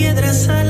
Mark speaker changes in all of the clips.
Speaker 1: piedras al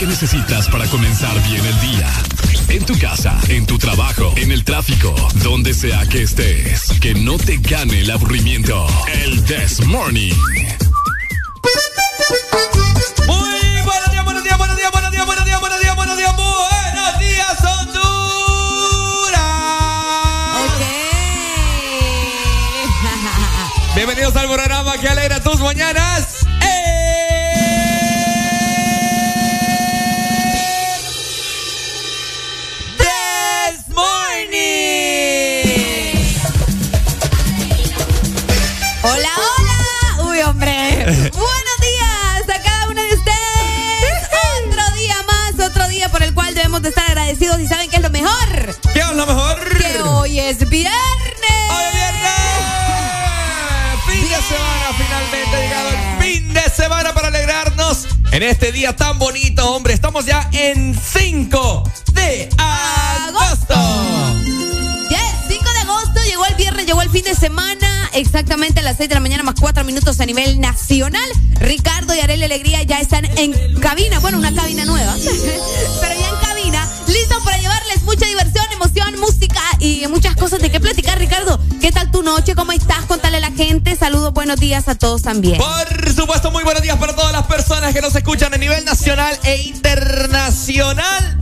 Speaker 1: Que necesitas para comenzar bien el día. En tu casa, en tu trabajo, en el tráfico, donde sea que estés. Que no te gane el aburrimiento. El This Morning.
Speaker 2: En este día tan bonito, hombre. Estamos ya en 5 de agosto.
Speaker 3: Ya 5 de agosto, llegó el viernes, llegó el fin de semana, exactamente a las 6 de la mañana más 4 minutos a nivel nacional. Ricardo y Arely Alegría ya están en cabina, bueno, una cabina nueva, pero noche? ¿Cómo estás? Contale a la gente. Saludos, buenos días a todos también.
Speaker 2: Por supuesto, muy buenos días para todas las personas que nos escuchan a nivel nacional e internacional.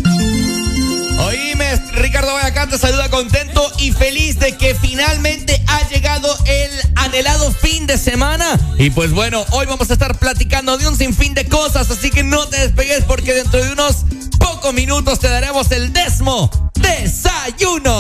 Speaker 2: Oíme, Ricardo Bayacán saluda contento y feliz de que finalmente ha llegado el anhelado fin de semana. Y pues bueno, hoy vamos a estar platicando de un sinfín de cosas, así que no te despegues porque dentro de unos pocos minutos te daremos el Desmo Desayuno.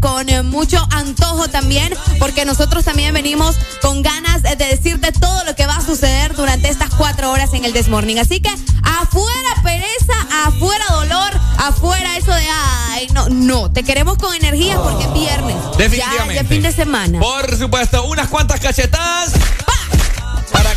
Speaker 3: Con eh, mucho antojo también, porque nosotros también venimos con ganas de decirte todo lo que va a suceder durante estas cuatro horas en el Desmorning. Así que afuera pereza, afuera dolor, afuera eso de ay, no, no, te queremos con energía porque es viernes.
Speaker 2: Definitivamente.
Speaker 3: Ya, fin de semana.
Speaker 2: Por supuesto, unas cuantas cachetadas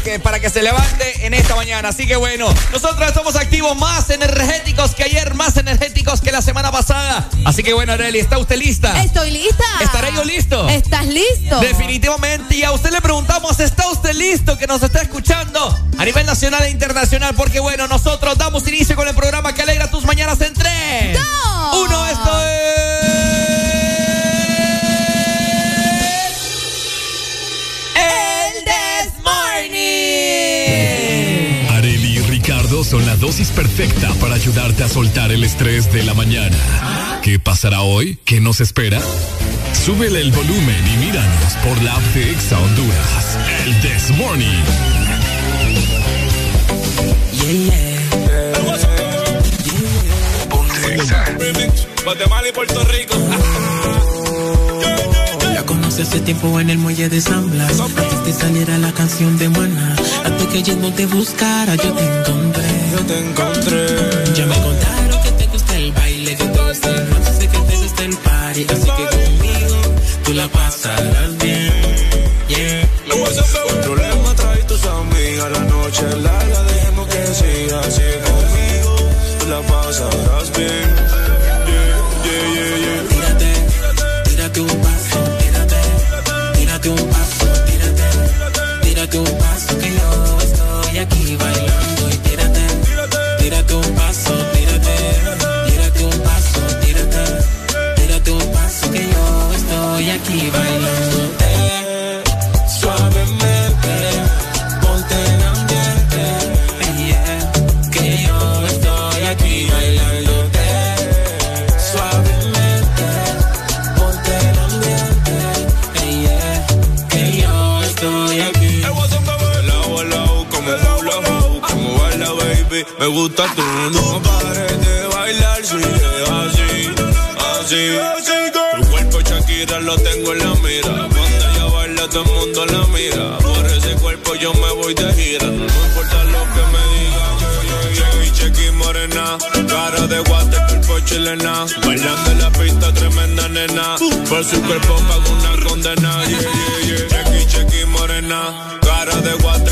Speaker 2: que, para que se levante en esta mañana. Así que bueno, nosotros estamos activos más energéticos que ayer, más energéticos que la semana pasada. Así que bueno, Arely, ¿está usted lista?
Speaker 3: Estoy lista.
Speaker 2: ¿Estaré yo listo?
Speaker 3: ¿Estás listo?
Speaker 2: Definitivamente. Y a usted le preguntamos, ¿está usted listo que nos está escuchando a nivel nacional e internacional? Porque bueno, nosotros damos inicio con el programa que alegra tus mañanas en tres.
Speaker 3: ¡Dos!
Speaker 4: Dosis perfecta para ayudarte a soltar el estrés de la mañana. ¿Qué pasará hoy? ¿Qué nos espera? Súbele el volumen y míranos por la app de Exa Honduras. El This Morning.
Speaker 5: Guatemala y Puerto Rico. Hace tiempo en el muelle de San Blas. Antes de saliera la canción de Maná. Antes que yo no te buscara, yo te encontré. Yo te encontré. Ya me contaron que te gusta el baile, que te gusta el sé que te gusta el party. Así que conmigo tú la pasarás me gusta tu no pares de bailar, sigue así, así, Tu cuerpo Shakira lo tengo en la mira, cuando ella baila todo el mundo la mira, por ese cuerpo yo me voy de gira, no importa lo que me digan. Chequi, chequi, morena, cara de guate, cuerpo chilena, bailando en la pista, tremenda nena, por su cuerpo pago una condena, yeah. Chequi, chequi, morena, cara de guate,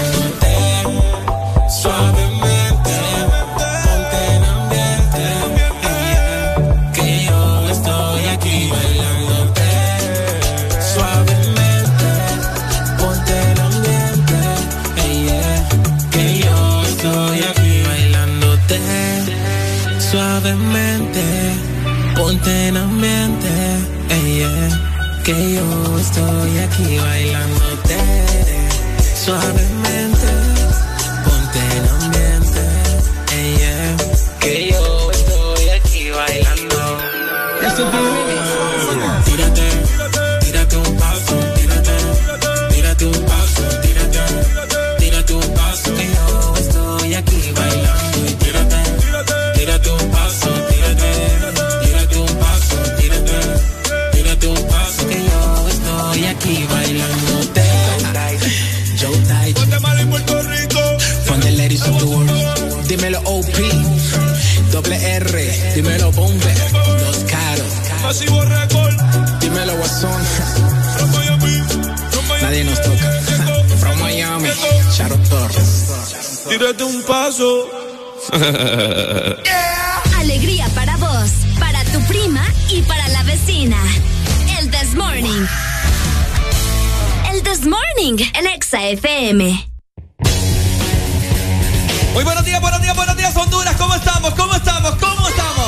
Speaker 5: estoy aquí Dímelo Bombe, Los Caros, Masivo Record, dímelo Guasón. Nadie nos toca. From Miami, Charo Torres. Tírate un paso.
Speaker 6: Alegría para vos, para tu prima y para la vecina. El This Morning. El This Morning en Exa FM.
Speaker 2: Muy buenos días, buenos días, buenos días, Honduras. ¿Cómo estamos? ¿Cómo estamos? ¿Cómo estamos?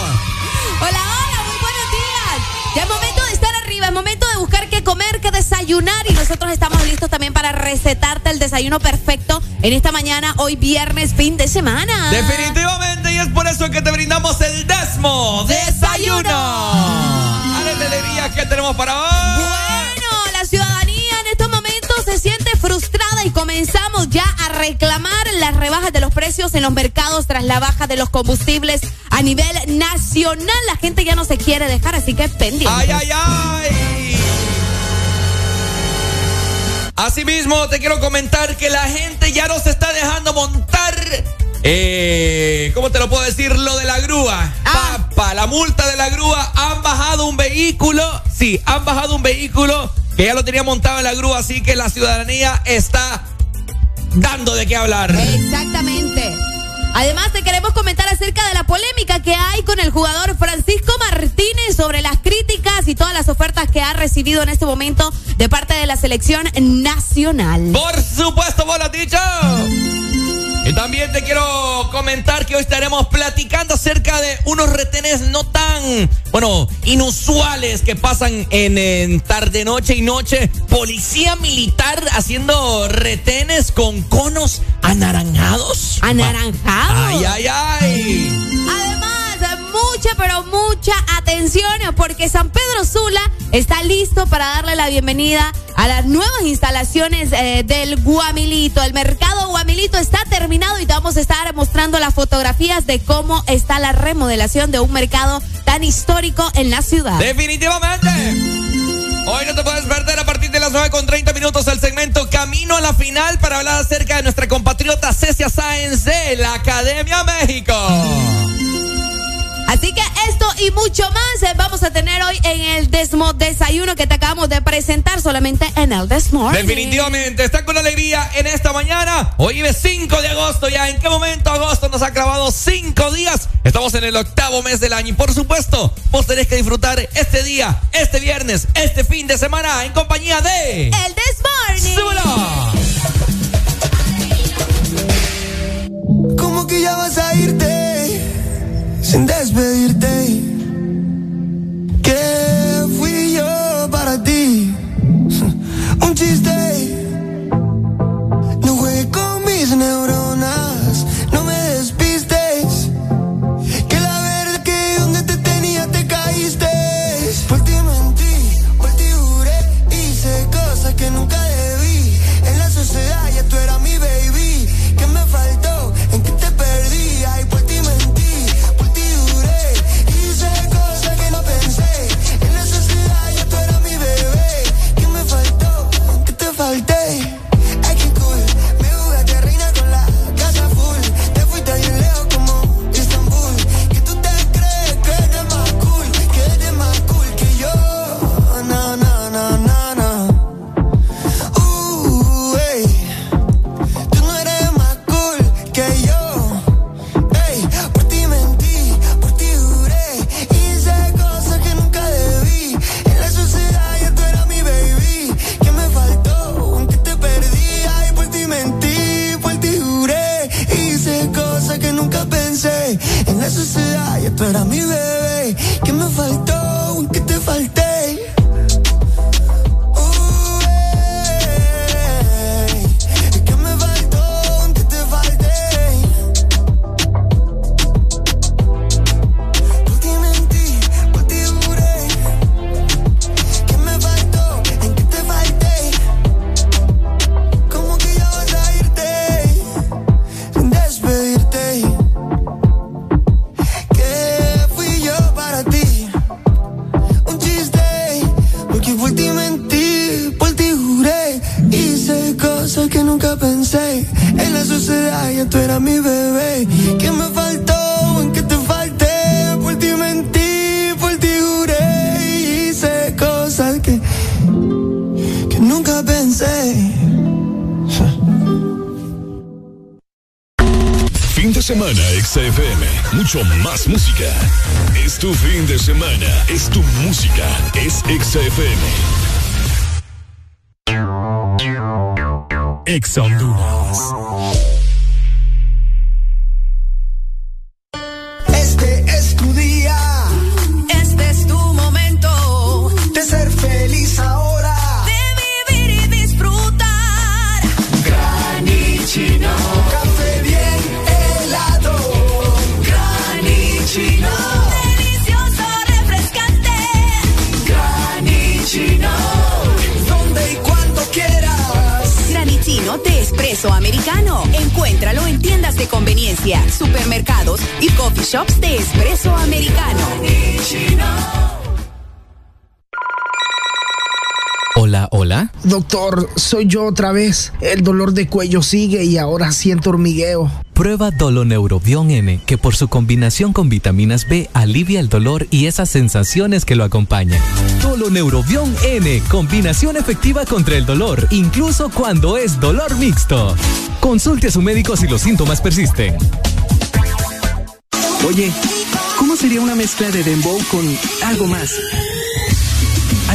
Speaker 3: Hola, hola, muy buenos días. Ya es momento de estar arriba, es momento de buscar qué comer, que desayunar y nosotros estamos listos también para recetarte el desayuno perfecto en esta mañana, hoy viernes, fin de semana.
Speaker 2: Definitivamente, y es por eso que te brindamos el Desmo Desayuno. de alegría que tenemos para hoy.
Speaker 3: Bueno, la ciudadanía en estos momentos se siente frustrada y comenzamos ya a reclamar las rebajas de los precios en los mercados tras la baja de los combustibles a nivel nacional. La gente ya no se quiere dejar, así que pendiente.
Speaker 2: ¡Ay, ay, ay! Asimismo, te quiero comentar que la gente ya no se está dejando montar. Eh, ¿Cómo te lo puedo decir? Lo de la grúa. Ah. Papa, la multa de la grúa. Han bajado un vehículo. Sí, han bajado un vehículo que ya lo tenía montado en la grúa. Así que la ciudadanía está dando de qué hablar.
Speaker 3: Exactamente. Además, te queremos comentar acerca de la polémica que hay con el jugador Francisco Martínez sobre las críticas y todas las ofertas que ha recibido en este momento de parte de la selección nacional.
Speaker 2: Por supuesto, vos lo has dicho. Y también te quiero comentar que hoy estaremos platicando acerca de unos retenes no tan, bueno, inusuales que pasan en, tarde, noche y noche. Policía militar haciendo retenes con conos anaranjados.
Speaker 3: ¿Anaranjados?
Speaker 2: Ay, ay, ay.
Speaker 3: Además, mucha, pero mucha atención porque San Pedro Sula está listo para darle la bienvenida a las nuevas instalaciones eh, del Guamilito. El mercado Guamilito está terminado y te vamos a estar mostrando las fotografías de cómo está la remodelación de un mercado tan histórico en la ciudad.
Speaker 2: Definitivamente. Hoy no te puedes perder a partir de las 9 con 30 minutos el segmento Camino a la Final para hablar acerca de nuestra compatriota Cecia Sáenz de la Academia México.
Speaker 3: Así que esto y mucho más eh, vamos a tener hoy en el Desmo Desayuno que te acabamos de presentar solamente en el Desmo.
Speaker 2: Definitivamente, está con alegría en esta mañana. Hoy es 5 de agosto ya. ¿En qué momento agosto nos ha clavado 5 días? Estamos en el octavo mes del año y por supuesto, vos tenés que disfrutar este día, este viernes, este fin de semana en compañía de...
Speaker 3: El Desmorning.
Speaker 2: ¡Súbelo!
Speaker 7: ¿Cómo que ya vas a irte? Sin despedirte. Que fui yo para ti, un chiste. Tú eras mi bebé. ¿Qué me faltó? ¿En qué te falté? Por ti mentí, por ti juré. Y hice cosas que, que nunca pensé.
Speaker 4: Fin de semana, XFM. Mucho más música. Es tu fin de semana. Es tu música. Es XFM. Ex
Speaker 8: supermercados y coffee shops de espresso americano.
Speaker 9: Doctor, soy yo otra vez. El dolor de cuello sigue y ahora siento hormigueo.
Speaker 10: Prueba Doloneurobion N, que por su combinación con vitaminas B alivia el dolor y esas sensaciones que lo acompañan. Doloneurobion N, combinación efectiva contra el dolor, incluso cuando es dolor mixto. Consulte a su médico si los síntomas persisten.
Speaker 11: Oye, ¿cómo sería una mezcla de dembow con algo más?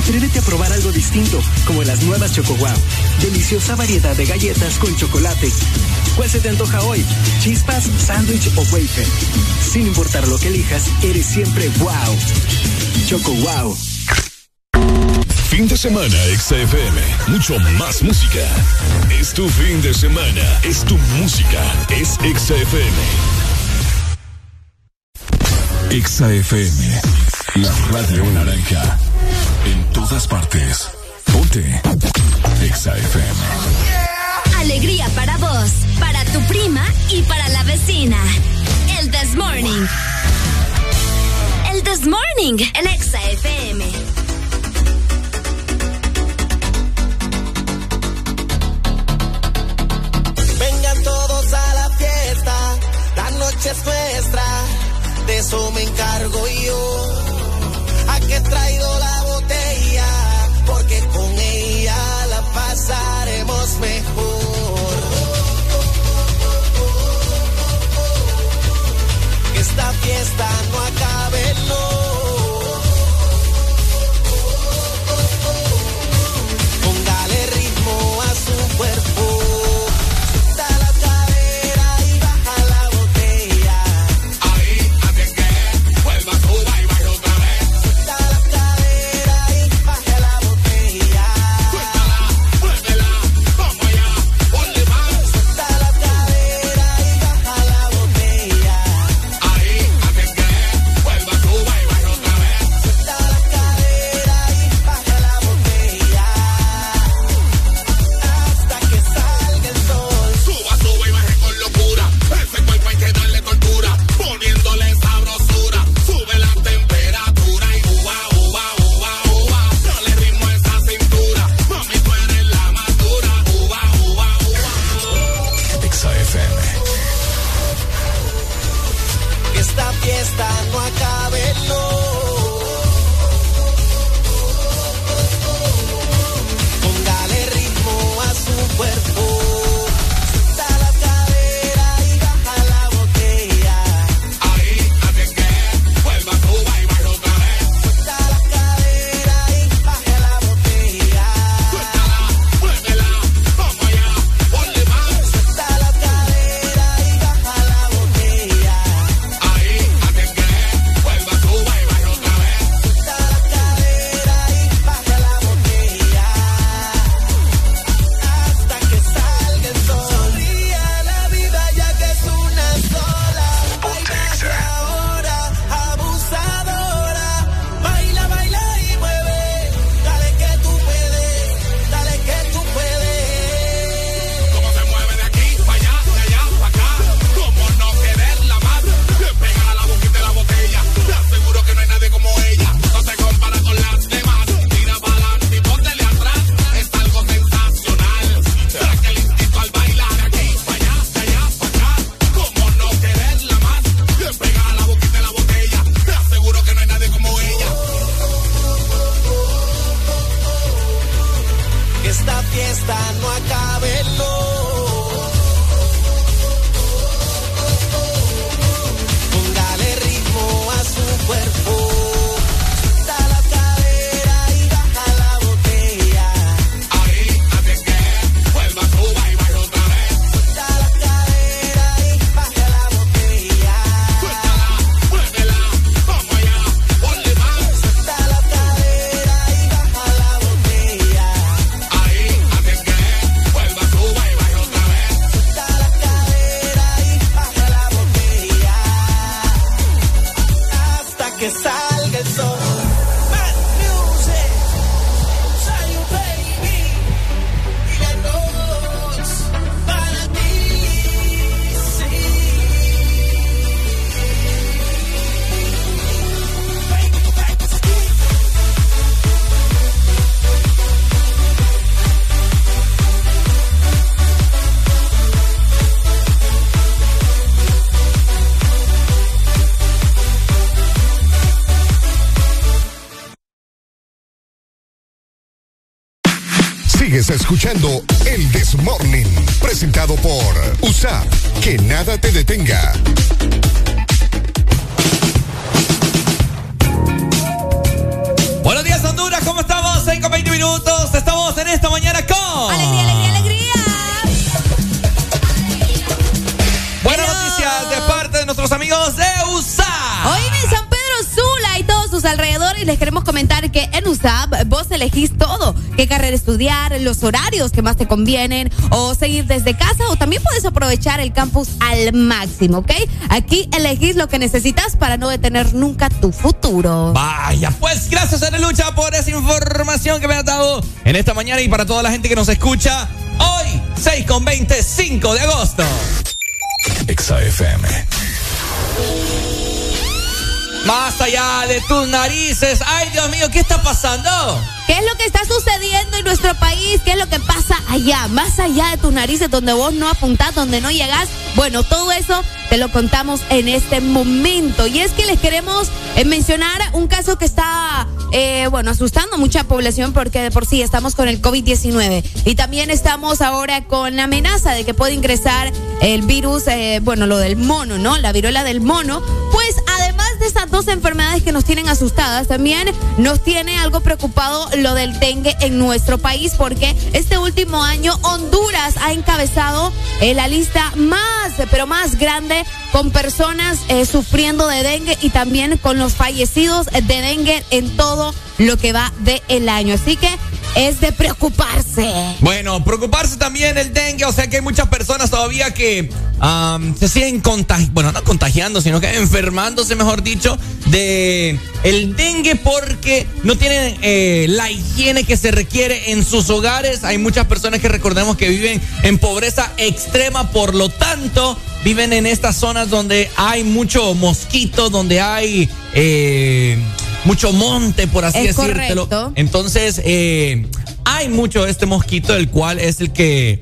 Speaker 11: Atrévete a probar algo distinto, como las nuevas Choco Wow. Deliciosa variedad de galletas con chocolate. ¿Cuál se te antoja hoy? ¿Chispas, sándwich o wafer? Sin importar lo que elijas, eres siempre wow. Choco
Speaker 4: Fin de semana, XFM. Mucho más música. Es tu fin de semana. Es tu música. Es XFM. XFM. La radio naranja. En todas partes. Ponte. Exa FM.
Speaker 12: Alegría para vos, para tu prima y para la vecina. El This Morning. El This Morning en Exa FM.
Speaker 6: es nuestra, de eso me encargo yo. ¿A qué traído la mejor. Que esta fiesta no
Speaker 13: acaba. Escuchando
Speaker 3: convienen, o seguir desde casa, o también puedes aprovechar el campus al máximo, ¿ok? Aquí elegís lo que necesitas para no detener nunca tu futuro.
Speaker 2: Vaya, pues gracias a Lucha por esa información que me has dado en esta mañana y para toda la gente que nos escucha hoy, 6 con 25 de agosto.
Speaker 13: XAFM.
Speaker 2: Más allá de tus narices. Ay, Dios mío, ¿qué está pasando?
Speaker 3: Está sucediendo en nuestro país? ¿Qué es lo que pasa allá? Más allá de tus narices, donde vos no apuntás, donde no llegás. Bueno, todo eso te lo contamos en este momento. Y es que les queremos eh, mencionar un caso que está, eh, bueno, asustando a mucha población porque de por sí estamos con el COVID-19. Y también estamos ahora con la amenaza de que puede ingresar el virus, eh, bueno, lo del mono, ¿no? La viruela del mono. Pues dos enfermedades que nos tienen asustadas, también nos tiene algo preocupado lo del dengue en nuestro país porque este último año Honduras ha encabezado eh, la lista más, pero más grande con personas eh, sufriendo de dengue y también con los fallecidos de dengue en todo lo que va del el año. Así que es de preocuparse.
Speaker 2: Bueno, preocuparse también el dengue, o sea que hay muchas personas todavía que se siguen contagiando, bueno, no contagiando, sino que enfermándose, mejor dicho, de el dengue porque no tienen eh, la higiene que se requiere en sus hogares. Hay muchas personas que recordemos que viven en pobreza extrema, por lo tanto, viven en estas zonas donde hay mucho mosquito, donde hay... eh, mucho monte, por así
Speaker 3: Es
Speaker 2: decírtelo.
Speaker 3: correcto.
Speaker 2: Entonces, eh, hay mucho de este mosquito, el cual es el que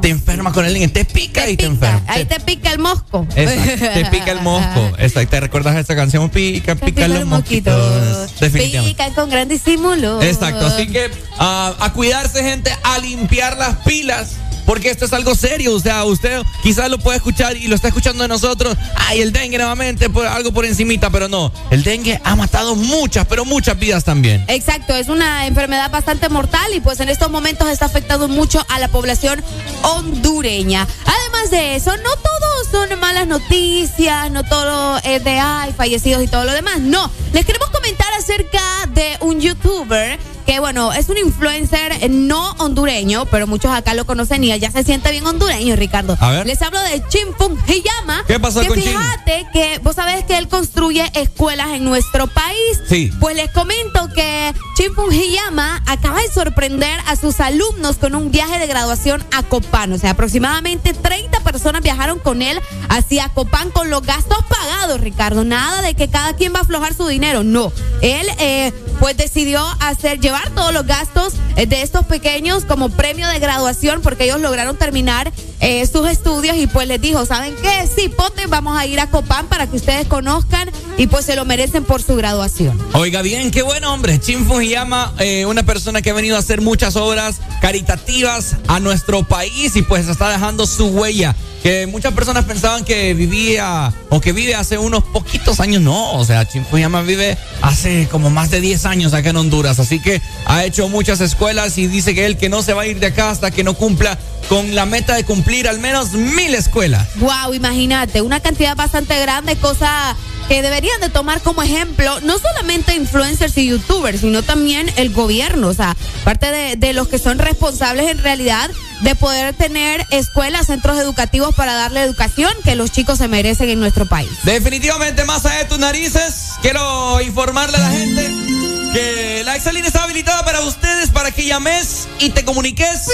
Speaker 2: te enferma con el te pica y te enferma.
Speaker 3: Ahí te pica el mosco.
Speaker 2: Exacto, te pica el mosco. Exacto, ¿te recuerdas esa canción? Pica, pica, los mosquitos. Definitivamente.
Speaker 3: Pican con gran disimulo.
Speaker 2: Exacto, así que ah, a cuidarse, gente, a limpiar las pilas. Porque esto es algo serio, o sea, usted quizás lo puede escuchar y lo está escuchando de nosotros. Ay, el dengue nuevamente, algo por encimita, pero no. El dengue ha matado muchas, pero muchas vidas también.
Speaker 3: Exacto, es una enfermedad bastante mortal y pues en estos momentos está afectando mucho a la población hondureña. Además de eso, no todo son malas noticias, no todo es de ay, fallecidos y todo lo demás. No, les queremos comentar acerca de un youtuber que bueno, es un influencer no hondureño, pero muchos acá lo conocen y ya se siente bien hondureño, Ricardo.
Speaker 2: A ver.
Speaker 3: Les hablo de Chimpung Hiyama.
Speaker 2: ¿Qué pasó
Speaker 3: que
Speaker 2: con Chin?
Speaker 3: fíjate que vos sabés que él construye escuelas en nuestro país.
Speaker 2: Sí.
Speaker 3: Pues les comento que Chimpung Hiyama acaba de sorprender a sus alumnos con un viaje de graduación a Copán. O sea, aproximadamente 30 personas viajaron con él hacia Copán con los gastos pagados, Ricardo. Nada de que cada quien va a aflojar su dinero. No. Él, eh, pues decidió hacer, llevar todos los gastos eh, de estos pequeños como premio de graduación porque ellos lograron terminar eh, sus estudios y pues les dijo, ¿saben qué? Sí, pote, vamos a ir a Copán para que ustedes conozcan y pues se lo merecen por su graduación.
Speaker 2: Oiga bien, qué buen hombre. Chin Fujiyama, eh, una persona que ha venido a hacer muchas obras caritativas a nuestro país y pues está dejando su huella. Que muchas personas pensaban que vivía o que vive hace unos poquitos años. No, o sea, Chin Fujiyama vive hace como más de 10 años acá en Honduras. Así que ha hecho muchas escuelas y dice que él que no se va a ir de acá hasta que no cumpla con la meta de cumplir al menos mil escuelas.
Speaker 3: Wow, imagínate, una cantidad bastante grande, cosa que deberían de tomar como ejemplo no solamente influencers y youtubers, sino también el gobierno, o sea, parte de, de los que son responsables en realidad de poder tener escuelas, centros educativos para darle educación que los chicos se merecen en nuestro país.
Speaker 2: Definitivamente, más allá de tus narices, quiero informarle a la gente que la Excelina está habilitada para ustedes, para que llames y te comuniques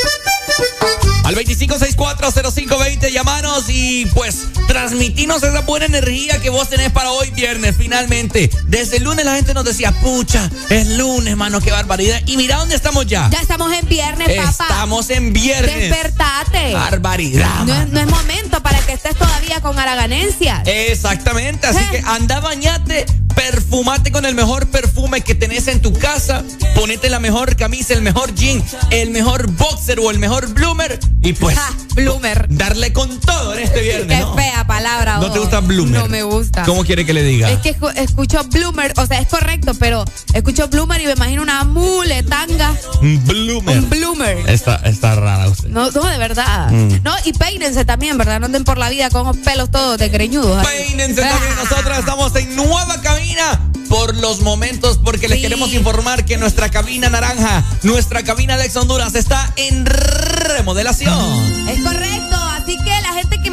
Speaker 2: al 25640520, llamanos y pues transmitirnos esa buena energía que vos tenés para hoy viernes, finalmente. Desde el lunes la gente nos decía, pucha, es lunes, mano, qué barbaridad. Y mira dónde estamos ya.
Speaker 3: Ya estamos en viernes, papá.
Speaker 2: Estamos en viernes.
Speaker 3: Despertate.
Speaker 2: Barbaridad.
Speaker 3: No es, no es momento para que estés todavía con haraganencias.
Speaker 2: Exactamente, así
Speaker 3: Eh.
Speaker 2: que anda bañate perfumate con el mejor perfume que tenés en tu casa, ponete la mejor camisa, el mejor jean, el mejor boxer o el mejor bloomer y pues
Speaker 3: bloomer.
Speaker 2: darle con todo en este viernes.
Speaker 3: Qué fea palabra.
Speaker 2: ¿No te gusta bloomer?
Speaker 3: No me gusta.
Speaker 2: ¿Cómo quiere que le diga?
Speaker 3: Es que escucho bloomer, o sea, es correcto, pero escucho bloomer y me imagino una muletanga.
Speaker 2: Bloomer.
Speaker 3: Un bloomer.
Speaker 2: Está, está rara usted.
Speaker 3: No, no, de verdad.
Speaker 2: Mm.
Speaker 3: No, y peínense también, ¿verdad? No anden por la vida con los pelos todos de greñudos.
Speaker 2: Peínense también. Nosotros estamos en nueva cabina por los momentos, porque les queremos informar que nuestra cabina naranja, nuestra cabina de Ex Honduras está en remodelación.
Speaker 3: Es correcto,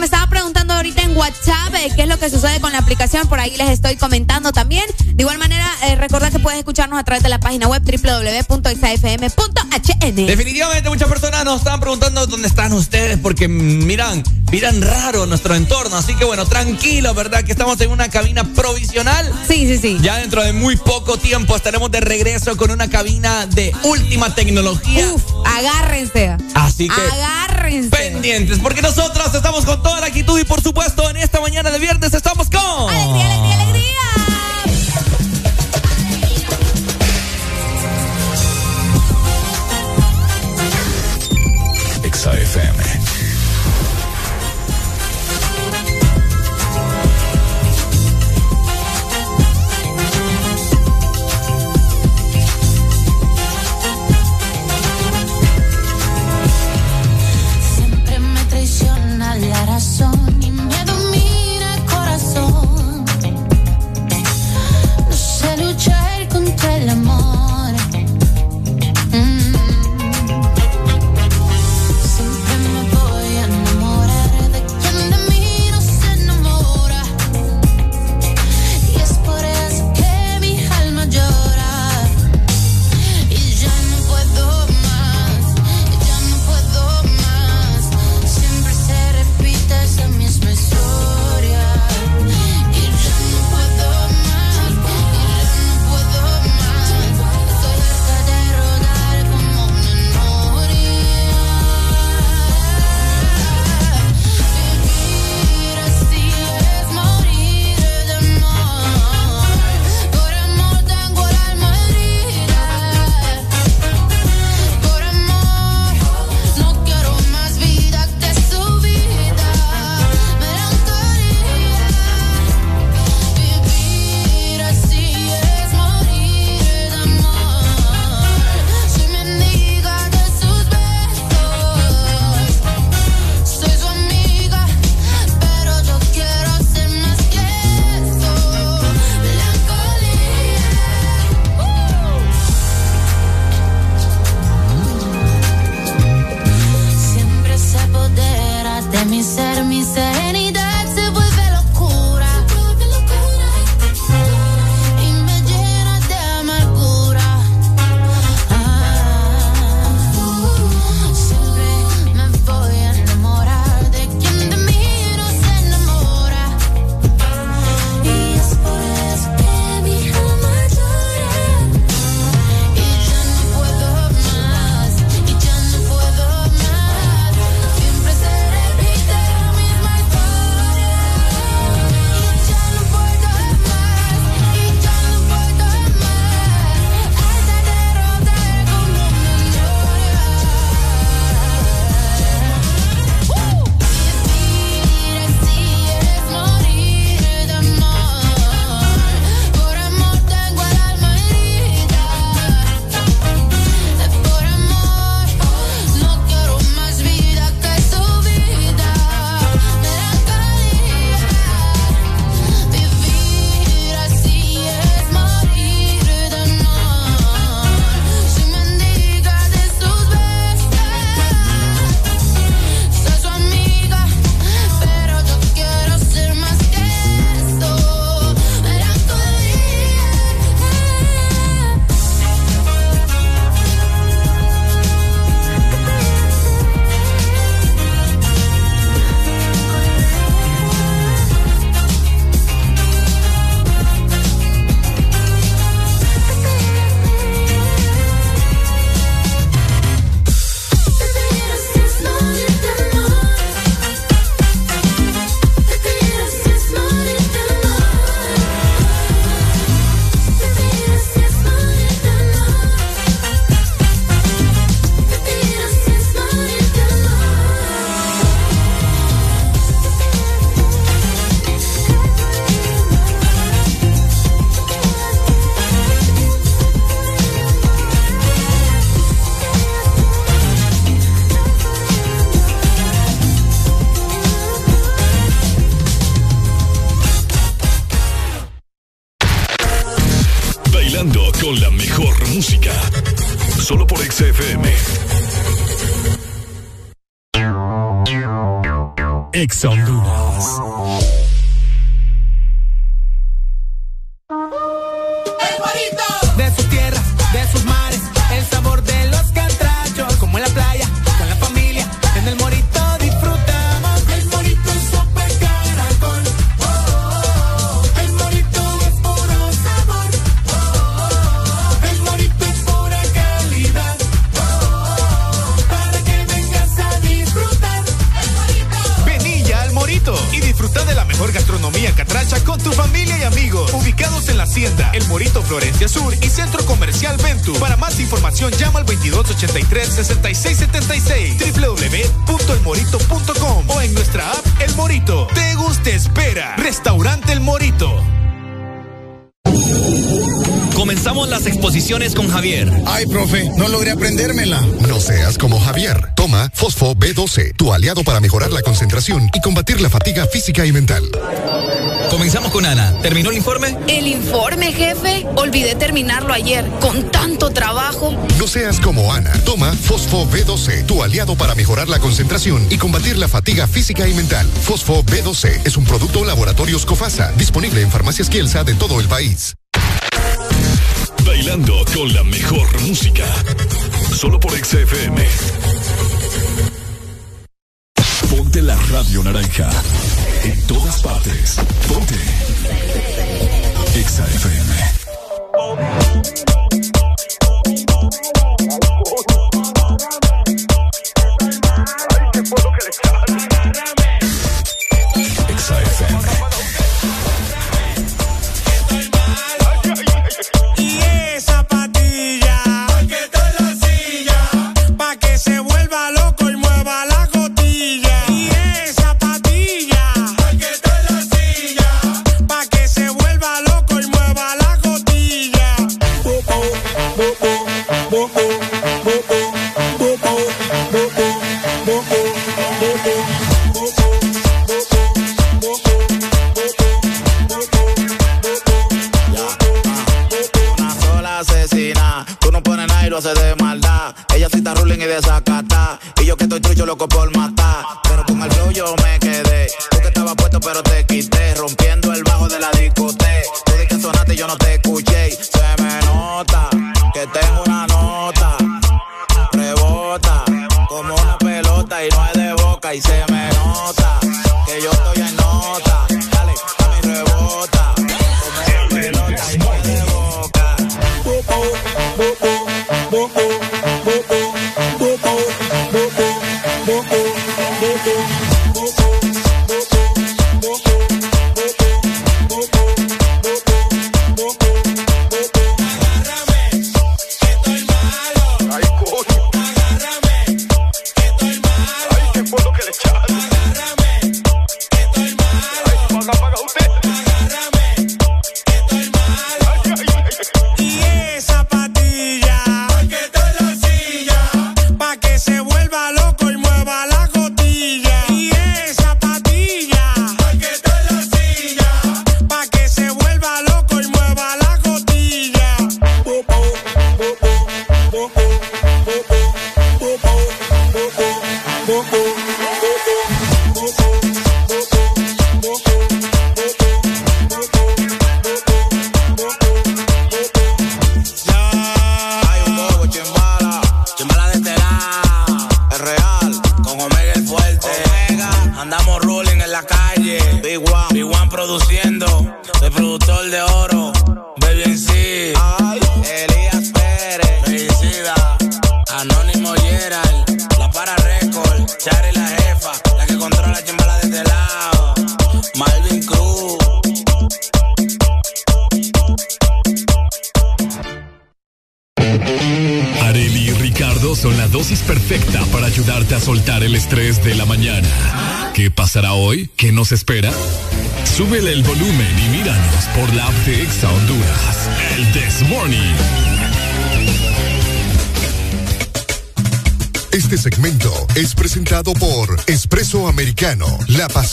Speaker 3: me estaba preguntando ahorita en WhatsApp eh, qué es lo que sucede con la aplicación, por ahí les estoy comentando también. De igual manera, eh, recordad que puedes escucharnos a través de la página web www.xafm.hn.
Speaker 2: Definitivamente muchas personas nos están preguntando dónde están ustedes porque miran, miran raro nuestro entorno, así que bueno, tranquilo, ¿verdad? Que estamos en una cabina provisional.
Speaker 3: Sí, sí, sí.
Speaker 2: Ya dentro de muy poco tiempo estaremos de regreso con una cabina de última tecnología.
Speaker 3: Uf, agárrense.
Speaker 2: Así que
Speaker 3: agárrense.
Speaker 2: Pendientes, porque nosotros estamos con toda la actitud y por supuesto en esta mañana de viernes estamos con
Speaker 3: alegría, alegría, alegría.
Speaker 14: Traiciona
Speaker 13: B12, tu aliado para mejorar la concentración y combatir la fatiga física y mental.
Speaker 2: Comenzamos con Ana. ¿Terminó el informe?
Speaker 3: El informe, jefe. Olvidé terminarlo ayer. Con tanto trabajo.
Speaker 13: No seas como Ana. Toma Fosfo B12, tu aliado para mejorar la concentración y combatir la fatiga física y mental. Fosfo B12 es un producto Laboratorios Cofasa, disponible en farmacias Kielsa de todo el país.
Speaker 15: Bailando con la mejor música. Solo por XFM. Ponte la radio naranja. En todas partes. Ponte. XFM. espera?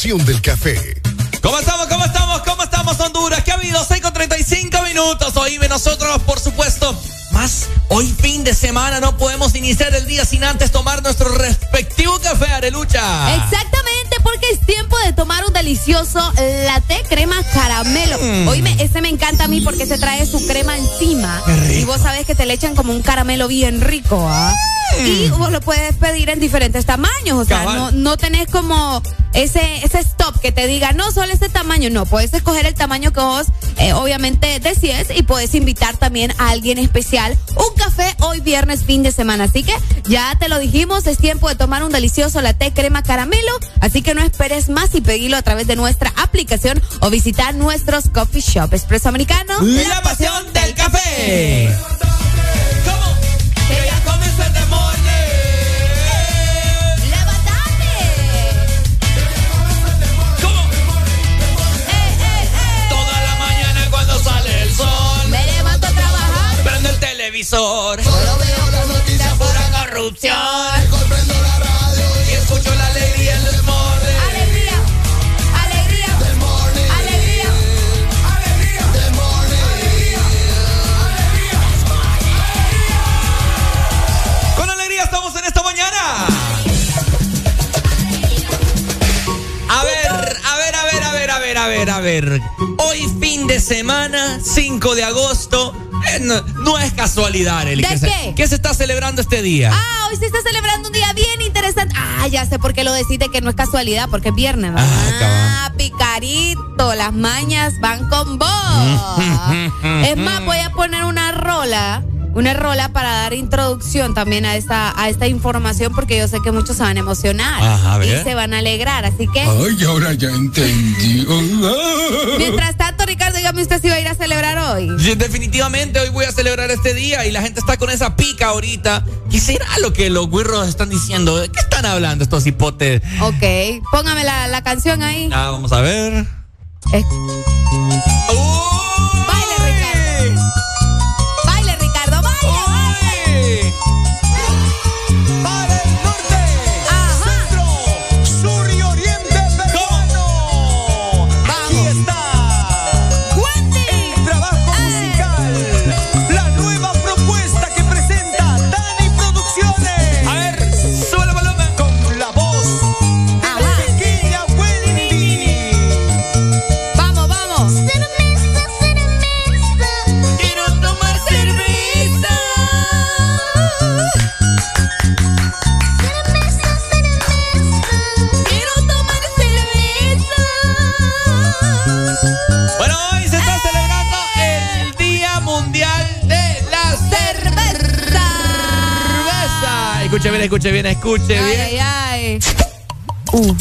Speaker 13: Pasión del café.
Speaker 2: ¿Cómo estamos? ¿Cómo estamos? ¿Cómo estamos, Honduras? ¿Qué ha habido? 6 con 35 minutos. Oíme nosotros, por supuesto, más hoy fin de semana no podemos iniciar el día sin antes tomar nuestro respectivo café, Arelucha.
Speaker 16: Exactamente, porque es tiempo
Speaker 3: delicioso latte crema caramelo.
Speaker 2: Mm.
Speaker 3: Oíme, ese me encanta a mí porque se trae su crema encima.
Speaker 2: Qué rico.
Speaker 3: Y vos sabés que te le echan como un caramelo bien rico, ¿ah? Y vos lo puedes pedir en diferentes tamaños. O sea,
Speaker 2: Cabal.
Speaker 3: no, no tenés como ese, ese stop que te diga, no, solo este tamaño. No, puedes escoger el tamaño que vos eh, obviamente desees y puedes invitar también a alguien especial. Un café hoy viernes, fin de semana. Así que ya te lo dijimos, es tiempo de tomar un delicioso latte crema caramelo. Así que no esperes más y pedilo a través de nuestra aplicación o visitar nuestros coffee shop. Expreso Americano.
Speaker 2: La pasión del café. Televisor.
Speaker 7: Solo veo las noticias
Speaker 2: Pura corrupción.
Speaker 7: prendo la radio
Speaker 2: Y escucho la alegría en el morning.
Speaker 3: Alegría, alegría,
Speaker 7: del morning.
Speaker 3: alegría.
Speaker 7: Alegría del morning.
Speaker 2: Con alegría estamos en esta mañana. A ver, a ver, a ver, a ver, a ver, a ver, a ver. Hoy fin de semana, 5 de agosto. Eh, no, no es casualidad, Eli.
Speaker 3: ¿De
Speaker 2: que se-
Speaker 3: qué?
Speaker 2: ¿Qué se está celebrando este día?
Speaker 3: Ah, hoy se está celebrando un día bien interesante. Ah, ya sé por qué lo decís de que no es casualidad, porque es viernes, ¿verdad?
Speaker 2: Ah,
Speaker 3: picarito, las mañas van con vos. es más, voy a poner una rola, una rola para dar introducción también a esta, a esta información, porque yo sé que muchos se van a emocionar
Speaker 2: Ajá, a ver.
Speaker 3: y se van a alegrar. Así que,
Speaker 17: Ay, ahora ya entendí.
Speaker 3: mientras tanto, Ricardo, dígame usted si va a ir a celebrar hoy.
Speaker 2: Sí, Definitivamente hoy voy a celebrar este día y la gente está con esa pica ahorita. ¿Qué será lo que los güirros están diciendo? ¿De qué están hablando estos hipotes?
Speaker 3: Ok, póngame la, la canción ahí.
Speaker 2: Ah, vamos a ver.
Speaker 3: Es-
Speaker 2: ¡Uy! Bien, escuche bien, escuche
Speaker 3: Ay,
Speaker 2: bien.
Speaker 3: ay, ay. Uh,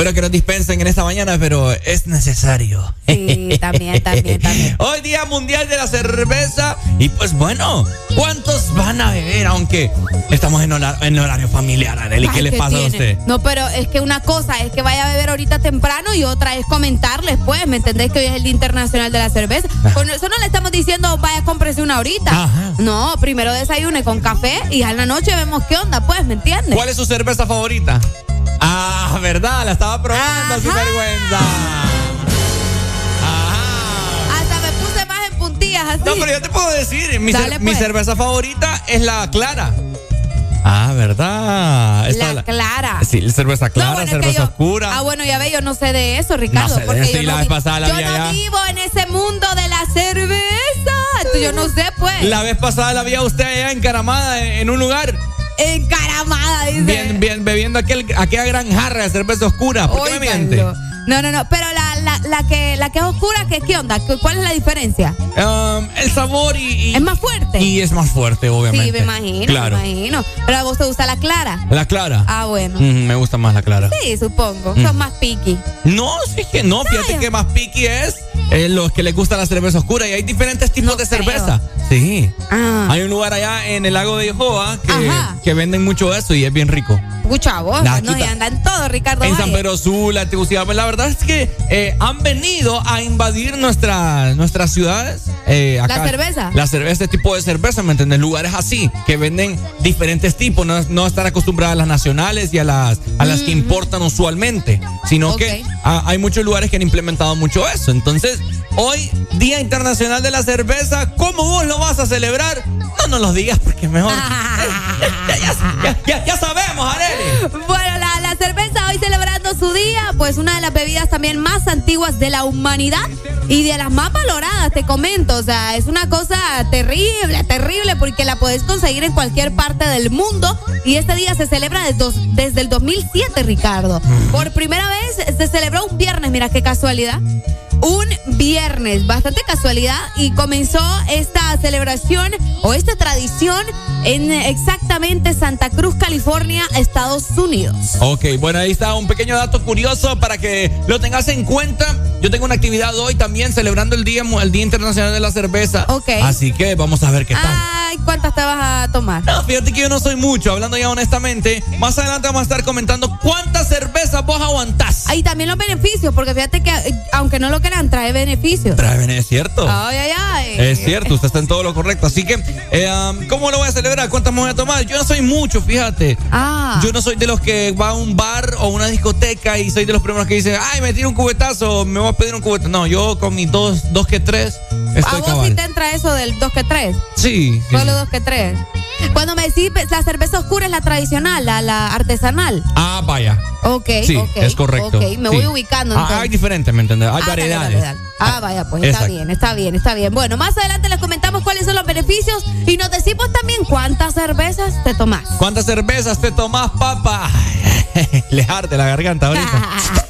Speaker 2: Bueno, que nos dispensen en esta mañana, pero es necesario.
Speaker 3: sí, también, también, también.
Speaker 2: Hoy Día Mundial de la Cerveza. Y pues bueno, ¿cuántos van a beber? Aunque estamos en, hora- en horario familiar, Arely. ¿Qué
Speaker 3: Ay,
Speaker 2: le pasa a usted?
Speaker 3: No, pero es que una cosa es que vaya a beber ahorita temprano y otra es comentarles, pues, ¿me entendés? Que hoy es el Día Internacional de la Cerveza. Con eso no le estamos diciendo, vaya, cómprese una ahorita.
Speaker 2: Ajá.
Speaker 3: No, primero desayune con café y a la noche vemos qué onda, pues, ¿me entiendes?
Speaker 2: ¿Cuál es su cerveza favorita? Ah, ¿verdad? La estaba probando, sin vergüenza. Ajá.
Speaker 3: Hasta me puse más en puntillas así.
Speaker 2: No, pero yo te puedo decir, mi, cer-
Speaker 3: Dale,
Speaker 2: mi
Speaker 3: pues.
Speaker 2: cerveza favorita es la clara. Ah, ¿verdad? Esta
Speaker 3: La clara.
Speaker 2: Sí, cerveza
Speaker 3: No,
Speaker 2: clara,
Speaker 3: bueno, es que
Speaker 2: cerveza
Speaker 3: yo-
Speaker 2: oscura.
Speaker 3: Ah, bueno, ya ve, yo no sé de eso, Ricardo.
Speaker 2: No sé de
Speaker 3: porque
Speaker 2: eso,
Speaker 3: yo
Speaker 2: y la
Speaker 3: no
Speaker 2: vez pasada la
Speaker 3: yo
Speaker 2: vi
Speaker 3: no
Speaker 2: allá.
Speaker 3: vivo en ese mundo de la cerveza. Entonces, yo no sé, pues.
Speaker 2: La vez pasada la vi a usted allá encaramada en, en un lugar,
Speaker 3: Encaramada, dice.
Speaker 2: bien, bien, bebiendo aquel, aquella gran jarra de cerveza oscura. ¿Por qué me miente?
Speaker 3: No, no, no. Pero la, la, la, que, la que es oscura, ¿qué, ¿qué onda? ¿Qué- ¿Cuál es la diferencia?
Speaker 2: Um, el sabor y, y-
Speaker 3: ¿Es más fuerte?
Speaker 2: Y es más fuerte, obviamente.
Speaker 3: sí, me imagino,
Speaker 2: Claro.
Speaker 3: me imagino. Pero a vos te gusta la clara.
Speaker 2: La clara.
Speaker 3: Ah, bueno.
Speaker 2: Mm, me gusta más la clara.
Speaker 3: Sí, supongo.
Speaker 2: Mm.
Speaker 3: Sos más picky.
Speaker 2: No, sí que no. Fíjate que más piqui es eh, los que les gusta la cerveza oscura. Y hay diferentes tipos
Speaker 3: No
Speaker 2: de
Speaker 3: creo.
Speaker 2: cerveza. Sí.
Speaker 3: Ah.
Speaker 2: Hay un lugar allá en el lago de Jehová que, que venden mucho eso y es bien rico.
Speaker 3: Escucha vos,
Speaker 2: La
Speaker 3: no, y andan todo, Ricardo.
Speaker 2: En
Speaker 3: Valle.
Speaker 2: San Pedro Sula, Tegucigalpa. La verdad es que eh, han venido a invadir nuestra, nuestras ciudades. eh, acá.
Speaker 3: ¿La cerveza?
Speaker 2: La cerveza, este tipo de cerveza, ¿me entiendes? Lugares así, que venden diferentes tipos. No, no están acostumbradas a las nacionales y a las, a las que importan usualmente. Sino que hay muchos lugares que han implementado mucho eso. Entonces, Hoy, Día Internacional de la Cerveza, ¿cómo vos lo vas a celebrar? No nos lo digas porque mejor. ya, ya, ya, sabemos, Areli.
Speaker 3: Bueno, la, la cerveza hoy celebrando su día, pues una de las bebidas también más antiguas de la humanidad y de las más valoradas, te comento. O sea, es una cosa terrible, terrible, porque la podés conseguir en cualquier parte del mundo. Y este día se celebra desde, desde el 2007, Ricardo. Mm. Por primera vez se celebró un viernes, mira qué casualidad un viernes, bastante casualidad, y comenzó esta celebración o esta tradición en exactamente Santa Cruz, California, Estados Unidos.
Speaker 2: Ok, bueno, ahí está un pequeño dato curioso para que lo tengas en cuenta. Yo tengo una actividad hoy también celebrando el Día, el día Internacional de la Cerveza.
Speaker 3: Ok.
Speaker 2: Así que vamos a ver qué tal.
Speaker 3: Ay, ¿cuántas te vas a tomar?
Speaker 2: No, fíjate que yo no soy mucho, hablando ya honestamente. Más adelante vamos a estar comentando cuántas cervezas vos aguantás.
Speaker 3: Ahí también los beneficios, porque fíjate que eh, aunque no lo creas, trae beneficios.
Speaker 2: Trae beneficios, es cierto.
Speaker 3: Ay, ay, ay.
Speaker 2: Es cierto, usted está en todo lo correcto. Así que, eh, um, ¿cómo lo voy a celebrar? ¿Cuántas me voy a tomar? Yo no soy mucho, fíjate.
Speaker 3: Ah.
Speaker 2: Yo no soy de los que va a un bar o una discoteca y soy de los primeros que dicen, ay, me tiro un cubetazo, me voy a pedir un cubetazo. No, yo con mis dos, dos que tres. Estoy
Speaker 3: ¿A vos cabal. sí te entra eso del dos que tres?
Speaker 2: Sí.
Speaker 3: Solo dos que tres. Cuando me decís la cerveza oscura es la tradicional, la, la artesanal.
Speaker 2: Ah, vaya.
Speaker 3: Ok,
Speaker 2: sí, es correcto.
Speaker 3: Ok, me voy ubicando.
Speaker 2: Ah, hay diferentes, ¿me entendés? Hay
Speaker 3: ah,
Speaker 2: variedades,
Speaker 3: Ah, vaya, pues está bien, está bien, está bien. Bueno, más adelante les comentamos cuáles son los beneficios y nos decimos también cuántas cervezas te tomás.
Speaker 2: ¿Cuántas cervezas te tomás, papá? les arde la garganta ahorita.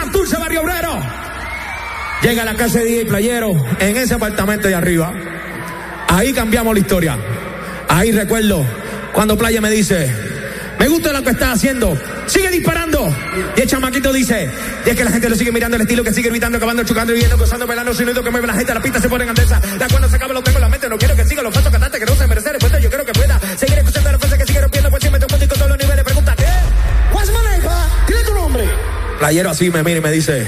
Speaker 18: Llega a la casa de DJ Playero, en ese apartamento de arriba. Ahí cambiamos la historia. Ahí recuerdo cuando Playa me dice, me gusta lo que estás haciendo, sigue disparando. Y el chamaquito dice, y es que la gente lo sigue mirando el estilo que sigue gritando, acabando, chocando, viviendo, gozando, bailando, sonido que mueve la gente, la pista se pone en andesa. Ya cuando se acaba lo tengo en la mente, no quiero que siga los pasos cantantes que no se merecen respuesta, yo quiero que pueda seguir escuchando la fuerza que sigue rompiendo, pues siempre te con todos los niveles. Pregunta, ¿qué? What's my name? Dile tu nombre. Playero así me mira y me dice,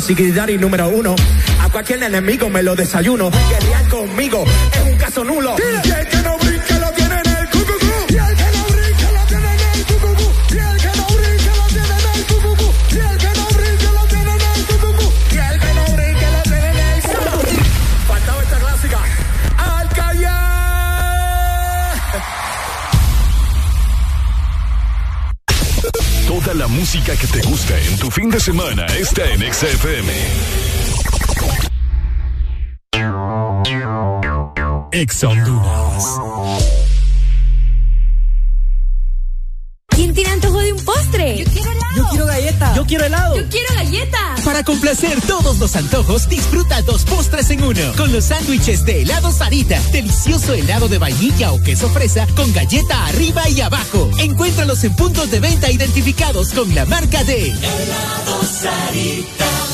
Speaker 18: Sigridari número uno. A cualquier enemigo me lo desayuno. Conmigo
Speaker 19: de semana está en XFM. Ex
Speaker 20: ¿Quién tiene antojo de un postre? Yo quiero helado.
Speaker 21: Yo quiero galleta. Yo quiero helado.
Speaker 20: Yo quiero galleta.
Speaker 21: Para complacer todos los antojos, disfruta dos postres con los sándwiches de helado Sarita. Delicioso helado de vainilla o queso fresa con galleta arriba y abajo. Encuéntralos en puntos de venta identificados con la marca de
Speaker 19: helado Sarita.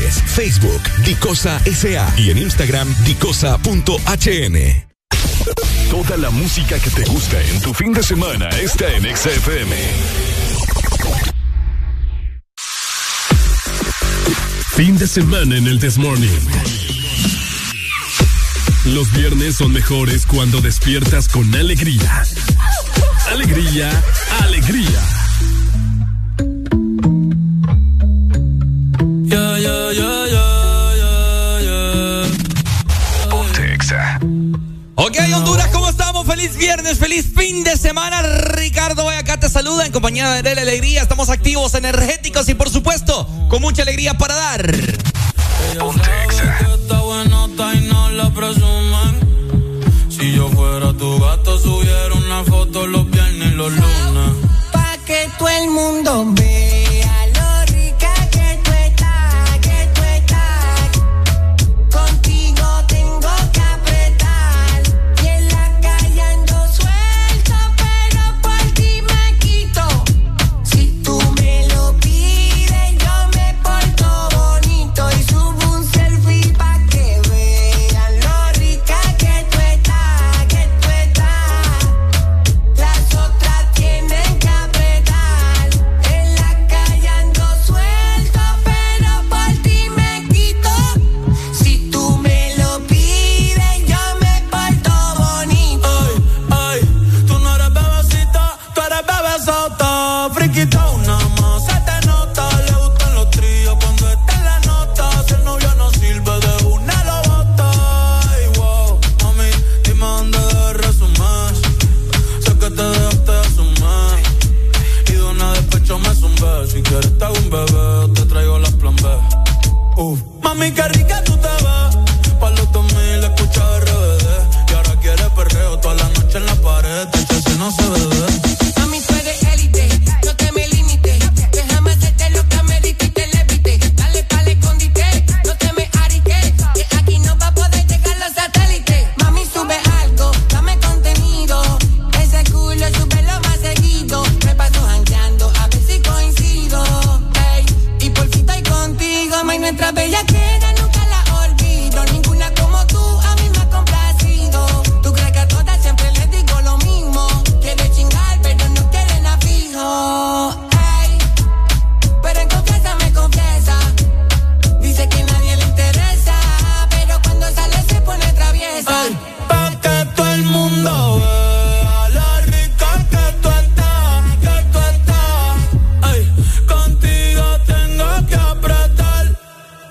Speaker 19: Facebook, Dicosa SA y en Instagram, dicosa.hn. Toda la música que te gusta en tu fin de semana está en XFM. Fin de semana en el This Morning. Los viernes son mejores cuando despiertas con alegría. Alegría, alegría
Speaker 2: viernes, feliz fin de semana. Ricardo Voy acá te saluda en compañía de la Alegría. Estamos activos, energéticos y por supuesto, con mucha alegría para dar.
Speaker 22: Si yo fuera tu gato, subiera una foto los viernes y los lunes.
Speaker 23: Pa' que todo el mundo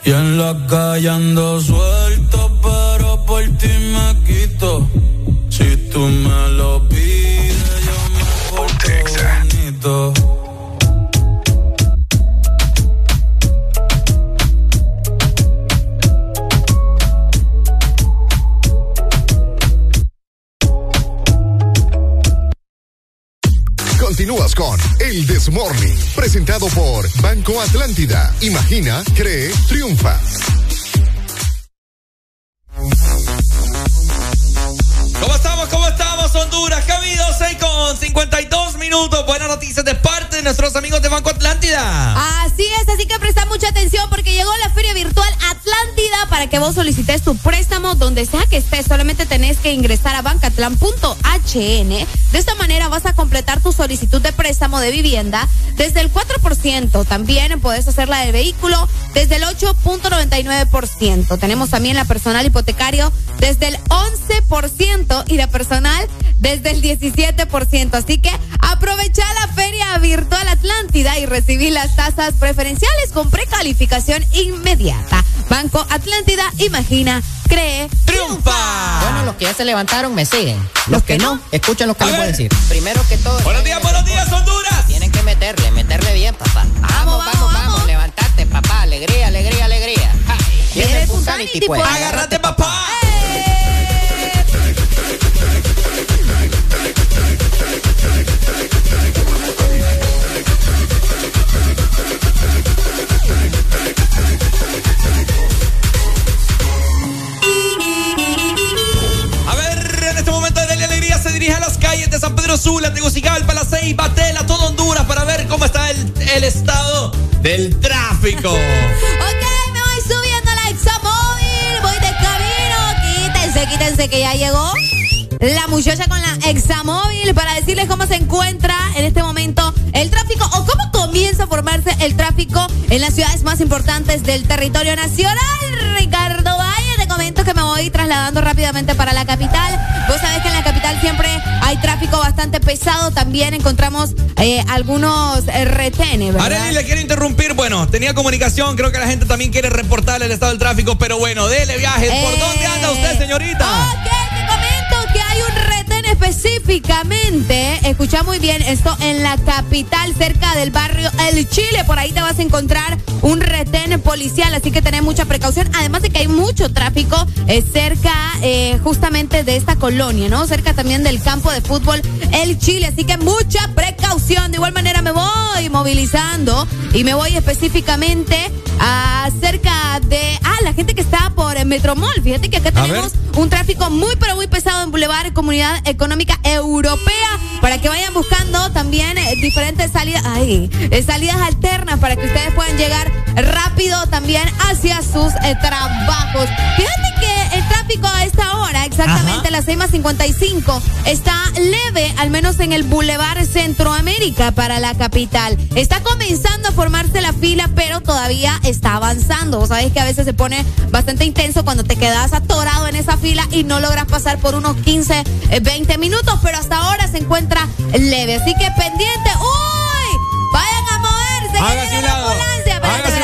Speaker 5: Y en la calle ando suelto,
Speaker 13: El Desmorning, presentado por Banco Atlántida. Imagina, cree, triunfa.
Speaker 3: Vos solicites tu préstamo donde sea que estés. Solamente tenés que ingresar a bancatlan.hn. De esta manera vas a completar tu solicitud de préstamo de vivienda desde el 4%. También podés hacer la de vehículo desde el 8.99%. Tenemos también la personal hipotecario desde el 11% y la personal desde el 17%. Así que aprovecha la Feria Virtual Atlántida y recibí las tasas preferenciales con precalificación inmediata. Banco Atlántida, imagina, cree, triunfa.
Speaker 24: Bueno, los que ya se levantaron me siguen. Los que no, escuchen lo que les voy a decir. Primero que todo.
Speaker 2: Buenos días, buenos días, Honduras.
Speaker 24: Tienen que meterle, meterle bien, papá. Vamos, vamos, vamos, levantate, papá. Alegría, alegría, alegría. El Punsanity, pues.
Speaker 2: Agárrate, papá. Pedro Sula, Tegucigalpa, La Ceiba, Tela, todo Honduras para ver cómo está el, el estado del tráfico.
Speaker 3: Ok, me voy subiendo a la Examóvil, voy de camino. Quítense, quítense que ya llegó la muchacha con la Examóvil para decirles cómo se encuentra en este momento el tráfico o cómo comienza a formarse el tráfico en las ciudades más importantes del territorio nacional. Ricardo Valle, te comento que me voy trasladando rápidamente para la capital. Vos sabés que en la capital siempre hay tráfico bastante pesado. También encontramos eh, algunos eh, retenes, ¿verdad?
Speaker 2: Arely le quiero interrumpir. Bueno, tenía comunicación. Creo que la gente también quiere reportarle el estado del tráfico. Pero bueno, dele viajes. ¿Por dónde anda usted, señorita?
Speaker 3: Ok, específicamente. Escucha muy bien esto en la capital, cerca del barrio El Chile. Por ahí te vas a encontrar un retén policial, así que tenés mucha precaución. Además de que hay mucho tráfico eh, cerca eh, justamente de esta colonia, ¿no? Cerca también del campo de fútbol El Chile. Así que mucha precaución. De igual manera me voy movilizando y me voy específicamente acerca de ah, la gente que está por eh, Metromol. Fíjate que acá
Speaker 2: A
Speaker 3: tenemos un tráfico muy pero muy pesado en Boulevard Comunidad Económica Europea para que vayan buscando también eh, diferentes salidas, ay, eh, salidas alternas para que ustedes puedan llegar rápido también hacia sus eh, trabajos. Fíjate que tráfico a esta hora, exactamente las 6 más 55, está leve, al menos en el Boulevard Centroamérica para la capital. Está comenzando a formarse la fila, pero todavía está avanzando. Vos sabés que a veces se pone bastante intenso cuando te quedas atorado en esa fila y no logras pasar por unos 15, 20 eh, minutos, pero hasta ahora se encuentra leve. Así que pendiente. ¡Uy! Vayan a moverse.
Speaker 2: Hágase un lado. Hágase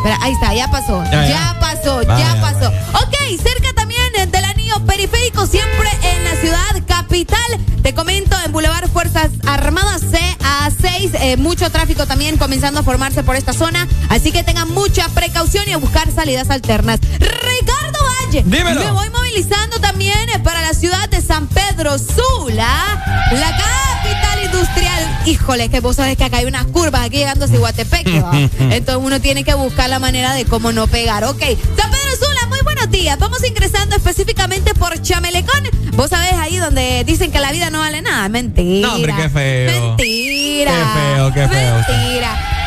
Speaker 3: Espera, ahí está, ya pasó. Ya,
Speaker 2: Ya, ya.
Speaker 3: pasó,
Speaker 2: Vaya,
Speaker 3: ya pasó. Ok, cerca también del periférico, siempre en la ciudad capital. Te comento, en Boulevard Fuerzas Armadas C a 6, eh, mucho tráfico también comenzando a formarse por esta zona. Así que tengan mucha precaución y a buscar salidas alternas. Ricardo Valle.
Speaker 2: Dímelo.
Speaker 3: Me voy movilizando también para la ciudad de San Pedro Sula, la capital industrial. Híjole, que vos sabés que acá hay unas curvas aquí llegando a Cihuatepeque. ¿va? Entonces uno tiene que buscar la manera de cómo no pegar. Ok, San Pedro Sula, muy buenos días. Vamos ingresando específicamente por Chamelecón. Vos sabés ahí donde dicen que la vida no vale nada. Mentira.
Speaker 2: No, hombre, qué feo.
Speaker 3: Mentira.
Speaker 2: Qué feo, qué feo.
Speaker 3: Mentira.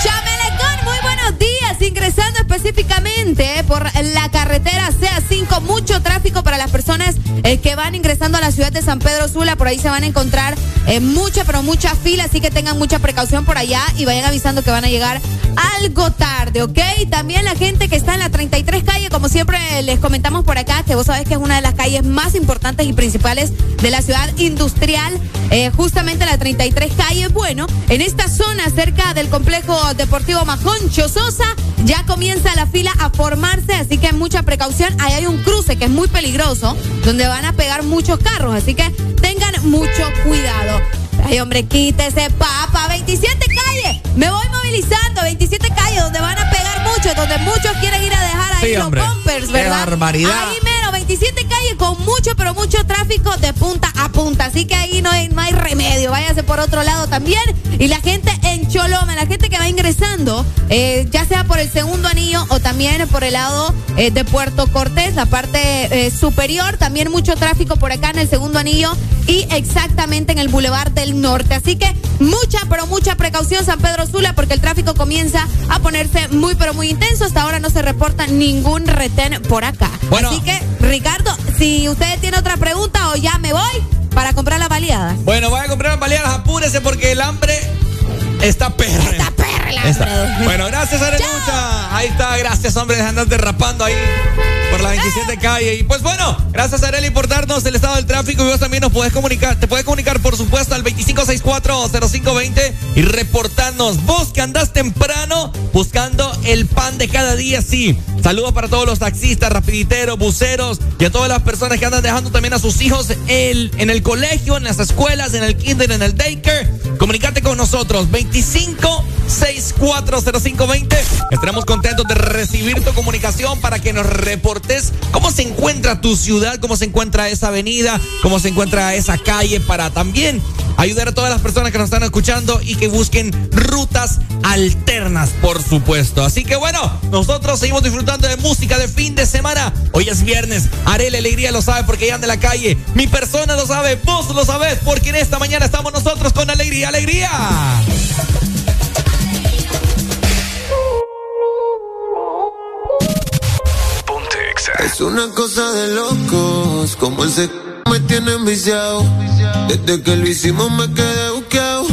Speaker 3: Ingresando específicamente por la carretera CA5. Mucho tráfico para las personas eh, que van ingresando a la ciudad de San Pedro Sula. Por ahí se van a encontrar eh, mucha, pero mucha fila. Así que tengan mucha precaución por allá y vayan avisando que van a llegar algo tarde, ¿ok? También la gente que está en la 33 calle, como siempre les comentamos por acá, que vos sabés que es una de las calles más importantes y principales de la ciudad industrial, eh, justamente la 33 calle. Bueno, en esta zona, cerca del complejo deportivo Majoncho Sosa, ya comienza la fila a formarse, así que mucha precaución. Ahí hay un cruce que es muy peligroso, donde van a pegar muchos carros, así que tengan mucho cuidado. Ay, hombre, quítese, papa. 27 calles. Me voy movilizando. 27 calles donde van a pegar mucho, donde muchos quieren ir a dejar ahí
Speaker 2: Sí,
Speaker 3: los bumpers,
Speaker 2: Qué
Speaker 3: ¿verdad?
Speaker 2: barbaridad.
Speaker 3: Ahí mero, 27 calles con mucho, pero mucho tráfico de punta a punta. Así que ahí no hay, no hay remedio. Váyase por otro lado también. Y la gente en Choloma, la gente que va ingresando, eh, ya sea por el segundo anillo o también por el lado eh, de Puerto Cortés, la parte eh, superior, también mucho tráfico por acá en el segundo anillo y exactamente en el Boulevard del Norte. Así que mucha, pero mucha precaución San Pedro Sula porque el tráfico comienza a ponerse muy, pero muy intenso. Hasta ahora no se reporta ningún retén por acá.
Speaker 2: Bueno.
Speaker 3: Así que, Ricardo, si usted tiene otra pregunta o ya me voy para comprar las baleadas.
Speaker 2: Bueno, voy a comprar baleadas, apúrese porque el hambre está perra.
Speaker 3: Está perra.
Speaker 2: Bueno, gracias, Arelucha. Ahí está, gracias, hombre, de andar derrapando ahí por la 27 calle. Y pues bueno, gracias, Areli, por darnos el estado del tráfico. Y vos también nos podés comunicar, te puedes comunicar, por supuesto, al 2564-0520 y reportarnos. Vos que andás temprano buscando el pan de cada día, sí. Saludos para todos los taxistas, rapiditeros, buceros y a todas las personas que andan dejando también a sus hijos el, en el colegio, en las escuelas, en el kinder, en el daycare. Comunicate con nosotros, 25640520. Estaremos contentos de recibir tu comunicación para que nos reportes cómo se encuentra tu ciudad, cómo se encuentra esa avenida, cómo se encuentra esa calle para también ayudar a todas las personas que nos están escuchando y que busquen rutas alternas, por supuesto. Así que bueno, nosotros seguimos disfrutando de música de fin de semana. Hoy es viernes, Arele Alegría lo sabe porque ya anda en la calle. Mi persona lo sabe, vos lo sabés porque en esta mañana estamos nosotros con Alegría, Alegría.
Speaker 25: Es una cosa de locos, como ese me tiene enviciado. Desde que lo hicimos me quedé buqueado.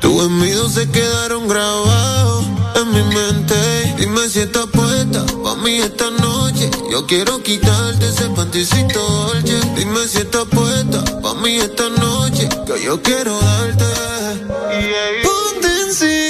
Speaker 25: Tus envidios se quedaron grabados en mi mente. Dime si estás puesta pa' mí esta noche. Yo quiero quitarte ese panticito dolce. Dime si estás puesta pa' mí esta noche. Que yo quiero darte. Ponte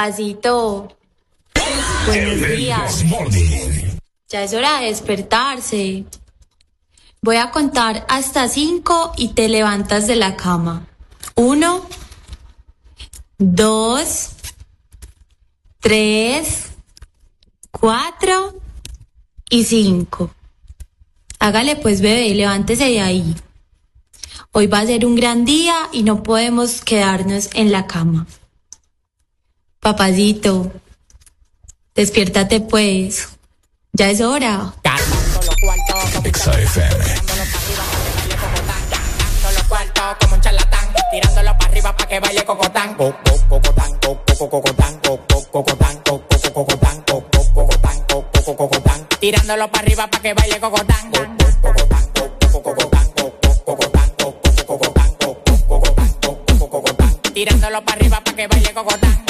Speaker 26: Papacito. Buenos días. Ya es hora de despertarse. Voy a contar hasta cinco y te levantas de la cama. Uno, dos, tres, cuatro y cinco. Hágale pues bebé, levántese de ahí. Hoy va a ser un gran día y no podemos quedarnos en la cama. Papacito, despiértate pues. Ya es hora.
Speaker 24: Como un charlatán, tirándolo para arriba para que baile cocotán. Co- co- cocotán, co- co- cocotán, co- co- cocotán, co- co- cocotán, co- co- cocotán, co- co- cocotán. Tirándolo para arriba para que baile cocotán. Co- co- cocotán, co- co- cocotán, co- co- cocotán, co- co- cocotán, co- co- cocotán, co- co- cocotán. Tirándolo para arriba para que baile cocotán.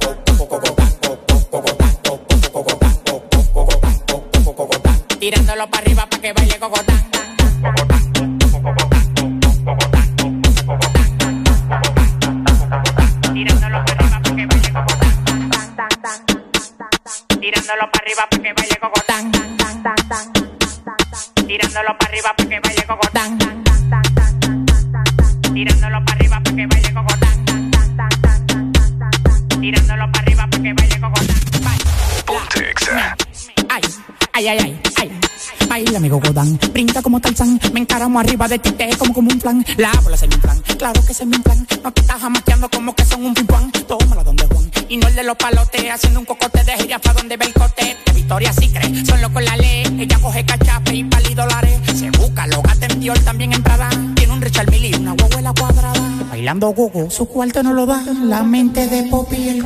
Speaker 24: Tirándolo para arriba para que baile cocotán. Tirándolo para arriba para que baile cocotán. Tirándolo para arriba para que baile cocotán. Tirándolo para arriba para que baile cocotán. Tirándolo para arriba para que baile cocotán. Tirándolo para arriba para que baile cocotán.
Speaker 4: Ponte
Speaker 24: ay, ay, ay. Baila, amigo Godán, brinca como Tarzán, me encaramo arriba de ti, te como como un plan, la bola se me plan, claro que se me plan, no te estás jamaqueando como que son un pimpán, tómala donde Juan, y no el de los palotes, haciendo un cocote de gira pa' donde ve el cote, de Victoria sí cree, son locos la ley, ella coge cachape y pali dólares, se busca, lo gasta en también en Prada, tiene un Richard Mille y una guaguela cuadrada, bailando gogo, su cuarto no lo da, la mente de Poppy y el...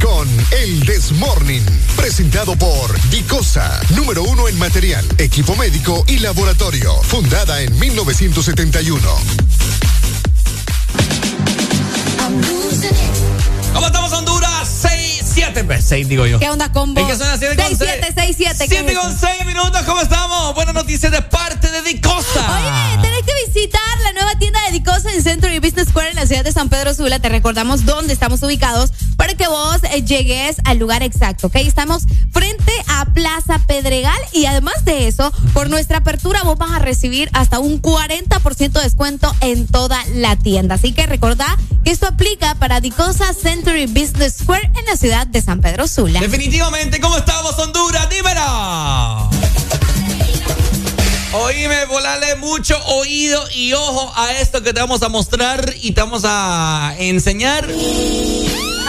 Speaker 13: con El Desmorning, presentado por Dicosa, número uno en material, equipo médico y laboratorio, fundada en 1971.
Speaker 2: ¿Cómo estamos, Honduras? 6, 7, 6 digo yo.
Speaker 3: ¿Qué onda, combo?
Speaker 2: ¿En qué son las 7 con 6?
Speaker 3: 6767, ¿qué
Speaker 2: 7
Speaker 3: es
Speaker 2: con
Speaker 3: eso?
Speaker 2: 6 minutos, ¿cómo estamos? Buenas noticias de parte de Dicosa.
Speaker 3: Oye, tenés que visitar la nueva tienda de Dicosa en Century Business Square en la ciudad de San Pedro Sula. Te recordamos dónde estamos ubicados que vos eh, llegues al lugar exacto, ¿ok? Estamos frente a Plaza Pedregal y además de eso, por nuestra apertura vos vas a recibir hasta un 40% de descuento en toda la tienda. Así que recordá que esto aplica para Dicosa Century Business Square en la ciudad de San Pedro Sula.
Speaker 2: Definitivamente, ¿cómo estamos, Honduras? Dímelo. Oíme, volarle mucho oído y ojo a esto que te vamos a mostrar y te vamos a enseñar.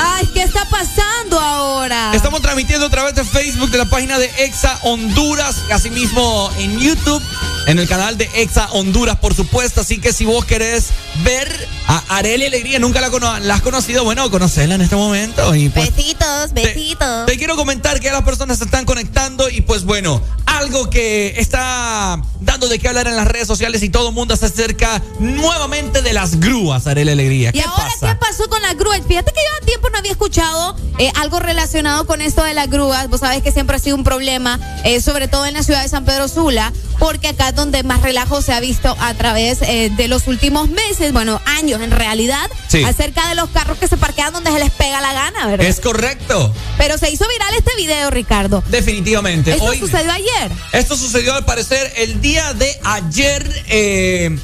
Speaker 3: Ay, ¿qué está pasando ahora?
Speaker 2: Estamos transmitiendo a través de Facebook de la página de Exa Honduras, asimismo en YouTube, en el canal de Exa Honduras, por supuesto. Así que si vos querés ver a Arely Alegría, nunca la, cono- la has conocido, bueno, conocela en este momento. Y pues,
Speaker 3: Besitos, besitos.
Speaker 2: te quiero comentar que las personas se están conectando y pues bueno, algo que está dando de qué hablar en las redes sociales y todo el mundo se acerca nuevamente de las grúas, Arely Alegría.
Speaker 3: ¿Y
Speaker 2: ¿Qué
Speaker 3: ahora
Speaker 2: pasa?
Speaker 3: qué pasó con la grúa? Fíjate que yo tiempo no había escuchado eh, algo relacionado con esto de las grúas. Vos sabés que siempre ha sido un problema, eh, sobre todo en la ciudad de San Pedro Sula, porque acá es donde más relajo se ha visto a través eh, de los últimos meses, bueno, años en realidad,
Speaker 2: Sí.
Speaker 3: acerca de los carros que se parquean donde se les pega la gana, ¿verdad?
Speaker 2: Es correcto,
Speaker 3: Pero se hizo viral este video, Ricardo.
Speaker 2: definitivamente.
Speaker 3: Esto
Speaker 2: Hoy-
Speaker 3: sucedió ayer.
Speaker 2: Esto sucedió al parecer el día de ayer. eh,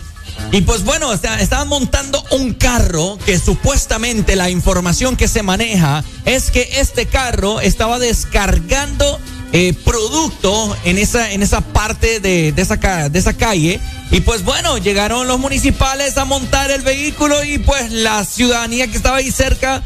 Speaker 2: y pues bueno, o sea, estaban montando un carro que supuestamente la información que se maneja es que este carro estaba descargando eh, en esa, en esa parte de, de esa, de esa calle. Y pues bueno, llegaron los municipales a montar el vehículo y pues la ciudadanía que estaba ahí cerca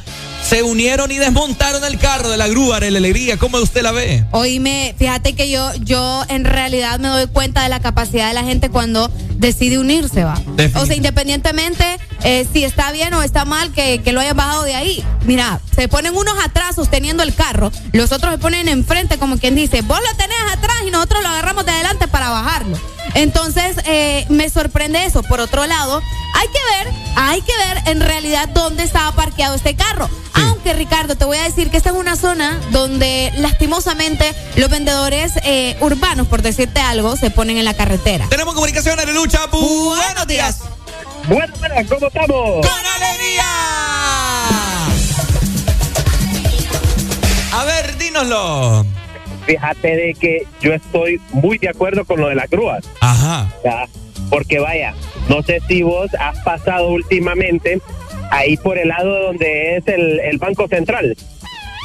Speaker 2: se unieron y desmontaron el carro de la grúa de la alegría. ¿Cómo usted la ve?
Speaker 3: Oíme, fíjate que yo, yo en realidad me doy cuenta de la capacidad de la gente cuando decide unirse, va. O sea, independientemente eh, si está bien o está mal que, que lo hayan bajado de ahí. Mira, se ponen unos atrás sosteniendo el carro, los otros se ponen enfrente como quien dice, vos lo tenés atrás y nosotros lo agarramos de adelante para bajarlo. Entonces, eh, me sorprende eso. Por otro lado, hay que ver, hay que ver en realidad dónde estaba parqueado este carro. Aunque, Ricardo, te voy a decir que esta es una zona donde lastimosamente los vendedores eh, urbanos, por decirte algo, se ponen en la carretera.
Speaker 2: Tenemos comunicación en lucha. Buenos días.
Speaker 27: Buenas, buenas, ¿cómo estamos?
Speaker 2: ¡Con alegría! A ver, dínoslo.
Speaker 27: Fíjate de que yo estoy muy de acuerdo con lo de las grúas.
Speaker 2: Ajá.
Speaker 27: Ya, Porque vaya, no sé si vos has pasado últimamente ahí por el lado donde es el, el Banco Central.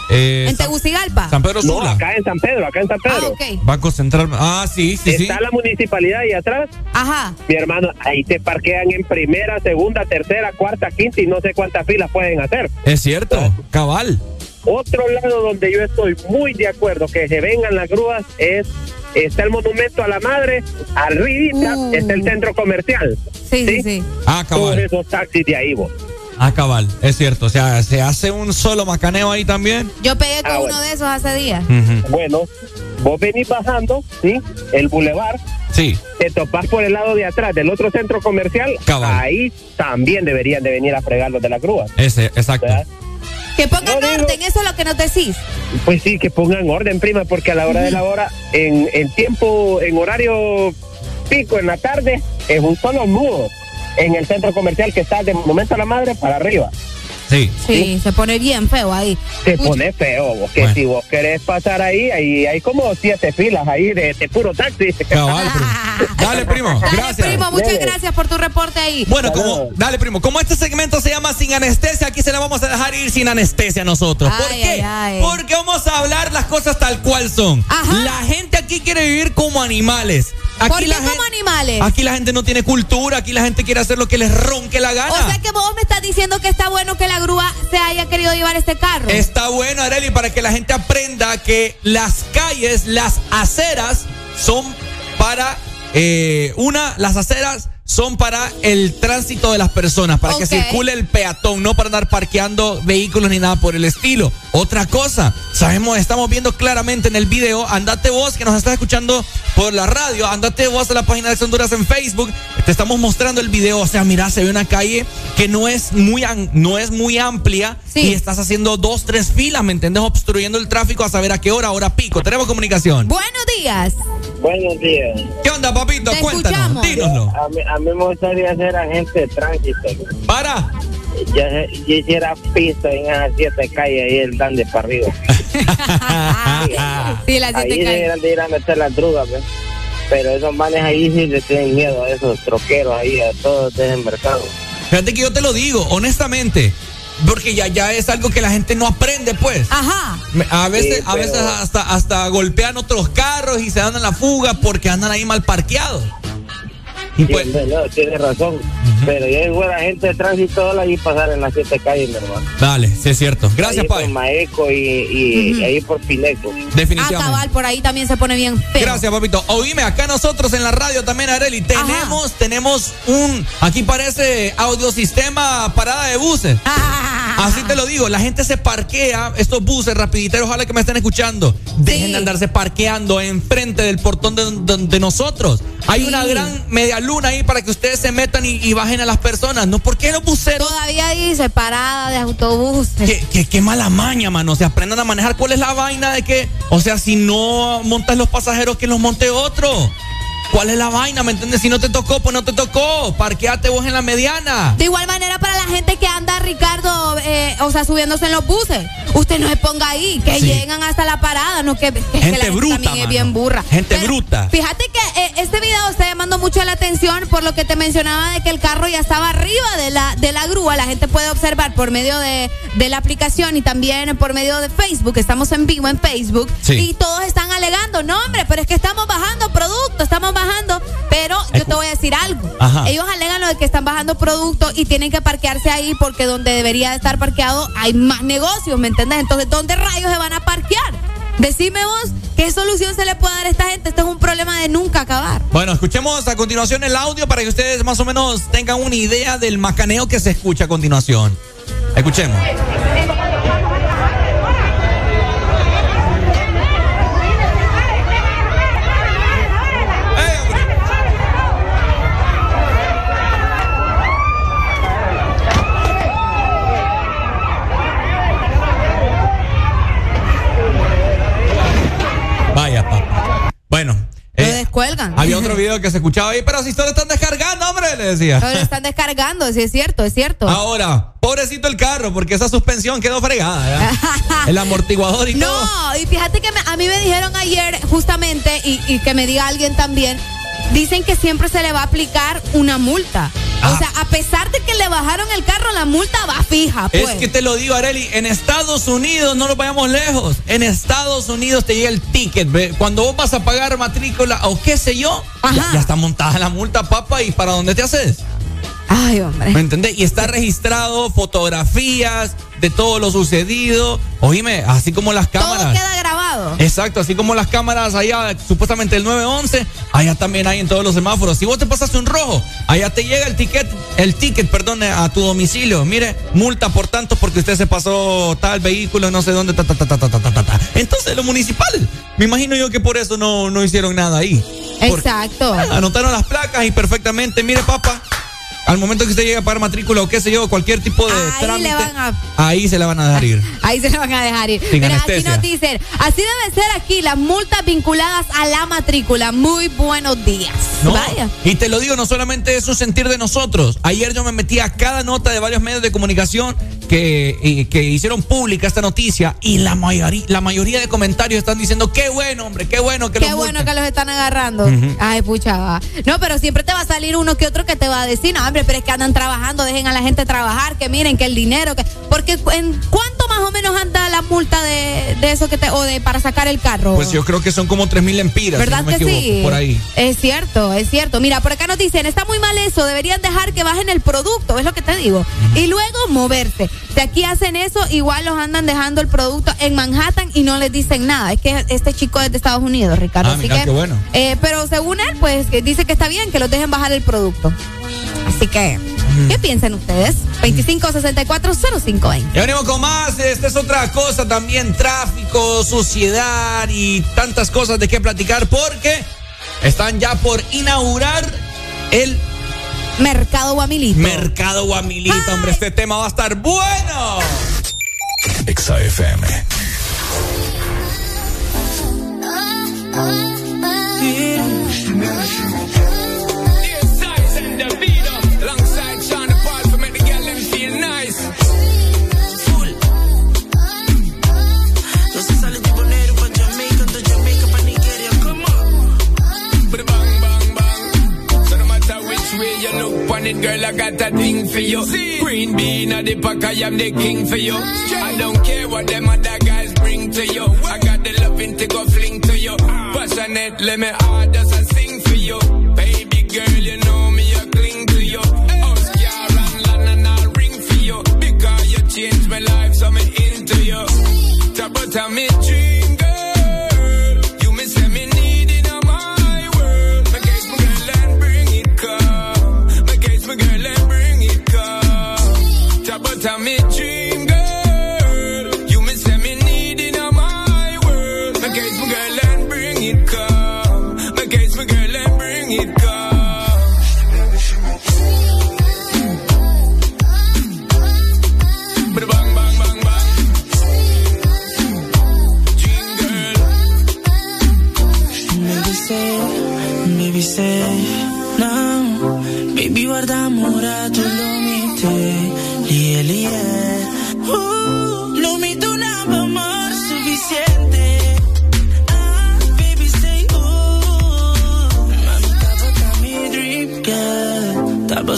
Speaker 2: Eh,
Speaker 3: ¿En Tegucigalpa?
Speaker 2: San Pedro
Speaker 27: No,
Speaker 2: Sula.
Speaker 27: acá en San Pedro, acá en San Pedro.
Speaker 3: Ah, ok.
Speaker 2: Banco Central. Ah, sí, sí, sí.
Speaker 27: Está la municipalidad ahí atrás.
Speaker 3: Ajá.
Speaker 27: Mi hermano, ahí te parquean en primera, segunda, tercera, cuarta, quinta y no sé cuántas filas pueden hacer.
Speaker 2: Es cierto, cabal.
Speaker 27: Otro lado donde yo estoy muy de acuerdo que se vengan las grúas es está el monumento a la madre, arribita está el centro comercial.
Speaker 3: Sí, sí, sí.
Speaker 2: Ah,
Speaker 27: Todos
Speaker 2: cabal.
Speaker 27: esos taxis de ahí, vos.
Speaker 2: Ah, cabal. Es cierto. O sea, se hace un solo macaneo ahí también.
Speaker 3: Yo pegué con
Speaker 27: Ah,
Speaker 3: uno de esos hace días.
Speaker 27: Bueno, vos venís bajando, ¿sí? El bulevar,
Speaker 2: Sí.
Speaker 27: te topás por el lado de atrás del otro centro comercial,
Speaker 2: Cabal.
Speaker 27: ahí también deberían de venir a fregar los de las grúas.
Speaker 2: Ese, exacto.
Speaker 3: Que pongan orden, eso es lo que nos decís.
Speaker 27: Pues sí, que pongan orden, prima, porque a la hora de la hora, en, en tiempo, en horario pico, en la tarde, es un solo nudo en el centro comercial que está de Monumento a la Madre para arriba.
Speaker 2: Sí.
Speaker 3: Sí, se pone bien feo ahí.
Speaker 27: Se pone feo, vos, que si vos querés pasar ahí, ahí hay como siete filas ahí de, de puro taxi.
Speaker 2: Cabal, primo. Dale, primo. Gracias.
Speaker 3: Primo, muchas gracias por tu reporte ahí.
Speaker 2: Bueno, como, dale, primo, como este segmento se llama Sin Anestesia, aquí se la vamos a dejar ir sin anestesia nosotros. ¿Por
Speaker 3: Ay,
Speaker 2: qué?
Speaker 3: ay, ay.
Speaker 2: Porque vamos a hablar las cosas tal cual son. La gente aquí quiere vivir como animales. Aquí
Speaker 3: ¿Por qué
Speaker 2: la
Speaker 3: como
Speaker 2: gente-
Speaker 3: animales?
Speaker 2: Aquí la gente no tiene cultura, aquí la gente quiere hacer lo que les ronque la gana.
Speaker 3: O sea que vos me estás diciendo que está bueno que la grúa se haya querido llevar este carro.
Speaker 2: Está bueno, Areli, para que la gente aprenda que las calles, las aceras, son para eh, una, las aceras son para el tránsito de las personas, para que circule el peatón, no para andar parqueando vehículos ni nada por el estilo. Otra cosa, sabemos, estamos viendo claramente en el video, andate vos que nos estás escuchando por la radio, andate vos a la página de Honduras en Facebook, te estamos mostrando el video, o sea, mira, se ve una calle que no es muy, no es muy amplia y estás haciendo dos, tres filas, ¿me entiendes? Obstruyendo el tráfico a saber a qué hora, hora pico. Tenemos comunicación.
Speaker 3: Buenos días.
Speaker 27: Buenos días.
Speaker 2: ¿Qué onda, papito?
Speaker 3: Te
Speaker 2: Cuéntanos,
Speaker 3: escuchamos.
Speaker 2: dínoslo.
Speaker 27: A mí, a mí me gustaría ser agente de tránsito.
Speaker 2: ¿Para?
Speaker 27: Yo, yo hiciera piso en esas siete calles ahí el dan de para arriba.
Speaker 3: Sí, las
Speaker 27: ahí
Speaker 3: siete calles.
Speaker 27: deberían de ir a meter las drogas, ¿ves? Pero esos manes ahí sí le tienen miedo a esos troqueros ahí, a todos del mercado.
Speaker 2: Fíjate que yo te lo digo, honestamente. Porque ya, ya es algo que la gente no aprende, pues.
Speaker 3: Ajá.
Speaker 2: A veces,
Speaker 27: Sí,
Speaker 2: a veces hasta, hasta golpean otros carros y se dan a la fuga porque andan ahí mal parqueados. Y
Speaker 27: Sí,
Speaker 2: pues,
Speaker 27: no, tiene razón. Pero yo soy buena gente de tránsito la y pasar en las siete calles, mi hermano.
Speaker 2: dale, sí es cierto. Gracias,
Speaker 27: ahí por. Maeco y, y,
Speaker 3: Ujú.
Speaker 27: y ahí por Pineco.
Speaker 3: Ah,
Speaker 2: Definitivamente.
Speaker 3: cabal, por ahí también se pone bien feo.
Speaker 2: Gracias, papito. Oíme, acá nosotros en la radio también, Areli, tenemos, tenemos un, aquí parece audiosistema parada de buses. Así te lo digo, la gente se parquea, estos buses rapiditeros, ojalá que me estén escuchando. Dejen de andarse parqueando enfrente del portón de, de- de nosotros. Hay una gran media luna ahí para que ustedes se metan y, y bajen a las personas. ¿No? ¿Por qué los buceros?
Speaker 3: Todavía dice parada de autobuses.
Speaker 2: Qué, qué- qué mala maña, mano. Se aprendan a manejar. ¿Cuál es la vaina de que, o sea, si no montas los pasajeros, que los monte otro? ¿Cuál es la vaina? ¿Me entiendes? Si no te tocó, pues no te tocó. Parqueate vos en la mediana.
Speaker 3: De igual manera para la gente que anda, Ricardo, eh, o sea, subiéndose en los buses. Usted no se ponga ahí, que
Speaker 2: Sí.
Speaker 3: llegan hasta la parada, no que, que la
Speaker 2: Gente bruta,
Speaker 3: también es bien burra.
Speaker 2: Gente bruta.
Speaker 3: Fíjate que eh, este video está llamando mucho la atención por lo que te mencionaba de que el carro ya estaba arriba de la, de la grúa. La gente puede observar por medio de, de la aplicación y también por medio de Facebook. Estamos en vivo en Facebook.
Speaker 2: Sí.
Speaker 3: Y todos están alegando, no hombre, pero es que estamos bajando producto, estamos bajando. Pero yo te voy a decir algo.
Speaker 2: Ajá.
Speaker 3: Ellos alegan lo de que están bajando producto y tienen que parquearse ahí porque donde debería de estar parqueado hay más negocios, ¿me entiendes? Entonces, ¿dónde rayos se van a parquear? Decime vos, ¿qué solución se le puede dar a esta gente? Esto es un problema de nunca acabar.
Speaker 2: Bueno, escuchemos a continuación el audio para que ustedes más o menos tengan una idea del macaneo que se escucha a continuación. Escuchemos. Vaya, Bueno.
Speaker 3: Lo
Speaker 2: eh,
Speaker 3: descuelgan.
Speaker 2: había otro video que se escuchaba ahí, pero si solo están descargando, hombre, le decía.
Speaker 3: Lo están descargando, sí es cierto, es cierto.
Speaker 2: Ahora, pobrecito el carro, porque esa suspensión quedó fregada. El amortiguador y todo.
Speaker 3: No, y fíjate que me- a mí me dijeron ayer justamente, y, y que me diga alguien también, dicen que siempre se le va a aplicar una multa.
Speaker 2: Ah.
Speaker 3: O sea, a pesar de que le bajaron el carro, la multa va fija, pues.
Speaker 2: Es que te lo digo, Areli, en Estados Unidos, no nos vayamos lejos, en Estados Unidos te llega el ticket, ¿ve? cuando vos vas a pagar matrícula o qué sé yo, ya, ya está montada la multa, papa, ¿y para dónde te haces?
Speaker 3: Ay, hombre.
Speaker 2: ¿Me entendés? Y está registrado fotografías de todo lo sucedido. Oíme, así como las cámaras.
Speaker 3: Todo queda grabado.
Speaker 2: Exacto, así como las cámaras allá, supuestamente el 911, allá también hay en todos los semáforos. Si vos te pasas un rojo, allá te llega el ticket, el ticket, perdón, a tu domicilio. Mire, multa por tanto porque usted se pasó tal vehículo, no sé dónde, ta, ta, ta, ta, ta, ta, ta. Entonces, lo municipal, me imagino yo que por eso no, no hicieron nada ahí.
Speaker 3: Exacto.
Speaker 2: Anotaron las placas y perfectamente, mire, papá al momento que usted llegue a pagar matrícula o qué sé yo, cualquier tipo de
Speaker 3: Ahí
Speaker 2: trámite,
Speaker 3: le van a
Speaker 2: ahí se la van a dejar ir.
Speaker 3: Ahí se lo van a dejar ir.
Speaker 2: Sin
Speaker 3: Mira, aquí
Speaker 2: anestesia.
Speaker 3: nos dicen, así debe ser aquí, las multas vinculadas a la matrícula. Muy buenos días.
Speaker 2: No,
Speaker 3: Vaya.
Speaker 2: Y te lo digo, no solamente es un sentir de nosotros. Ayer yo me metí a cada nota de varios medios de comunicación que, que hicieron pública esta noticia y la mayoría, la mayoría de comentarios están diciendo, qué bueno, hombre, qué bueno que
Speaker 3: Qué
Speaker 2: los
Speaker 3: bueno
Speaker 2: multen".
Speaker 3: que los están agarrando.
Speaker 2: Ujú.
Speaker 3: Ay, pucha, va. No, pero siempre te va a salir uno que otro que te va a decir, no, pero es que andan trabajando, dejen a la gente trabajar, que miren, que el dinero, que. Porque en cuánto más o menos anda la multa de, de eso que te. o de para sacar el carro.
Speaker 2: Pues yo creo que son como tres mil empiras.
Speaker 3: ¿Verdad que sí?
Speaker 2: Por ahí.
Speaker 3: Es cierto, es cierto. Mira, por acá nos dicen, está muy mal eso, deberían dejar que bajen el producto, es lo que te digo. Y luego moverse. Si aquí hacen eso, igual los andan dejando el producto en Manhattan y no les dicen nada. Es que este chico es de Estados Unidos, Ricardo.
Speaker 2: Ah,
Speaker 3: así
Speaker 2: mira,
Speaker 3: que,
Speaker 2: qué bueno.
Speaker 3: Eh, pero según él, pues que dice que está bien que los dejen bajar el producto. Así Así que, mm. ¿qué piensan ustedes? 25640520.
Speaker 2: Ya venimos con más. Esta es otra cosa también: tráfico, suciedad y tantas cosas de qué platicar porque están ya por inaugurar el
Speaker 3: Mercado Guamilito.
Speaker 2: Mercado Guamilito, hombre, este tema va a estar bueno.
Speaker 28: XAFM. Ah, ah. it, girl, I got a thing for you. See? Green bean or the pack, I am the king for you. I don't care what them other guys bring to you. I got the loving to go fling to you. Passionate, let me order some sing for you. Baby girl, you know me, I cling to you. Oscar and Lana, I'll ring for you. Because you changed my life, so me into you. Top of me
Speaker 29: tree.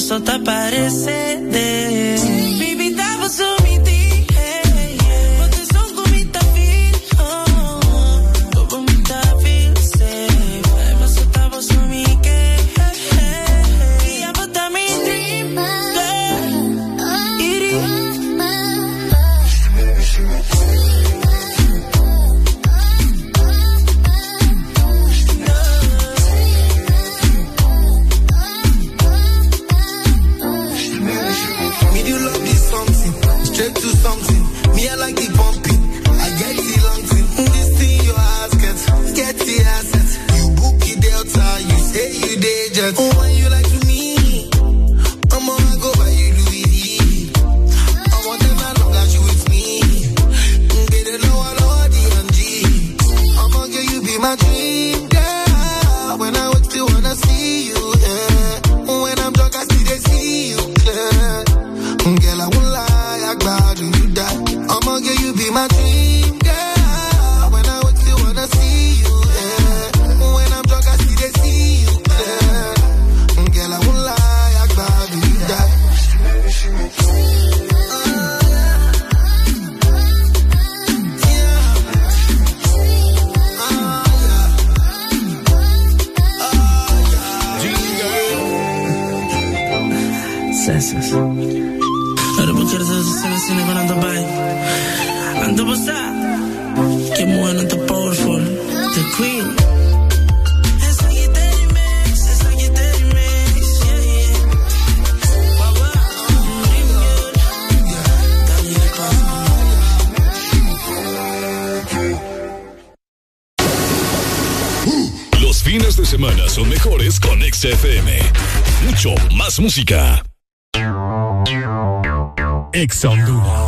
Speaker 29: eso
Speaker 25: te parece de XFM. Mucho más música. Ex Honduras.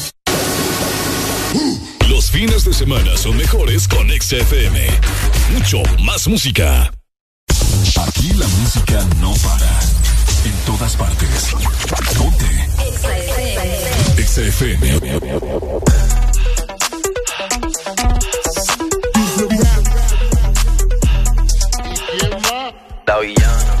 Speaker 4: Fines de semana son mejores con XFM. Mucho más música. Aquí la música no para. En todas partes. Ponte. XFM.
Speaker 30: La villana.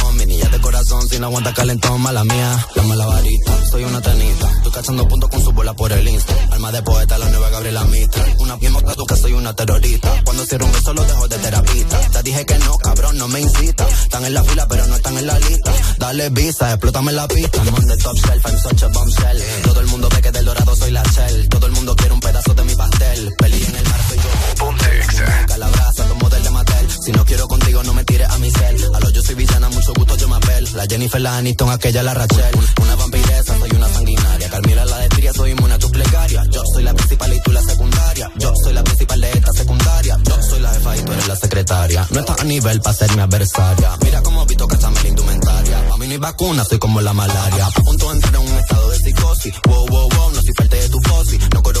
Speaker 31: corazón, si no aguanta calentón, mala mía. La mala varita, soy una tenista, estoy cachando puntos con su bola por el insta. Alma de poeta, la nueva Gabriela Mistral. Una bien tú que soy una terrorista. Cuando cierro un beso lo dejo de terapista. Te dije que no, cabrón, no me incita. Están en la fila, pero no están en la lista. Dale visa, explótame la pista. I'm on the top shelf, I'm such a bombshell. Todo el mundo ve que del dorado soy la shell. Todo el mundo quiere un pedazo de mi pastel. Peli en el mar soy yo. Ponte Calabraza, tomo del de Mattel. Si no quiero contigo, no me tires a mi cel. A lo yo soy villana, mucho gusto yo me apel. Jennifer, la Aniston, aquella la Rachel. Una vampiresa, soy una sanguinaria. Carmila, la de soy inmune a tus plegarias. Yo soy la principal y tú la secundaria. Yo soy la principal de esta secundaria. Yo soy la jefa y tú eres la secretaria. No estás a nivel para ser mi adversaria. Mira cómo Vito cachame la indumentaria. A mí hay vacuna, soy como la malaria. A punto de entrar en un estado de psicosis. Wow, wow, wow, no soy parte de tu fosi. No corro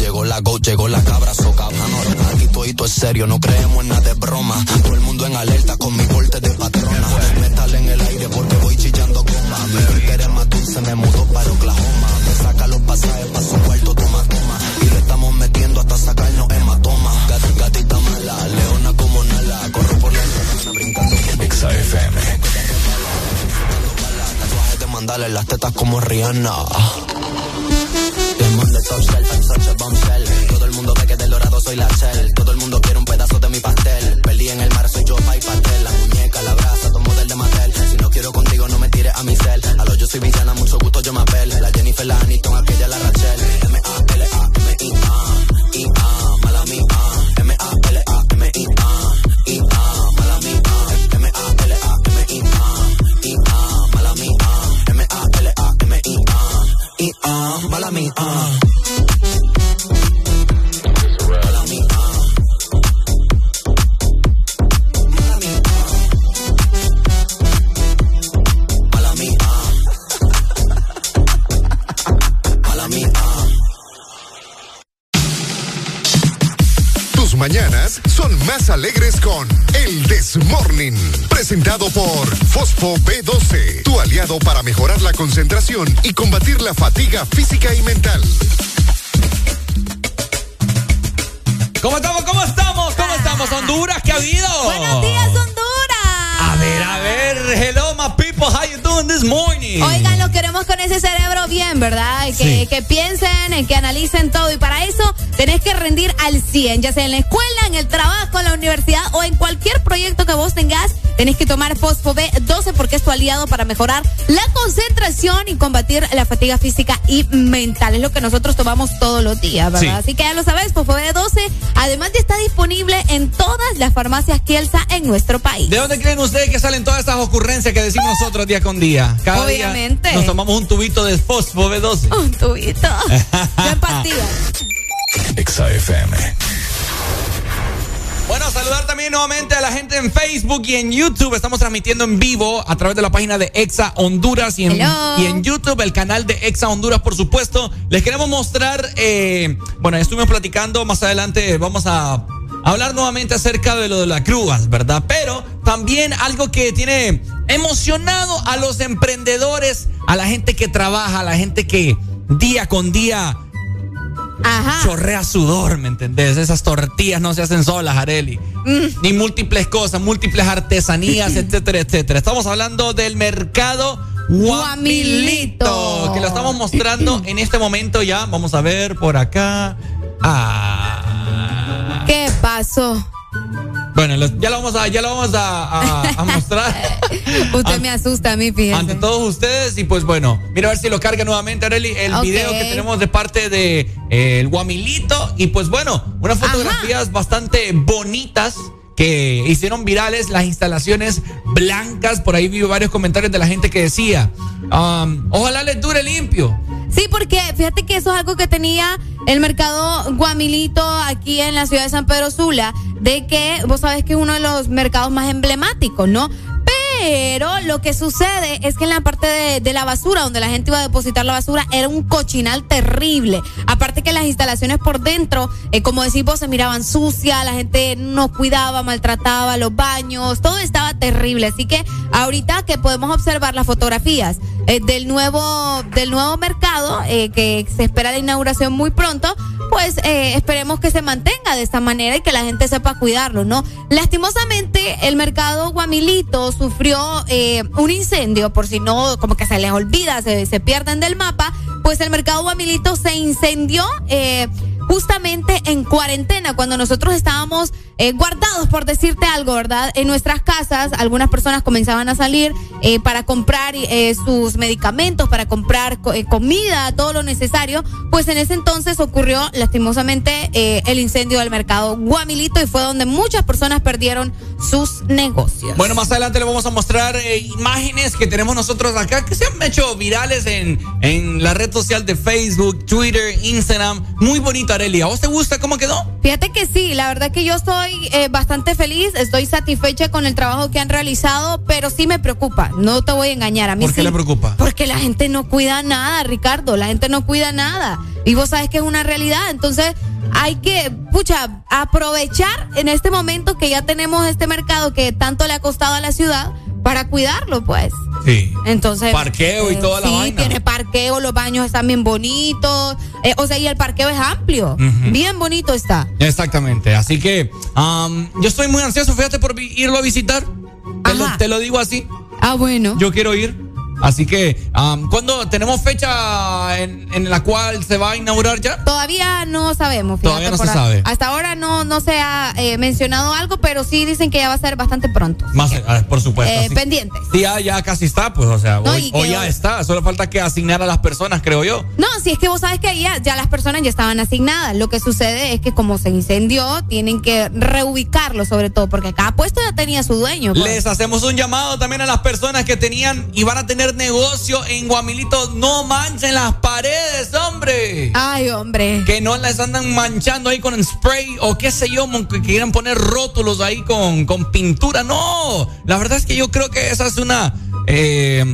Speaker 31: Llegó la go, llegó la cabra, so cabrón. Aquí todo es serio, no creemos en nada de broma. Todo el mundo en alerta con mi porte de patrona. Metal en el aire porque voy chillando goma. Mi Twitter es más dulce, me mudó para Oklahoma. Me saca los pasajes pa' su cuarto, toma, toma. Y le estamos metiendo hasta sacarnos hematoma. Gat, gatita mala, leona como Nala. Corro por la brincando
Speaker 4: XFM.
Speaker 31: tatuajes de mandarle las tetas como Rihanna. Todo el mundo quiere un pedazo de mi pastel. Peli en el mar, soy yo, pa' y pastel. La muñeca, la brasa, tomo del de Mattel. Si no quiero contigo, no me tires a mi cel. A lo yo soy villana, mucho gusto yo me apel. La Jennifer, la
Speaker 13: alegres con El Desmorning. Presentado por Fosfo B12, tu aliado para mejorar la concentración y combatir la fatiga física y mental.
Speaker 2: ¿Cómo estamos? ¿Cómo estamos? ¿Cómo estamos? Honduras, ¿qué ha habido?
Speaker 3: Buenos días, Honduras.
Speaker 2: A ver, a ver, hello my people, how you doing this morning?
Speaker 3: Oigan, lo queremos con ese cerebro bien, ¿verdad? Que,
Speaker 2: Sí.
Speaker 3: que piensen, que analicen todo. Y para eso tenés que rendir al 100, ya sea en la escuela, en el trabajo, en la universidad o en cualquier proyecto que vos tengas. Tenés que tomar Fosfo B12 porque es tu aliado para mejorar la concentración y combatir la fatiga física y mental. Es lo que nosotros tomamos todos los días, ¿verdad?
Speaker 2: Sí.
Speaker 3: Así que ya lo sabes, Fosfo B12, además de estar disponible en todas las farmacias Kielsa en nuestro país.
Speaker 2: ¿De dónde creen ustedes que salen todas estas ocurrencias que decimos nosotros día con día? Cada día
Speaker 3: Obviamente.
Speaker 2: nos tomamos un tubito de fosfo B12.
Speaker 3: Un tubito. Yo en pastillas.
Speaker 4: XFM.
Speaker 2: Bueno, saludar también nuevamente a la gente en Facebook y en YouTube. Estamos transmitiendo en vivo a través de la página de Exa Honduras y en,
Speaker 3: Hello.
Speaker 2: y en YouTube, el canal de Exa Honduras, por supuesto. Les queremos mostrar, eh, bueno, ya estuvimos platicando, más adelante vamos a hablar nuevamente acerca de lo de las grúas, ¿verdad? Pero también algo que tiene emocionado a los emprendedores a la gente que trabaja, a la gente que día con día chorrea sudor, ¿me entendés? Esas tortillas no se hacen solas, Areli.
Speaker 3: Mm.
Speaker 2: Ni múltiples cosas, múltiples artesanías, etcétera, etcétera. Estamos hablando del mercado Guamilito, que lo estamos mostrando en este momento ya. Vamos a ver por acá. Ah.
Speaker 3: ¿Qué pasó?
Speaker 2: Bueno, ya lo vamos a, ya lo vamos a, a- a mostrar.
Speaker 3: Usted me asusta a mí, fíjese.
Speaker 2: ante todos ustedes y pues bueno, mira a ver si lo carga nuevamente Areli el video que tenemos de parte de eh, el Guamilito y pues bueno, unas fotografías bastante bonitas que hicieron virales las instalaciones blancas, por ahí vi varios comentarios de la gente que decía, um, ojalá les dure limpio.
Speaker 3: Sí, porque fíjate que eso es algo que tenía el mercado Guamilito aquí en la ciudad de San Pedro Sula, de que vos sabés que es uno de los mercados más emblemáticos, ¿no? Pero lo que sucede es que en la parte de, de la basura, donde la gente iba a depositar la basura, era un cochinal terrible. Aparte que las instalaciones por dentro, eh, como decís vos, se miraban sucias, la gente no cuidaba, maltrataba los baños, todo estaba terrible. Así que ahorita que podemos observar las fotografías eh, del nuevo del nuevo mercado, eh, que se espera la inauguración muy pronto, pues eh, esperemos que se mantenga de esta manera y que la gente sepa cuidarlo, ¿no? Lastimosamente, el mercado Guamilito sufrió eh, un incendio, por si no, como que se les olvida, se, pierden del mapa, pues el mercado Guamilito se incendió. eh, justamente en cuarentena, cuando nosotros estábamos eh, guardados, por decirte algo, ¿verdad? En nuestras casas, algunas personas comenzaban a salir eh, para comprar eh, sus medicamentos, para comprar co- comida, todo lo necesario. Pues en ese entonces ocurrió lastimosamente el incendio del mercado Guamilito y fue donde muchas personas perdieron sus negocios.
Speaker 2: Bueno, más adelante le vamos a mostrar imágenes que tenemos nosotros acá que se han hecho virales en, en la red social de Facebook, Twitter, Instagram. Muy bonito, Areli. ¿A vos te gusta cómo quedó?
Speaker 3: Fíjate que sí, la verdad que yo estoy eh, bastante feliz, estoy satisfecha con el trabajo que han realizado, pero sí me preocupa, no te voy a engañar, a mí
Speaker 2: ¿Por qué
Speaker 3: sí.
Speaker 2: le preocupa?
Speaker 3: Porque la gente no cuida nada, Ricardo, la gente no cuida nada. Y vos sabes que es una realidad, entonces hay que, pucha, aprovechar en este momento que ya tenemos este mercado que tanto le ha costado a la ciudad para cuidarlo, pues.
Speaker 2: Sí.
Speaker 3: Entonces.
Speaker 2: Parqueo y toda la
Speaker 3: sí,
Speaker 2: vaina.
Speaker 3: tiene parqueo, los baños están bien bonitos. eh, o sea, y el parqueo es amplio. Bien bonito está.
Speaker 2: Exactamente. Así que am, yo estoy muy ansioso, fíjate, por irlo a visitar. Te lo, te lo digo así.
Speaker 3: Ah, bueno.
Speaker 2: Yo quiero ir. Así que, am, ¿cuándo tenemos fecha en, en la cual se va a inaugurar ya?
Speaker 3: Todavía no sabemos. fíjate,
Speaker 2: Todavía no se
Speaker 3: a-
Speaker 2: sabe.
Speaker 3: Hasta ahora no, no se ha eh, mencionado algo, pero sí dicen que ya va a ser bastante pronto.
Speaker 2: Más, ah, por supuesto.
Speaker 3: Eh, pendientes.
Speaker 2: Sí, ya, ya casi está, pues, o sea,
Speaker 3: No,
Speaker 2: hoy, ya está. Solo falta que asignar a las personas, creo yo.
Speaker 3: No, si es que vos sabes que ya, ya las personas ya estaban asignadas. Lo que sucede es que como se incendió, tienen que reubicarlo sobre todo, porque cada puesto ya tenía su dueño. pues.
Speaker 2: Les hacemos un llamado también a las personas que tenían y van a tener negocio en Guamilito. No manchen las paredes, hombre.
Speaker 3: Ay, hombre.
Speaker 2: Que no las andan manchando ahí con spray o qué sé yo, que quieran poner rótulos ahí con, con pintura. No, la verdad es que yo creo que esa es una, eh,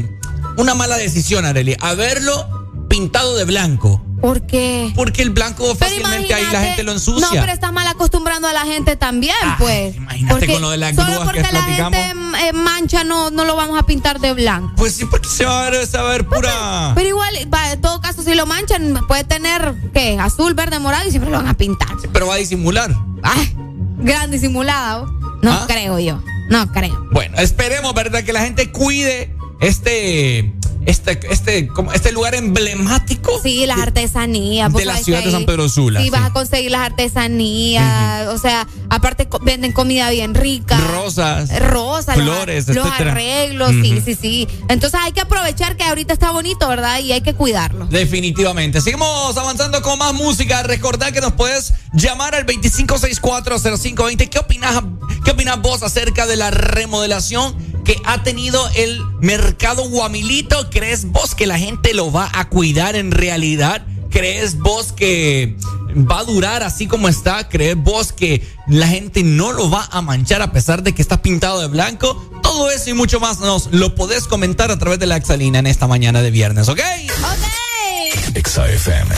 Speaker 2: una mala decisión, Arely. Haberlo pintado de blanco.
Speaker 3: ¿Por qué?
Speaker 2: Porque el blanco fácilmente ahí la gente lo ensucia.
Speaker 3: No, pero estás mal acostumbrando a la gente también, pues.
Speaker 2: imagínate con lo de las
Speaker 3: solo
Speaker 2: grúas
Speaker 3: porque
Speaker 2: que
Speaker 3: la gente eh, mancha no, no lo vamos a pintar de blanco.
Speaker 2: Pues sí, porque se va a ver, ver pura.
Speaker 3: Pero igual, va, en todo caso, si lo manchan, puede tener, ¿qué? Azul, verde, morado y siempre lo van a pintar.
Speaker 2: Pero va a disimular.
Speaker 3: Ay, gran disimulada. No
Speaker 2: ¿Ah?
Speaker 3: creo yo. No creo.
Speaker 2: Bueno, esperemos, ¿verdad? Que la gente cuide este. Este, este, como este lugar emblemático.
Speaker 3: Sí, las artesanías.
Speaker 2: de la ciudad de San Pedro Sula,
Speaker 3: Sí,
Speaker 2: sí.
Speaker 3: vas a conseguir las artesanías. O sea, aparte venden comida bien rica.
Speaker 2: Rosas.
Speaker 3: Rosas,
Speaker 2: Flores,
Speaker 3: los, arreglos, sí, sí, sí. Entonces hay que aprovechar que ahorita está bonito, ¿verdad? Y hay que cuidarlo.
Speaker 2: Definitivamente. Seguimos avanzando con más música. Recordad que nos puedes llamar al 25640520. ¿Qué opinas, qué opinas vos acerca de la remodelación que ha tenido el mercado Guamilito? ¿Crees vos que la gente lo va a cuidar en realidad? ¿Crees vos que va a durar así como está? ¿Crees vos que la gente no lo va a manchar a pesar de que está pintado de blanco? Todo eso y mucho más nos lo podés comentar a través de la Exalina en esta mañana de viernes, ¿ok?
Speaker 4: Exa FM.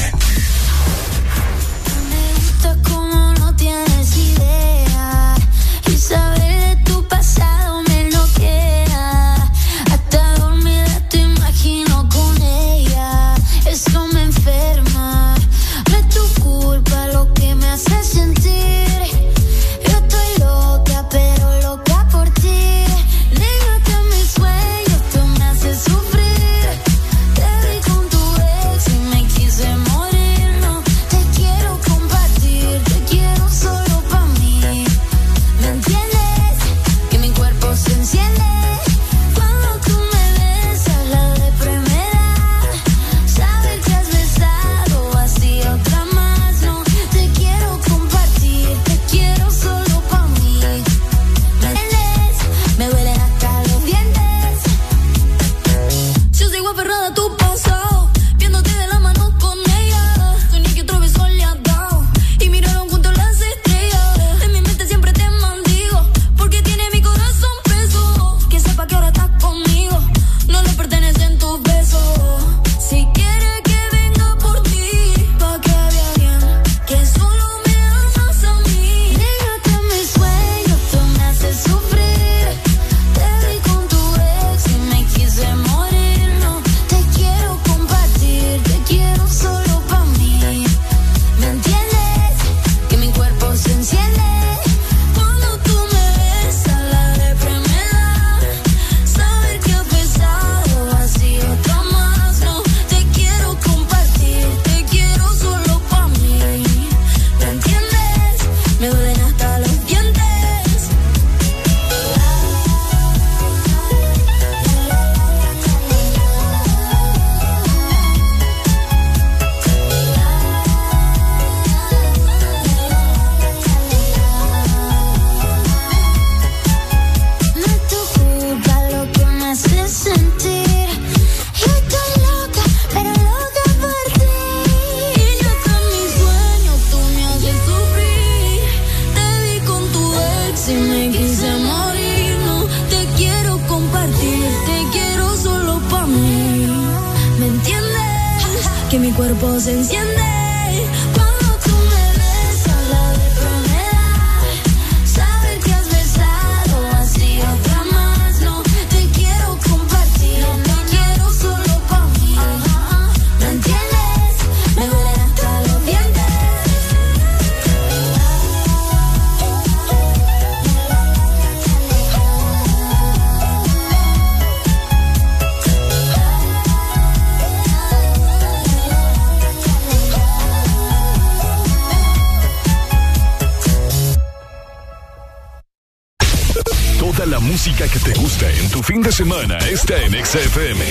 Speaker 32: De
Speaker 19: semana está en XFM.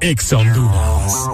Speaker 19: Ex Honduras.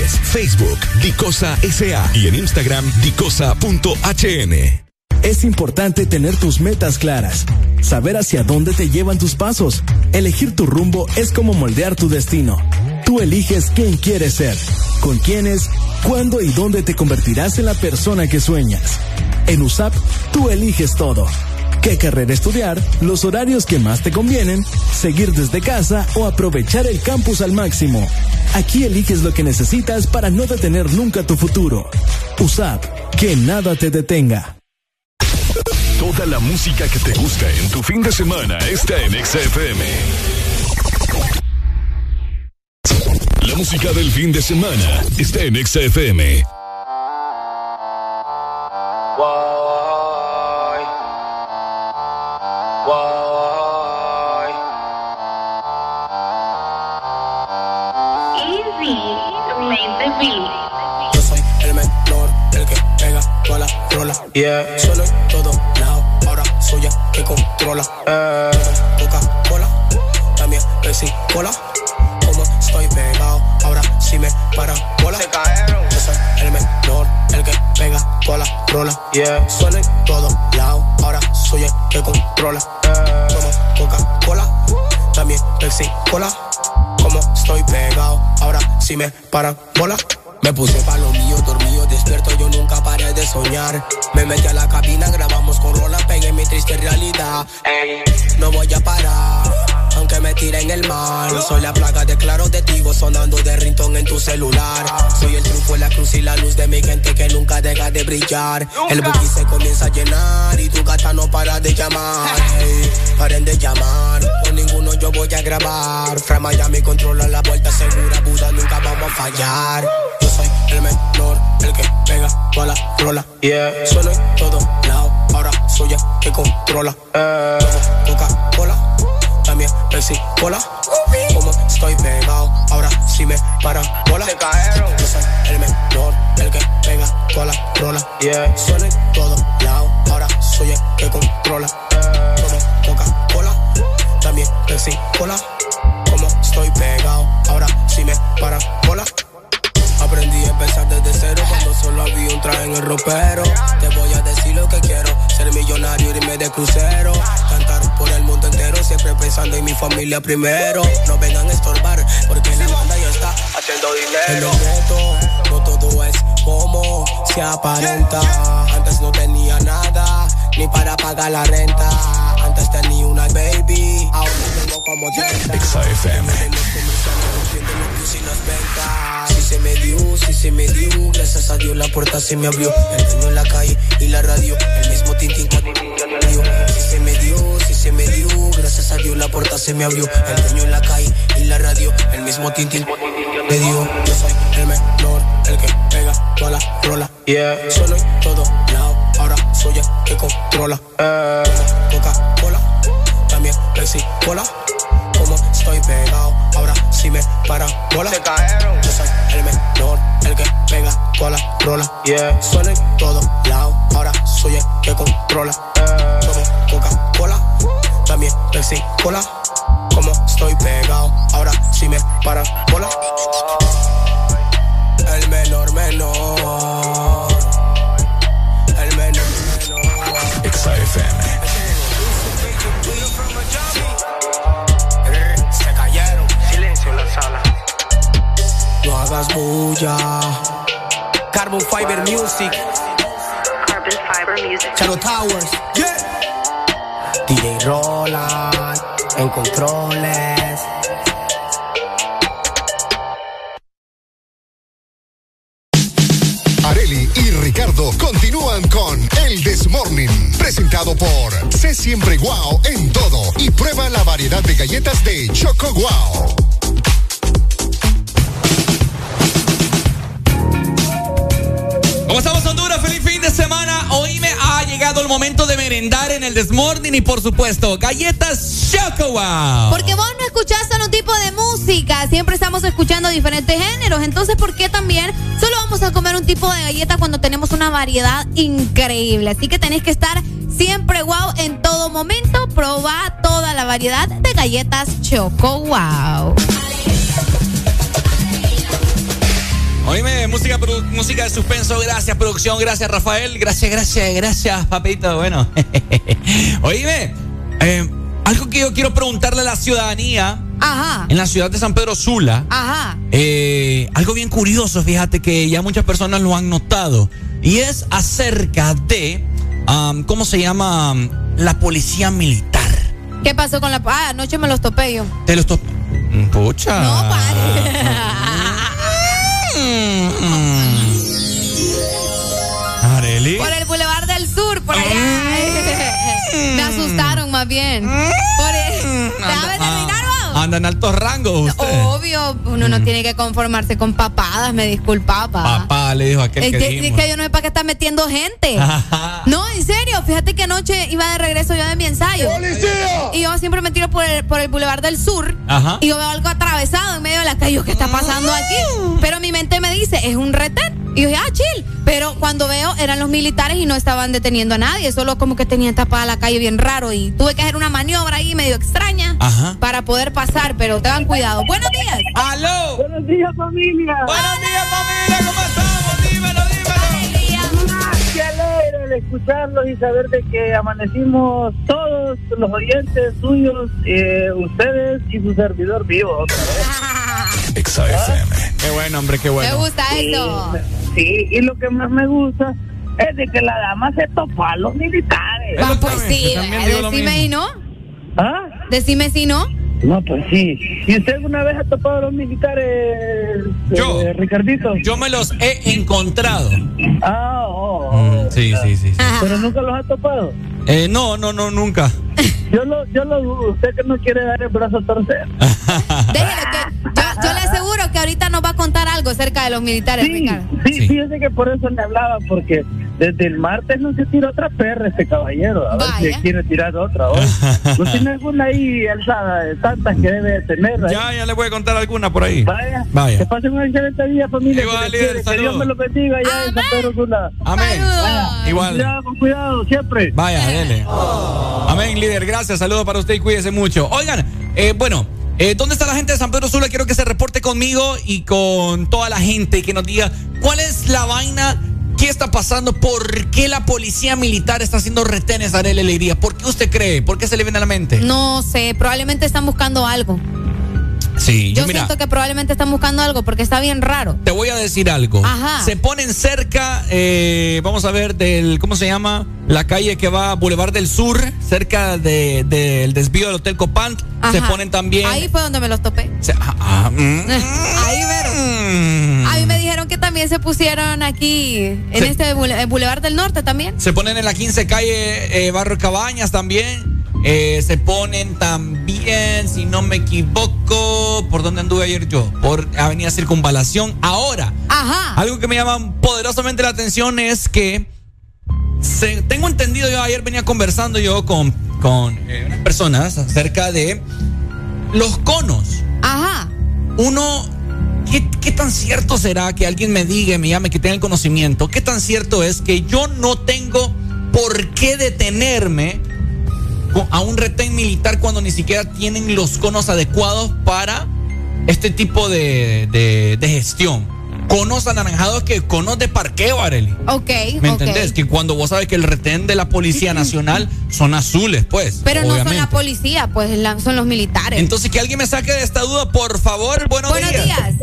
Speaker 19: Facebook, Dicosa SA y en Instagram, dicosa.hn.
Speaker 33: Es importante tener tus metas claras, saber hacia dónde te llevan tus pasos. Elegir tu rumbo es como moldear tu destino. Tú eliges quién quieres ser, con quiénes, cuándo y dónde te convertirás en la persona que sueñas. En USAP, tú eliges todo. ¿Qué carrera estudiar? Los horarios que más te convienen, seguir desde casa o aprovechar el campus al máximo. Aquí eliges lo que necesitas para no detener nunca tu futuro. USAP, que nada te detenga.
Speaker 19: Toda la música que te gusta en tu fin de semana está en XFM. La música del fin de semana está en XFM.
Speaker 30: Yo toda la rola. Yeah. Solo en todo lado, ahora soy el que controla. Eh. Coca-Cola, también Pepsi Cola. Como estoy pegado, ahora sí me para bola. Se cayeron. Yo soy el menor, el que pega toda la rola. Yeah. Solo en todo lado, ahora soy el que controla. Como Coca-Cola, también Pepsi Cola. Como estoy pegado, ahora sí me para bola. Me puse pa' lo mío, dormido, despierto, yo nunca paré de soñar. Me metí a la cabina, grabamos con rola, pegué mi triste realidad. Ey, no voy a parar, aunque me tire en el mar. Soy la plaga de claro de tigo, sonando de rintón en tu celular. Soy el triunfo, la cruz y la luz de mi gente que nunca deja de brillar. El bookie se comienza a llenar y tu gata no para de llamar. Ey, paren de llamar, con ninguno yo voy a grabar. Fra Miami controla la vuelta segura, Buda, nunca vamos a fallar. Soy el menor, el que pega toda la rola. Yeah. Sueno en todo lado, ahora soy el que controla. Como Coca-Cola, también Pepsi Cola. Como estoy pegado, ahora sí me para bola. Se cayeron. Yo soy el menor, el que pega toda la rola. Yeah. Sueno en todo lado, ahora soy el que controla. Como Coca-Cola, también Pepsi Cola. Como estoy pegado, ahora sí me para bola. Aprendí a empezar desde cero cuando solo había un traje en el ropero. Te voy a decir lo que quiero, ser millonario, irme de crucero. Cantar por el mundo entero, siempre pensando en mi familia primero. No vengan a estorbar, porque la banda ya está haciendo dinero. No todo es como se aparenta. Antes no tenía nada, ni para pagar la renta. Antes tenía una baby, ahora tengo como 30. Si se me dio, si se me dio, gracias a Dios la puerta se me abrió. El dueño en la calle y la radio, el mismo tintín. Si se me dio, si se me dio, gracias a Dios la puerta se me abrió. El dueño en la calle y la radio, el mismo tintín me dio. Yo soy el menor, el que pega toda la rola. Yeah. Solo en todo el que controla. Coca-Cola, también Cola. Como estoy pegado, ahora sí me para bola. Se. Yo soy el menor, toda la rola. Yeah. Suena en todos lados, ahora soy el que controla. Como Coca-Cola, también Cola. Como estoy pegado, ahora sí me para bola. El menor menor. Menor.
Speaker 4: XFM.
Speaker 30: Se cayeron, silencio en la sala. No hagas bulla. Carbon Fiber Music.
Speaker 34: Carbon Fiber Music.
Speaker 30: Charo Towers. Yeah. DJ Roland en controles.
Speaker 13: Areli y Ricardo continúan con El Desmorning, presentado por Sé Siempre Guau en todo y prueba la variedad de galletas de Choco Guau.
Speaker 2: ¿Cómo estamos Honduras? Feliz fin de semana. Hoy el momento de merendar en el Desmorning y por supuesto, galletas Choco Wow.
Speaker 3: Porque vos no escuchás solo un tipo de música, siempre estamos escuchando diferentes géneros. Entonces, ¿por qué también solo vamos a comer un tipo de galleta cuando tenemos una variedad increíble? Así que tenés que estar siempre wow en todo momento. Proba toda la variedad de galletas Choco Wow.
Speaker 2: Oíme, música, música de suspenso, gracias producción, gracias Rafael, gracias, gracias, gracias papito, bueno. Oíme, eh, algo que yo quiero preguntarle a la ciudadanía
Speaker 3: Ajá.
Speaker 2: en la ciudad de San Pedro Sula,
Speaker 3: Ajá.
Speaker 2: eh, algo bien curioso, fíjate que ya muchas personas lo han notado, y es acerca de, am, ¿cómo se llama? Am, La policía militar.
Speaker 3: ¿Qué pasó con la.? Ah, anoche me los topé yo.
Speaker 2: Te los to- Mm, Pucha.
Speaker 3: No,
Speaker 2: Areli.
Speaker 3: Por el Boulevard del Sur, por allá. Me asustaron más bien.
Speaker 2: Anda en altos rangos usted.
Speaker 3: Obvio, uno no tiene que conformarse con papadas, me disculpa, papá.
Speaker 2: Papá le dijo a aquel
Speaker 3: Es
Speaker 2: que
Speaker 3: que, es que yo no sé para qué está metiendo gente. No, en serio, fíjate que anoche iba de regreso yo de mi ensayo. Y yo siempre me tiro por el, por el Boulevard del Sur.
Speaker 2: Ajá.
Speaker 3: Y yo veo algo atravesado en medio de la calle. ¿Qué está pasando aquí? Pero mi mente me dice, es un retén. Y yo dije, ah, chill. Pero cuando veo, eran los militares y no estaban deteniendo a nadie. Solo como que tenían tapada la calle bien raro. Y tuve que hacer una maniobra ahí medio extraña
Speaker 2: Ajá.
Speaker 3: para poder pasar. Pero tengan cuidado. Buenos días.
Speaker 2: ¡Aló!
Speaker 27: Buenos días, familia.
Speaker 2: Buenos días, familia. ¿Cómo estamos? Dímelo, dímelo.
Speaker 27: Qué alegre el escucharlos y saber de que amanecimos todos los oyentes suyos, eh, ustedes y su servidor vivo otra vez.
Speaker 4: XFM.
Speaker 2: Qué bueno, hombre, qué
Speaker 3: Me
Speaker 2: bueno.
Speaker 3: gusta eso.
Speaker 27: Sí, y lo que más me gusta es de que la dama se topó a los militares.
Speaker 3: Pues sí, decime y no.
Speaker 27: ¿Ah?
Speaker 3: Decime si no.
Speaker 27: No, pues sí. ¿Y usted alguna vez ha topado a los militares, eh,
Speaker 2: Yo.
Speaker 27: Ricardito?
Speaker 2: Yo me los he encontrado.
Speaker 27: Ah, oh, oh.
Speaker 2: Mm, sí, sí, sí. sí.
Speaker 27: Pero nunca los ha topado.
Speaker 2: Eh, no, no, no, nunca.
Speaker 27: Yo lo, yo lo dudo. Usted que no quiere dar el brazo a torcer.
Speaker 3: Déjelo que ahorita nos va a contar algo acerca de los militares,
Speaker 27: Sí,
Speaker 3: Ricardo.
Speaker 27: sí, fíjese que por eso le hablaba, porque desde el martes no se tiró otra perra este caballero. A ver
Speaker 3: Vaya.
Speaker 27: si quiere tirar otra hoy. ¿No tiene alguna ahí alzada de tantas que debe de tener? ahí?
Speaker 2: Ya, ya le voy a contar alguna por ahí.
Speaker 27: Vaya.
Speaker 2: Vaya.
Speaker 27: Que pasen un excelente día, familia.
Speaker 2: Igual,
Speaker 27: que,
Speaker 2: líder,
Speaker 27: quiere. que
Speaker 2: saludos.
Speaker 27: Dios me lo bendiga allá en San Pedro Sula.
Speaker 2: Amén.
Speaker 27: Vaya.
Speaker 2: Igual.
Speaker 27: Cuidado, con cuidado, siempre.
Speaker 2: Vaya, dele. Amén, líder. Gracias. Saludos para usted y cuídese mucho. Oigan, eh, bueno. Eh, ¿Dónde está la gente de San Pedro Sula? Quiero que se reporte conmigo y con toda la gente y que nos diga cuál es la vaina, qué está pasando, por qué la policía militar está haciendo retenes a Arely Alegría. ¿Por qué usted cree? ¿Por qué se le viene a la mente?
Speaker 3: No sé, probablemente están buscando algo.
Speaker 2: Sí,
Speaker 3: Yo
Speaker 2: yo mira,
Speaker 3: siento que probablemente están buscando algo porque está bien raro.
Speaker 2: te voy a decir algo.
Speaker 3: Ajá.
Speaker 2: Se ponen cerca, eh, vamos a ver, del, ¿cómo se llama? La calle que va a Boulevard del Sur, cerca de- del desvío del Hotel Copán. Se
Speaker 3: Ajá.
Speaker 2: ponen también...
Speaker 3: Ahí fue donde me los topé.
Speaker 2: se- ah, ah, mm.
Speaker 3: Ahí vieron. A mí me dijeron que también se pusieron aquí, en
Speaker 2: Sí.
Speaker 3: este Boulevard del Norte también.
Speaker 2: Se ponen en la 15 calle eh, Barrio Cabañas también. Eh, se ponen también, si no me equivoco, ¿por dónde anduve ayer yo? Por Avenida Circunvalación. Ahora,
Speaker 3: Ajá.
Speaker 2: algo que me llama poderosamente la atención es que se- tengo entendido, yo ayer venía conversando yo con, con eh, unas personas acerca de los conos.
Speaker 3: Ajá.
Speaker 2: Uno ¿qué, ¿qué tan cierto será que alguien me diga, me llame, que tenga el conocimiento? ¿Qué tan cierto es que yo no tengo por qué detenerme a un retén militar cuando ni siquiera tienen los conos adecuados para este tipo de, de- de gestión? Conos anaranjados que conos de parqueo, Areli.
Speaker 3: Ok,
Speaker 2: ¿Me entendés? Que cuando vos sabes que el retén de la Policía Nacional son azules, pues.
Speaker 3: Pero no son la policía, pues son los militares.
Speaker 2: Entonces, que alguien me saque de esta duda, por favor. Buenos,
Speaker 3: Buenos días.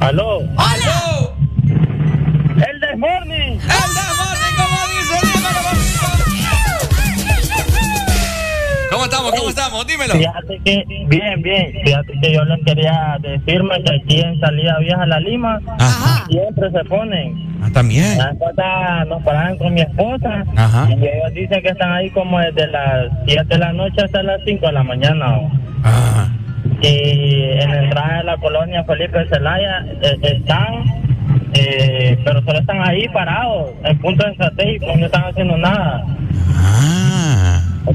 Speaker 27: Aló.
Speaker 2: ¡Aló!
Speaker 27: El Desmorning.
Speaker 2: ¡El Desmorning, estamos? ¿Cómo estamos? Dímelo.
Speaker 27: Fíjate que, bien, bien. Fíjate que yo les quería decirme que aquí en Salida Vieja La Lima siempre se ponen.
Speaker 2: Ah, también.
Speaker 27: Nos paraban con mi esposa
Speaker 2: Ajá.
Speaker 27: y ellos dicen que están ahí como desde las 7 de la noche hasta las 5 de la mañana. ¿o? Y en la entrada de la colonia Felipe Zelaya eh, están, eh, pero solo están ahí parados en puntos estratégicos, no están haciendo nada.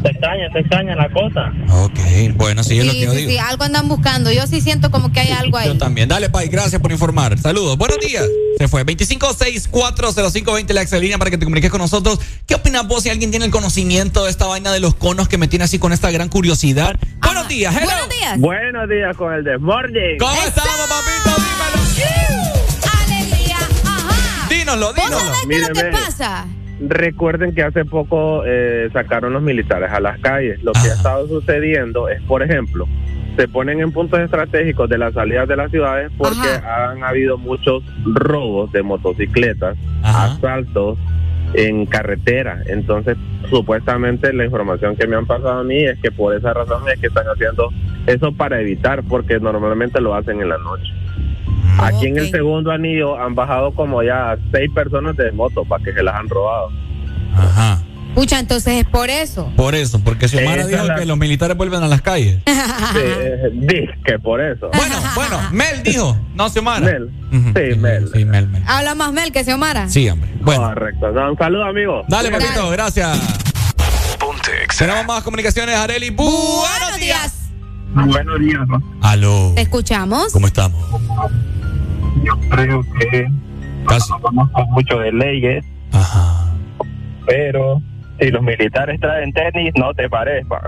Speaker 27: Te extraña, te extraña la cosa.
Speaker 2: Ok, bueno, sí, es lo
Speaker 3: Sí,
Speaker 2: que yo
Speaker 3: sí,
Speaker 2: digo.
Speaker 3: sí, algo andan buscando. Yo sí siento como que hay algo ahí.
Speaker 2: Yo también. Dale, Pai, gracias por informar. Saludos. Buenos días. Se fue. 25640520 la excelínea para que te comuniques con nosotros. ¿Qué opinas vos si alguien tiene el conocimiento de esta vaina de los conos que me tiene así con esta gran curiosidad? Buenos días, hello.
Speaker 3: Buenos días.
Speaker 27: Buenos días con el Desmorning.
Speaker 2: ¿Cómo estamos, papito?
Speaker 3: Alegría. Ajá.
Speaker 2: Dínoslo,
Speaker 3: ¿Vos sabés qué es lo que pasa?
Speaker 27: Recuerden que hace poco eh, sacaron los militares a las calles. Lo que ha estado sucediendo es, por ejemplo, se ponen en puntos estratégicos de las salidas de las ciudades porque han habido muchos robos de motocicletas, asaltos en carretera. Entonces, supuestamente la información que me han pasado a mí es que por esa razón es que están haciendo eso para evitar, porque normalmente lo hacen en la noche. Aquí en el segundo anillo han bajado como ya seis personas de moto para que se las han robado.
Speaker 2: Ajá.
Speaker 3: Pucha, entonces es por eso.
Speaker 2: Por eso, porque Xiomara
Speaker 27: Esa
Speaker 2: dijo
Speaker 27: la-
Speaker 2: que los militares vuelven a las calles.
Speaker 27: Sí, que por eso.
Speaker 2: Bueno, bueno, Mel dijo, no Xiomara.
Speaker 27: Mel. Sí, Mel.
Speaker 2: Sí, Mel, Mel.
Speaker 3: Habla más Mel que Xiomara.
Speaker 2: Sí, hombre. Bueno.
Speaker 27: Correcto. No, un saludo, amigo.
Speaker 2: Dale, papito, gracias. Tenemos más comunicaciones, Areli.
Speaker 3: Buenos días.
Speaker 27: Buenos días.
Speaker 2: Aló.
Speaker 3: ¿Te escuchamos?
Speaker 2: ¿Cómo estamos?
Speaker 27: Yo creo que
Speaker 2: Casi.
Speaker 27: no conozco mucho de leyes, pero si los militares traen tenis, no te pares, pa.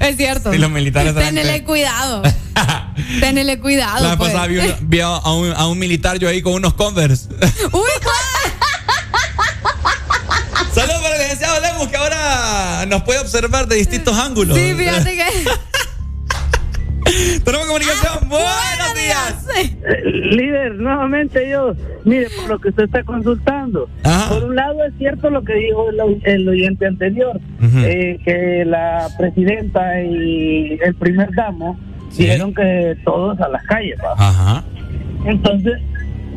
Speaker 3: es cierto.
Speaker 2: Sí, los militares traen
Speaker 3: Tenele
Speaker 2: tenis.
Speaker 3: cuidado. Tenele cuidado.
Speaker 2: La vez
Speaker 3: pues.
Speaker 2: pasada vi, un- vi a, un, a un militar yo ahí con unos Converse.
Speaker 3: Uy,
Speaker 2: licenciado Lemus que ahora nos puede observar de distintos ángulos.
Speaker 3: Sí, fíjate que.
Speaker 2: Tenemos comunicación. Buenos días.
Speaker 27: líder, nuevamente yo, mire, por lo que usted está consultando, por un lado es cierto lo que dijo el, oyente anterior, eh, que la presidenta y el primer damo dijeron que todos a las calles, ¿va?
Speaker 2: Ajá.
Speaker 27: Entonces,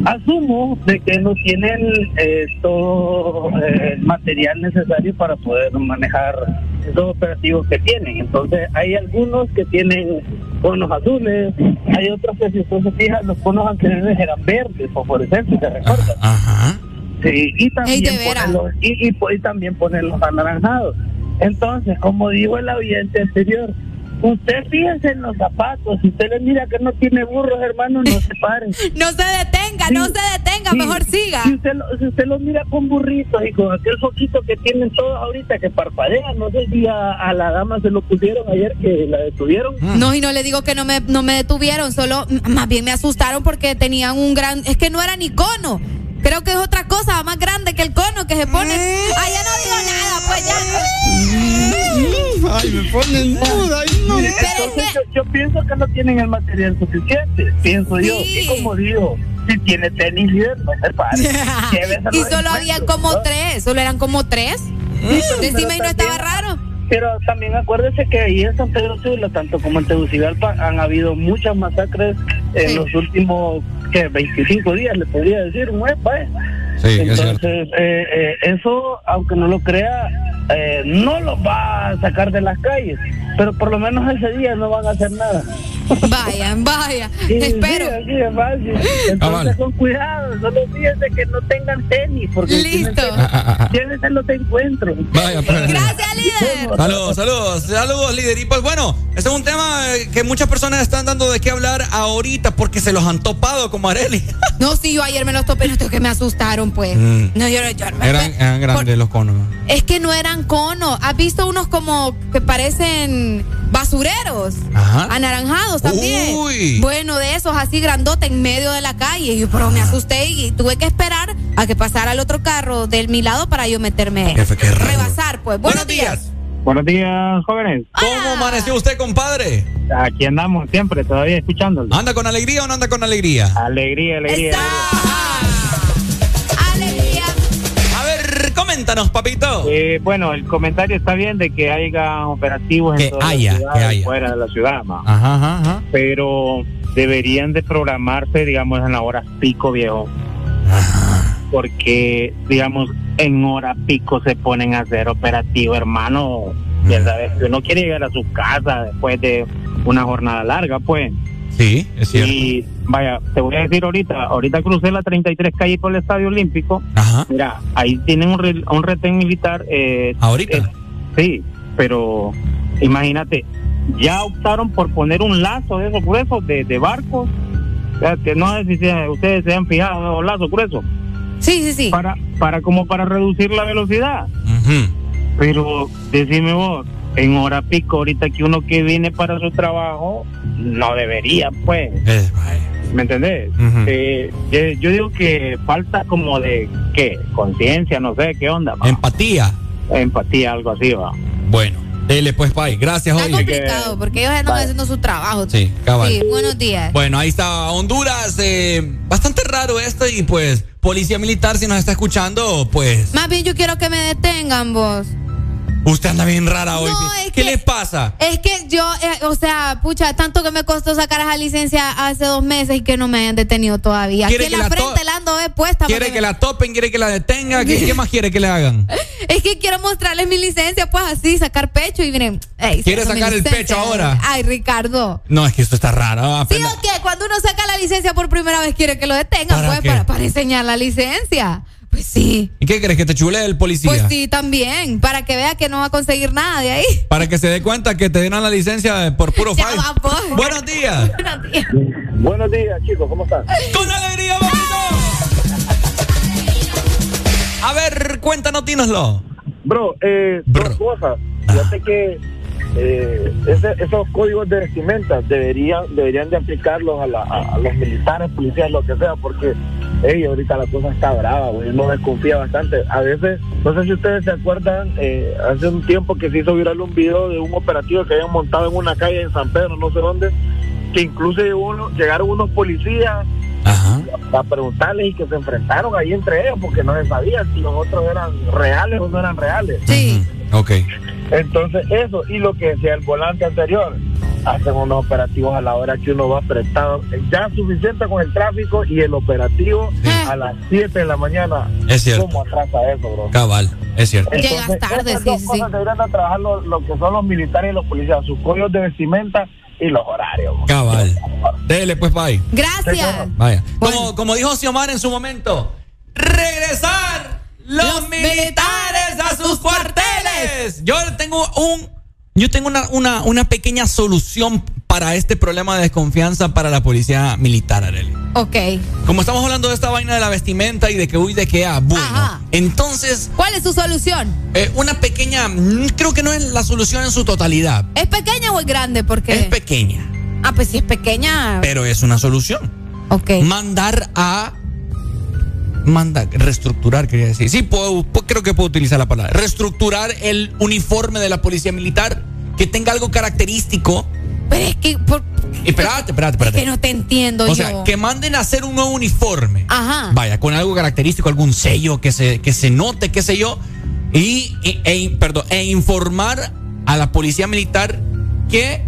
Speaker 27: asumo de que no tienen eh, todo eh, el material necesario para poder manejar esos operativos que tienen. Entonces, hay algunos que tienen conos azules, hay otros que si usted se fija, los conos anteriores eran verdes, fosforescentes, ¿se recuerda?
Speaker 2: Ajá.
Speaker 27: Sí, y también,
Speaker 3: Ey, de veras.
Speaker 27: ponerlos, y, y, po- y también ponerlos anaranjados. Entonces, como dijo el oyente anterior, usted fíjese en los zapatos, si usted le mira que no tiene burros, hermano, no se pare.
Speaker 3: No se detenga, no se detenga, mejor siga.
Speaker 27: Si usted, lo, si usted lo mira con burritos y con aquel foquito que tienen todos ahorita que parpadean, no sé si a, a la dama se lo pusieron ayer que la detuvieron.
Speaker 3: No, y no le digo que no me, no me detuvieron, solo más bien me asustaron porque tenían un gran. Es que no era ni cono. Creo que es otra cosa más grande que el cono que se pone. Ah, ya no digo nada, pues ya.
Speaker 27: Ay, me ponen duda. Entonces, yo, yo pienso que no tienen el material suficiente, pienso yo. Y como digo, si tiene tenis líder, no se pare.
Speaker 3: Y solo habían como
Speaker 27: ¿no?
Speaker 3: tres, solo eran como tres. Decime, ¿y no estaba raro?
Speaker 27: Pero también acuérdese que ahí en San Pedro Sula, tanto como en Tegucigalpa, han habido muchas masacres en los últimos que 25 días, le podría decir, vaya.
Speaker 2: Sí, es cierto.
Speaker 27: Entonces, eh, eh, eso, aunque no lo crea, eh, no los va a sacar de las calles, pero por lo menos ese día no van a hacer nada.
Speaker 3: Vaya, vaya.
Speaker 27: Sí,
Speaker 3: Espero.
Speaker 27: Sí, así de fácil. Entonces,
Speaker 2: Cabal.
Speaker 27: con cuidado, solo fíjense que no tengan tenis, porque
Speaker 3: Listo.
Speaker 27: llévense te encuentro.
Speaker 2: Vaya, pues.
Speaker 3: Gracias, líder.
Speaker 2: Saludos, saludos, saludos, líder. Y pues bueno, este es un tema eh, que muchas personas están dando de qué hablar ahorita porque se los han topado como Areli.
Speaker 3: No, sí, yo ayer me los topé, no, que me asustaron, pues.
Speaker 2: Mm.
Speaker 3: No, yo, yo-
Speaker 2: Eran, eran grandes los conos.
Speaker 3: Es que no eran conos. ¿Has visto unos como que parecen basureros?
Speaker 2: Ajá.
Speaker 3: Anaranjados también.
Speaker 2: Uy.
Speaker 3: Bueno, de esos así grandote en medio de la calle. Y yo, pero me asusté y tuve que esperar a que pasara el otro carro del mi lado para yo meterme.
Speaker 2: Qué fe- qué raro.
Speaker 3: rebasar, pues. Buenos, días.
Speaker 27: Buenos días, jóvenes.
Speaker 2: ¿Cómo amaneció usted, compadre?
Speaker 27: Aquí andamos siempre, todavía escuchándolo.
Speaker 2: ¿Anda con alegría o no anda con alegría?
Speaker 27: Alegría, alegría.
Speaker 3: Alegría.
Speaker 2: Coméntanos, papito.
Speaker 27: Eh, bueno, el comentario está bien de que haya operativos
Speaker 2: Que
Speaker 27: en toda
Speaker 2: haya,
Speaker 27: la ciudad
Speaker 2: que haya.
Speaker 27: fuera de la ciudad.
Speaker 2: Ajá, ajá, ajá.
Speaker 27: pero deberían de programarse, digamos, en la hora pico, viejo. Porque, digamos, en hora pico se ponen a hacer operativo, hermano. Ya sabes, uno quiere llegar a su casa después de una jornada larga, pues.
Speaker 2: Sí, es cierto.
Speaker 27: Y vaya, te voy a decir ahorita, ahorita crucé la 33 calle por el Estadio Olímpico.
Speaker 2: Ajá.
Speaker 27: Mira, ahí tienen un, re- un retén militar. Eh,
Speaker 2: ¿Ahorita?
Speaker 27: eh, sí, pero imagínate, ya optaron por poner un lazo de esos gruesos de, de barcos. O sea, que no sé si se- ustedes se han fijado en los lazos gruesos.
Speaker 3: Sí, sí, sí.
Speaker 27: Para, para como para reducir la velocidad.
Speaker 2: Ujú.
Speaker 27: Pero decime vos, en hora pico, ahorita que uno que viene para su trabajo, no debería, pues.
Speaker 2: Eh.
Speaker 27: ¿Me entendés? Eh, yo, yo digo que falta como de, ¿qué? Conciencia, no sé, ¿qué onda?
Speaker 2: Empatía.
Speaker 27: Empatía, algo así, va.
Speaker 2: Bueno, dele pues, Pai. Gracias,
Speaker 3: Está
Speaker 2: oye.
Speaker 3: complicado porque ellos andan haciendo su trabajo.
Speaker 2: Sí, cabal.
Speaker 3: Sí, buenos días.
Speaker 2: Bueno, ahí está Honduras. eh, bastante raro esto y pues Policía Militar, si nos está escuchando, pues
Speaker 3: Más bien yo quiero que me detengan vos.
Speaker 2: Usted anda bien rara hoy.
Speaker 3: No,
Speaker 2: ¿Qué
Speaker 3: que-
Speaker 2: le pasa?
Speaker 3: Es que yo, eh, o sea, pucha, tanto que me costó sacar esa licencia hace dos meses y que no me hayan detenido todavía.
Speaker 2: ¿Quiere
Speaker 3: Aquí
Speaker 2: que
Speaker 3: en la, frente la ando eh, puesta.
Speaker 2: ¿Quiere que
Speaker 3: me-
Speaker 2: la topen? ¿Quiere que la detenga? ¿Qué, qué más quiere que le hagan?
Speaker 3: Es que quiero mostrarles mi licencia, pues así, sacar pecho y miren. ey,
Speaker 2: ¿Quiere sacar el pecho ahora?
Speaker 3: Ay, Ricardo.
Speaker 2: No, es que esto está raro.
Speaker 3: ¿Sí
Speaker 2: apenas-
Speaker 3: o qué? Cuando uno saca la licencia por primera vez, quiere que lo detengan,
Speaker 2: ¿Para
Speaker 3: pues, para enseñar la licencia. Pues sí.
Speaker 2: ¿Y qué crees que te chule el policía?
Speaker 3: Pues sí, también. Para que vea que no va a conseguir nada de ahí.
Speaker 2: Para que se dé cuenta que te dieron la licencia por puro
Speaker 3: pues.
Speaker 2: Buenos días.
Speaker 3: Buenos días.
Speaker 27: Buenos días, chicos, ¿cómo están?
Speaker 2: Con alegría, papito. A ver, cuéntanos, dínoslo.
Speaker 35: Bro, eh, dos cosas. Fíjate que eh, ese- esos códigos de vestimenta deberían deberían de aplicarlos a, la- los militares, policías, lo que sea, porque hey, ahorita la cosa está brava, güey, uno desconfía bastante. A veces, no sé si ustedes se acuerdan, eh, hace un tiempo que se hizo viral un video de un operativo que habían montado en una calle en San Pedro, no sé dónde, que incluso uno- llegaron unos policías a, a preguntarles y que se enfrentaron ahí entre ellos porque no se sabía si los otros eran reales o no eran reales.
Speaker 3: Sí.
Speaker 2: Ok.
Speaker 35: Entonces, eso, y lo que decía el volante anterior, hacen unos operativos a la hora que uno va apretado. Ya suficiente con el tráfico y el operativo a las 7 de la mañana.
Speaker 2: Es cierto.
Speaker 35: ¿Cómo atrasa eso, bro?
Speaker 2: Cabal, es cierto.
Speaker 35: Entonces, esas dos cosas deberían de trabajar lo, lo que son los militares y los policías, sus códigos de vestimenta y los horarios.
Speaker 2: Cabal. Dele pues, Pai.
Speaker 3: Gracias.
Speaker 2: Vaya. Como, como dijo Xiomar en su momento, regresar los, militares a sus cuarteles. Yo tengo un, yo tengo una, una, una pequeña solución para este problema de desconfianza para la policía militar, Arely.
Speaker 3: Ok.
Speaker 2: Como estamos hablando de esta vaina de la vestimenta y de que uy, de que ah, bueno. Entonces,
Speaker 3: ¿Cuál es su solución?
Speaker 2: eh, una pequeña, mm, creo que no es la solución en su totalidad.
Speaker 3: ¿Es pequeña o es grande? Porque.
Speaker 2: Es pequeña,
Speaker 3: ah, pues si es pequeña.
Speaker 2: pero es una solución.
Speaker 3: Ok.
Speaker 2: Mandar a manda reestructurar quería decir sí puedo, pu- creo que puedo utilizar la palabra reestructurar el uniforme de la policía militar que tenga algo característico
Speaker 3: Pero es que. por-
Speaker 2: espérate espérate espérate
Speaker 3: que no te entiendo
Speaker 2: o
Speaker 3: yo.
Speaker 2: sea que manden a hacer un nuevo uniforme
Speaker 3: Ajá.
Speaker 2: vaya con algo característico algún sello que se que se note qué sé yo y, y- e, perdón e informar a la policía militar que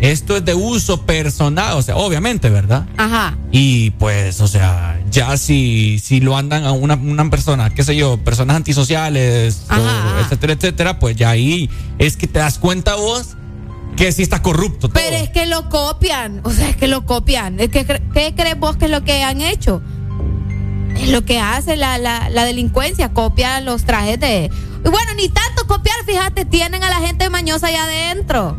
Speaker 2: esto es de uso personal o sea obviamente verdad
Speaker 3: Ajá.
Speaker 2: y pues, o sea, ya si, si lo andan a una, una persona, qué sé yo, personas antisociales, o etcétera, etcétera, pues ya ahí es que te das cuenta vos que si estás corrupto. todo.
Speaker 3: Pero es que lo copian, o sea, es que lo copian. Es que, cre- ¿Qué crees vos que es lo que han hecho? Es lo que hace la, la, la delincuencia, copia los trajes de... Y bueno, ni tanto copiar, fíjate, tienen a la gente mañosa allá adentro.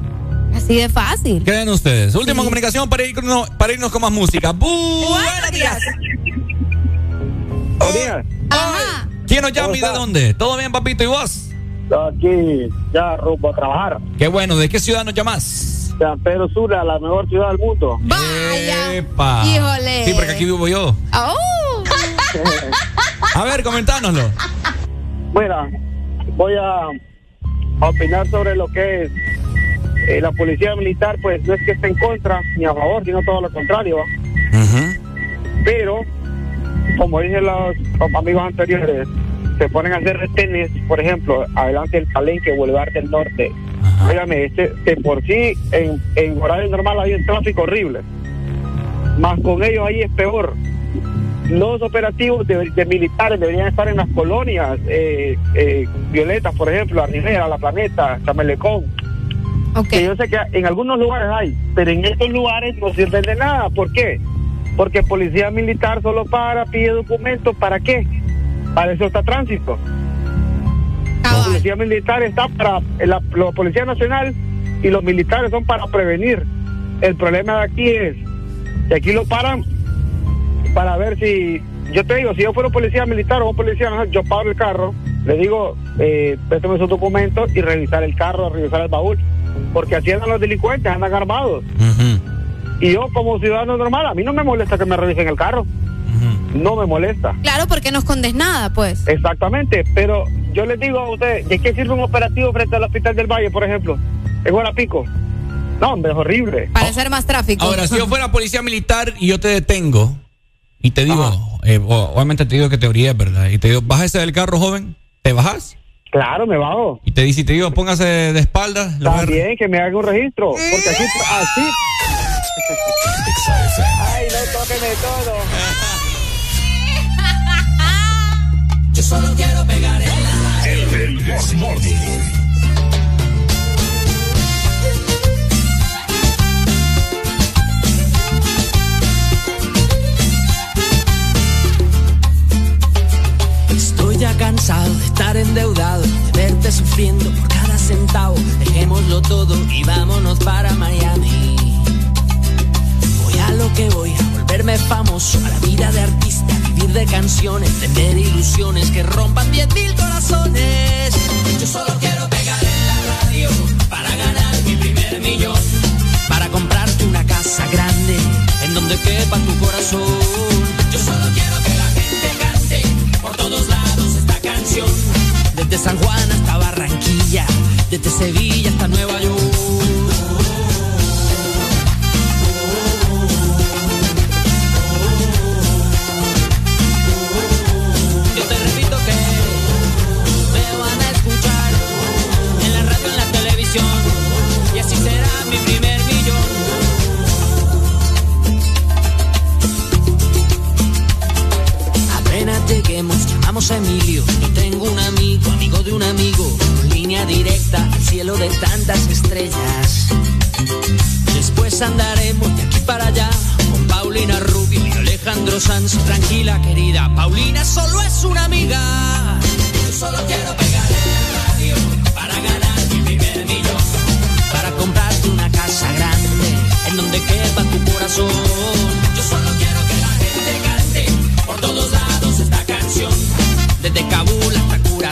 Speaker 3: Así de fácil.
Speaker 2: ¿Qué ven ustedes? Última comunicación para, irnos, para irnos con más música. Bu-
Speaker 3: Buenos días.
Speaker 36: Buenos días.
Speaker 3: Ajá.
Speaker 2: ¿Quién nos llama y de dónde? ¿Todo bien, papito? ¿Y vos?
Speaker 36: Aquí, ya rumbo a trabajar.
Speaker 2: Qué bueno. ¿De qué ciudad nos llamás?
Speaker 36: San Pedro Sula, la mejor ciudad del mundo.
Speaker 3: Vaya.
Speaker 2: Epa.
Speaker 3: Híjole.
Speaker 2: Sí, porque aquí vivo yo.
Speaker 3: ¡Oh!
Speaker 2: A ver, comentánoslo.
Speaker 36: Mira, voy a, a opinar sobre lo que es eh, la policía militar, pues no es que esté en contra ni a favor, sino todo lo contrario. ¿va? Pero, como dicen los, los amigos anteriores, se ponen a hacer retenes, por ejemplo, adelante del Palenque, Boulevard del Norte. Óigame, este, de por sí en, en horario normal hay un tráfico horrible. Más con ellos ahí es peor. Los operativos de, de militares deberían estar en las colonias eh, eh, violetas, por ejemplo, La Rivera, La Planeta, Chamelecón. Que yo sé que en algunos lugares hay, pero en estos lugares no sirven de nada. ¿Por qué? Porque policía militar solo para, pide documentos, ¿para qué? Para eso está tránsito. La policía militar está para, la, la policía nacional y los militares son para prevenir. El problema de aquí es que aquí lo paran para ver si, yo te digo, si yo fuera policía militar o policía nacional, yo paro el carro, le digo, eh, préstame esos documentos y revisar el carro, revisar el baúl, porque así andan los delincuentes, andan armados. Y yo como ciudadano normal, a mí no me molesta que me revisen el carro. No me molesta.
Speaker 3: Claro, porque no escondes nada, pues.
Speaker 36: Exactamente, pero yo les digo a ustedes, ¿de qué sirve un operativo frente al Hospital del Valle, por ejemplo? En Guarapico. No, hombre, es horrible.
Speaker 3: Para hacer más tráfico.
Speaker 2: Ahora, si yo fuera policía militar y yo te detengo y te digo, eh, obviamente te digo que teoría es verdad, y te digo, bájese del carro, joven, ¿te bajas?
Speaker 36: Claro, me bajo.
Speaker 2: Y te dice, y te digo, póngase de espaldas. a-
Speaker 36: También que me haga un registro, porque así, así. Ay, no tóqueme todo.
Speaker 23: Solo quiero pegar en la
Speaker 4: El Desmorning.
Speaker 37: Estoy ya cansado de estar endeudado, de verte sufriendo por cada centavo. Dejémoslo todo y vámonos para Miami. Voy a lo que voy, a volverme famoso, a la vida de artista, vivir de canciones, tener ilusiones que rompan 10 mil corazones.
Speaker 23: Yo solo quiero pegar en la radio para ganar mi primer millón.
Speaker 37: Para comprarte una casa grande en donde quepa tu corazón.
Speaker 23: Yo solo quiero que la gente cante por todos lados esta canción.
Speaker 37: Desde San Juan hasta Barranquilla, desde Sevilla hasta Nueva York. Emilio. Yo tengo un amigo, amigo de un amigo, con línea directa al cielo de tantas estrellas. Después andaremos de aquí para allá con Paulina Rubio y Alejandro Sanz. Tranquila, querida, Paulina solo es una amiga.
Speaker 23: Yo solo quiero pegar en la radio para ganar mi primer millón.
Speaker 37: Para comprarte una casa grande en donde quepa tu corazón.
Speaker 23: Yo solo quiero que la gente cante por todos lados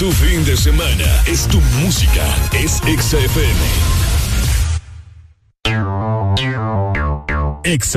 Speaker 4: Tu fin de semana. Es tu música. Es XFM. Ex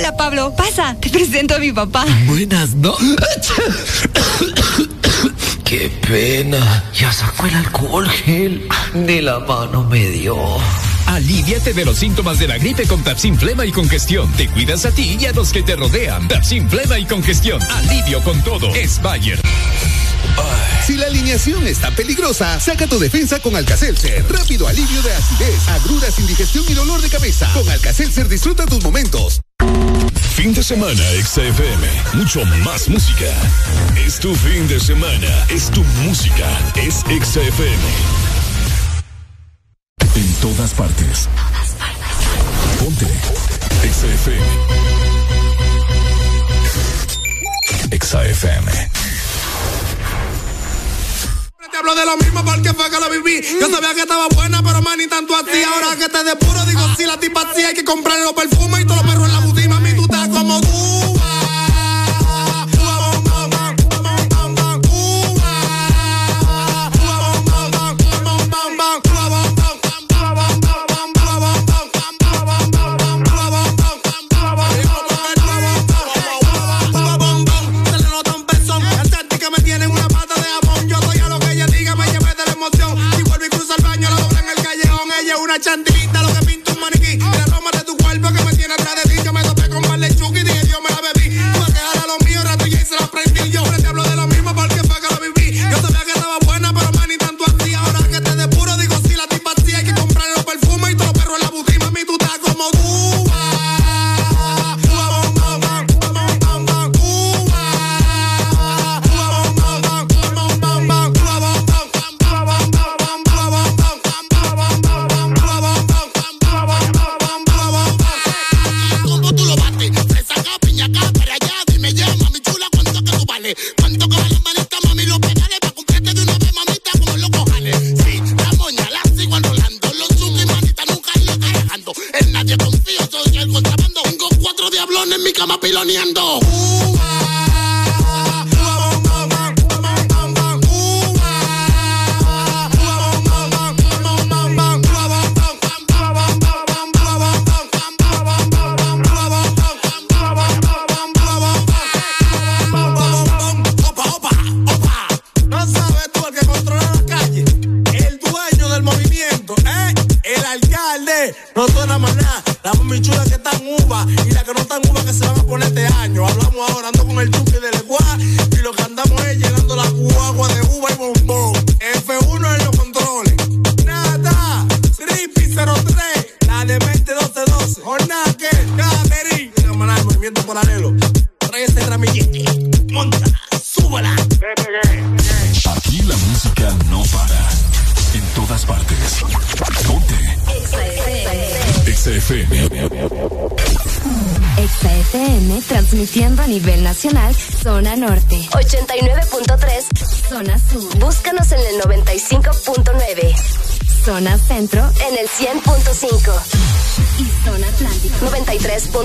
Speaker 38: Hola Pablo, pasa, te presento a mi papá.
Speaker 39: Buenas, ¿no? Qué pena. Ya sacó el alcohol gel. Ni la mano me dio.
Speaker 40: Aliviate de los síntomas de la gripe con Tapsin Flema y Congestión. Te cuidas a ti y a los que te rodean. Tapsin Flema y Congestión. Alivio con todo. Es Bayer.
Speaker 41: Si la alineación está peligrosa, saca tu defensa con Alcacelser. Rápido alivio de acidez, agruras, indigestión y dolor de cabeza. Con Alcacelser disfruta tus momentos.
Speaker 4: Fin de semana, XFM. Mucho más música. Es tu fin de semana. Es tu música. Es XFM. En todas partes. Ponte. XFM. XFM.
Speaker 42: Te hablo de lo mismo porque fue que lo viví. Yo sabía que estaba buena, pero man, ni tanto así. Ahora que te depuro, digo, si la tipa así, hay que comprarle los perfumes y todos los perros en la boutique. Mami, tú estás como tú. Una chantilita, en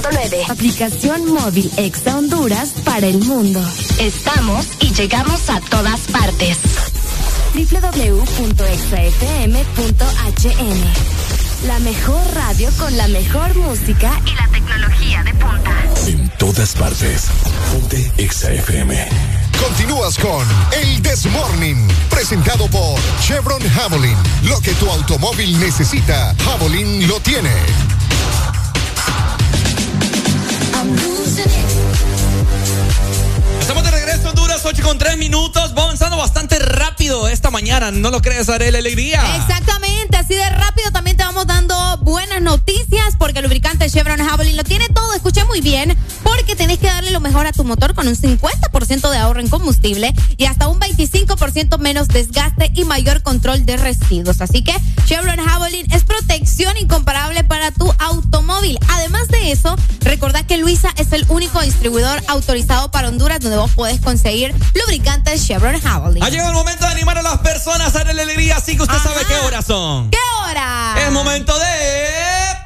Speaker 43: 93.9.
Speaker 44: Aplicación móvil Exa Honduras para el mundo.
Speaker 43: Estamos y llegamos a todas partes.
Speaker 44: www.exafm.hn La mejor radio con la mejor música
Speaker 43: Y la tecnología de punta.
Speaker 4: En todas partes. Ponte XFM.
Speaker 13: Continúas con El This Morning, presentado por Chevron Javelin. Lo que tu automóvil necesita, Javelin lo tiene.
Speaker 2: con tres minutos. Va avanzando bastante rápido esta
Speaker 45: mañana. No lo crees, Arel Alegría.
Speaker 3: Exactamente, así de rápido. También te vamos dando buenas noticias porque el lubricante Chevron Javelin lo tiene todo. Escuché muy bien porque tenés que darle lo mejor a tu motor con un 50% de ahorro en combustible y hasta un 25% menos desgaste y mayor control de residuos. Así que Chevron Javelin es protección incomparable para tu automóvil. Además de eso, recordad que Luisa es el único distribuidor autorizado para Honduras donde vos podés conseguir lubricantes Chevron Javelin.
Speaker 45: Ha llegado el momento de animar a las personas a darle alegría, así que usted sabe qué horas son.
Speaker 3: ¿Qué hora?
Speaker 45: Es momento de...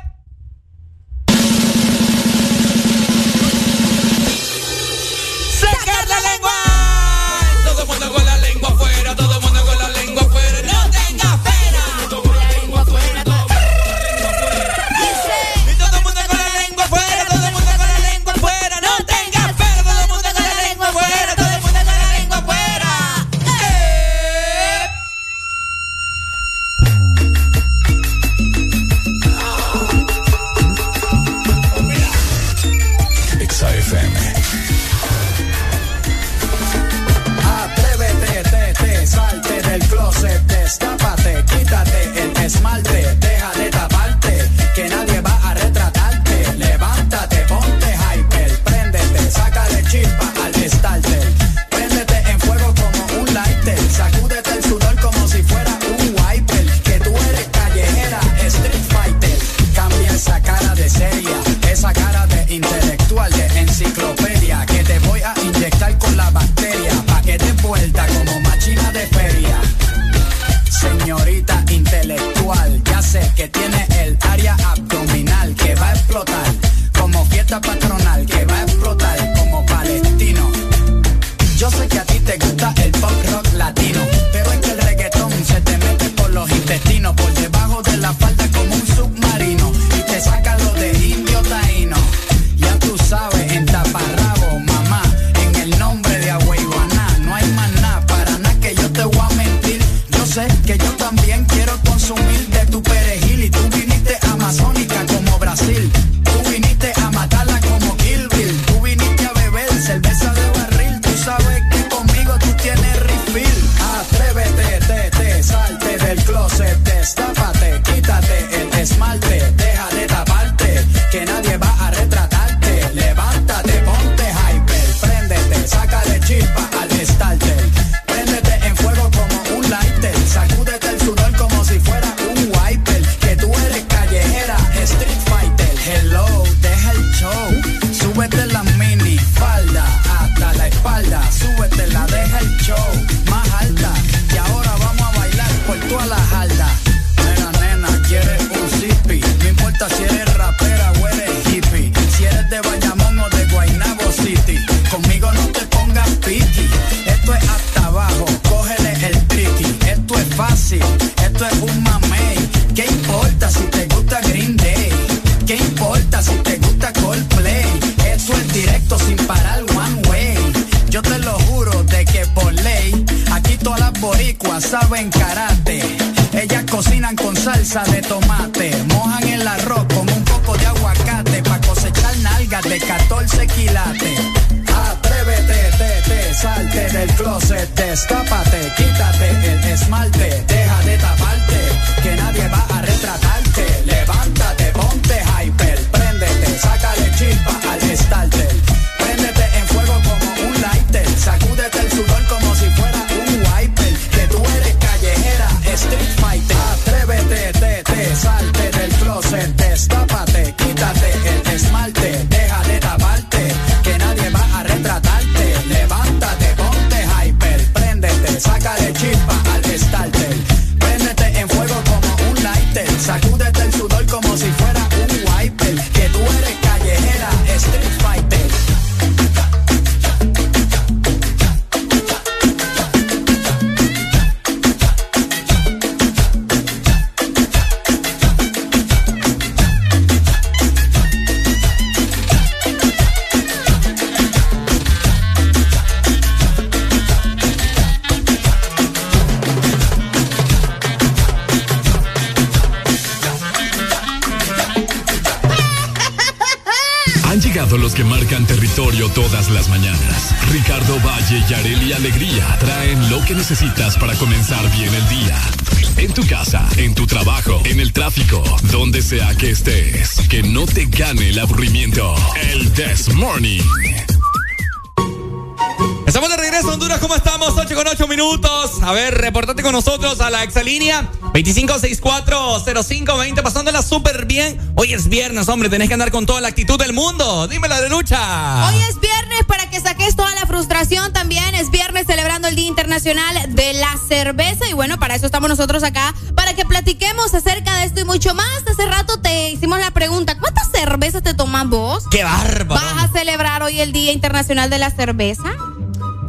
Speaker 2: exalínea 25640520, pasándola súper bien. Hoy es viernes, hombre. Tenés que andar con toda la actitud del mundo. Dímela de lucha.
Speaker 3: Hoy es viernes para que saques toda la frustración. También es viernes celebrando el Día Internacional de la Cerveza. Y bueno, para eso estamos nosotros acá, para que platiquemos acerca de esto y mucho más. Hace rato te hicimos la pregunta: ¿cuántas cervezas te tomas vos?
Speaker 2: ¡Qué bárbaro!
Speaker 3: ¿Vas a celebrar hoy el Día Internacional de la Cerveza?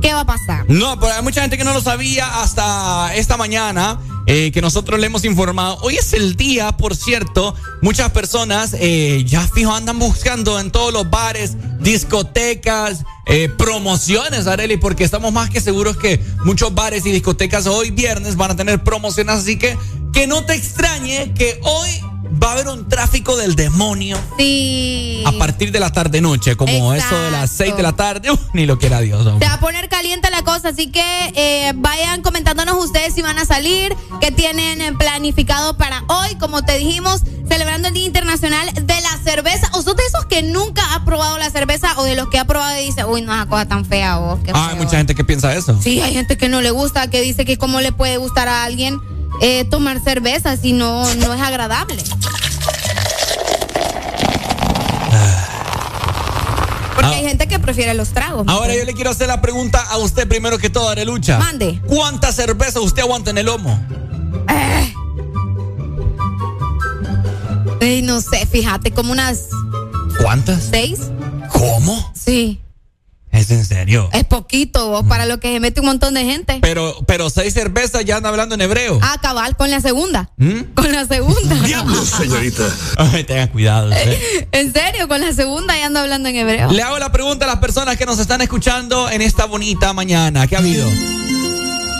Speaker 3: ¿Qué va a pasar?
Speaker 2: No, pero hay mucha gente que no lo sabía hasta esta mañana. Eh, que nosotros le hemos informado. Hoy es el día, por cierto. Muchas personas eh, ya fijo andan buscando en todos los bares, discotecas, eh, promociones, Areli, porque estamos más que seguros que muchos bares y discotecas hoy viernes van a tener promociones. Así que que no te extrañe que hoy va a haber un tráfico del demonio.
Speaker 3: Sí.
Speaker 2: A partir de la tarde-noche, como eso de las 6 de la tarde. Uf, ni lo quiera Dios. hombre.
Speaker 3: Se va a poner caliente la cosa, así que eh, vayan comentándonos ustedes si van a salir, qué tienen eh, planificado para hoy, como te dijimos, celebrando el Día Internacional de la Cerveza. ¿O sos de esos que nunca ha probado la cerveza o de los que ha probado y dice, uy, no, esa cosa tan fea vos?
Speaker 2: Ah, hay
Speaker 3: feo"?
Speaker 2: mucha gente que piensa eso.
Speaker 3: Sí, hay gente que no le gusta, que dice que cómo le puede gustar a alguien eh, tomar cerveza si no, no es agradable. Porque
Speaker 2: Ah.
Speaker 3: hay gente que prefiere los tragos.
Speaker 2: Ahora yo le quiero hacer la pregunta a usted primero que todo, Arelucha.
Speaker 3: Mande.
Speaker 2: ¿Cuánta cerveza usted aguanta en el lomo?
Speaker 3: Ey, no sé, fíjate, como unas
Speaker 2: ¿Cuántas?
Speaker 3: seis.
Speaker 2: ¿Cómo?
Speaker 3: Sí,
Speaker 2: ¿Es en serio?
Speaker 3: es poquito vos, para lo que se mete un montón de gente.
Speaker 2: Pero, pero seis cervezas ya anda hablando en hebreo.
Speaker 3: Ah, cabal, con la segunda.
Speaker 2: ¿Mm?
Speaker 3: Con la segunda.
Speaker 2: señorita. Ay, tengan cuidado. ¿eh?
Speaker 3: En serio, con la segunda ya ando hablando en hebreo.
Speaker 2: Le hago la pregunta a las personas que nos están escuchando en esta bonita mañana. ¿Qué ha habido?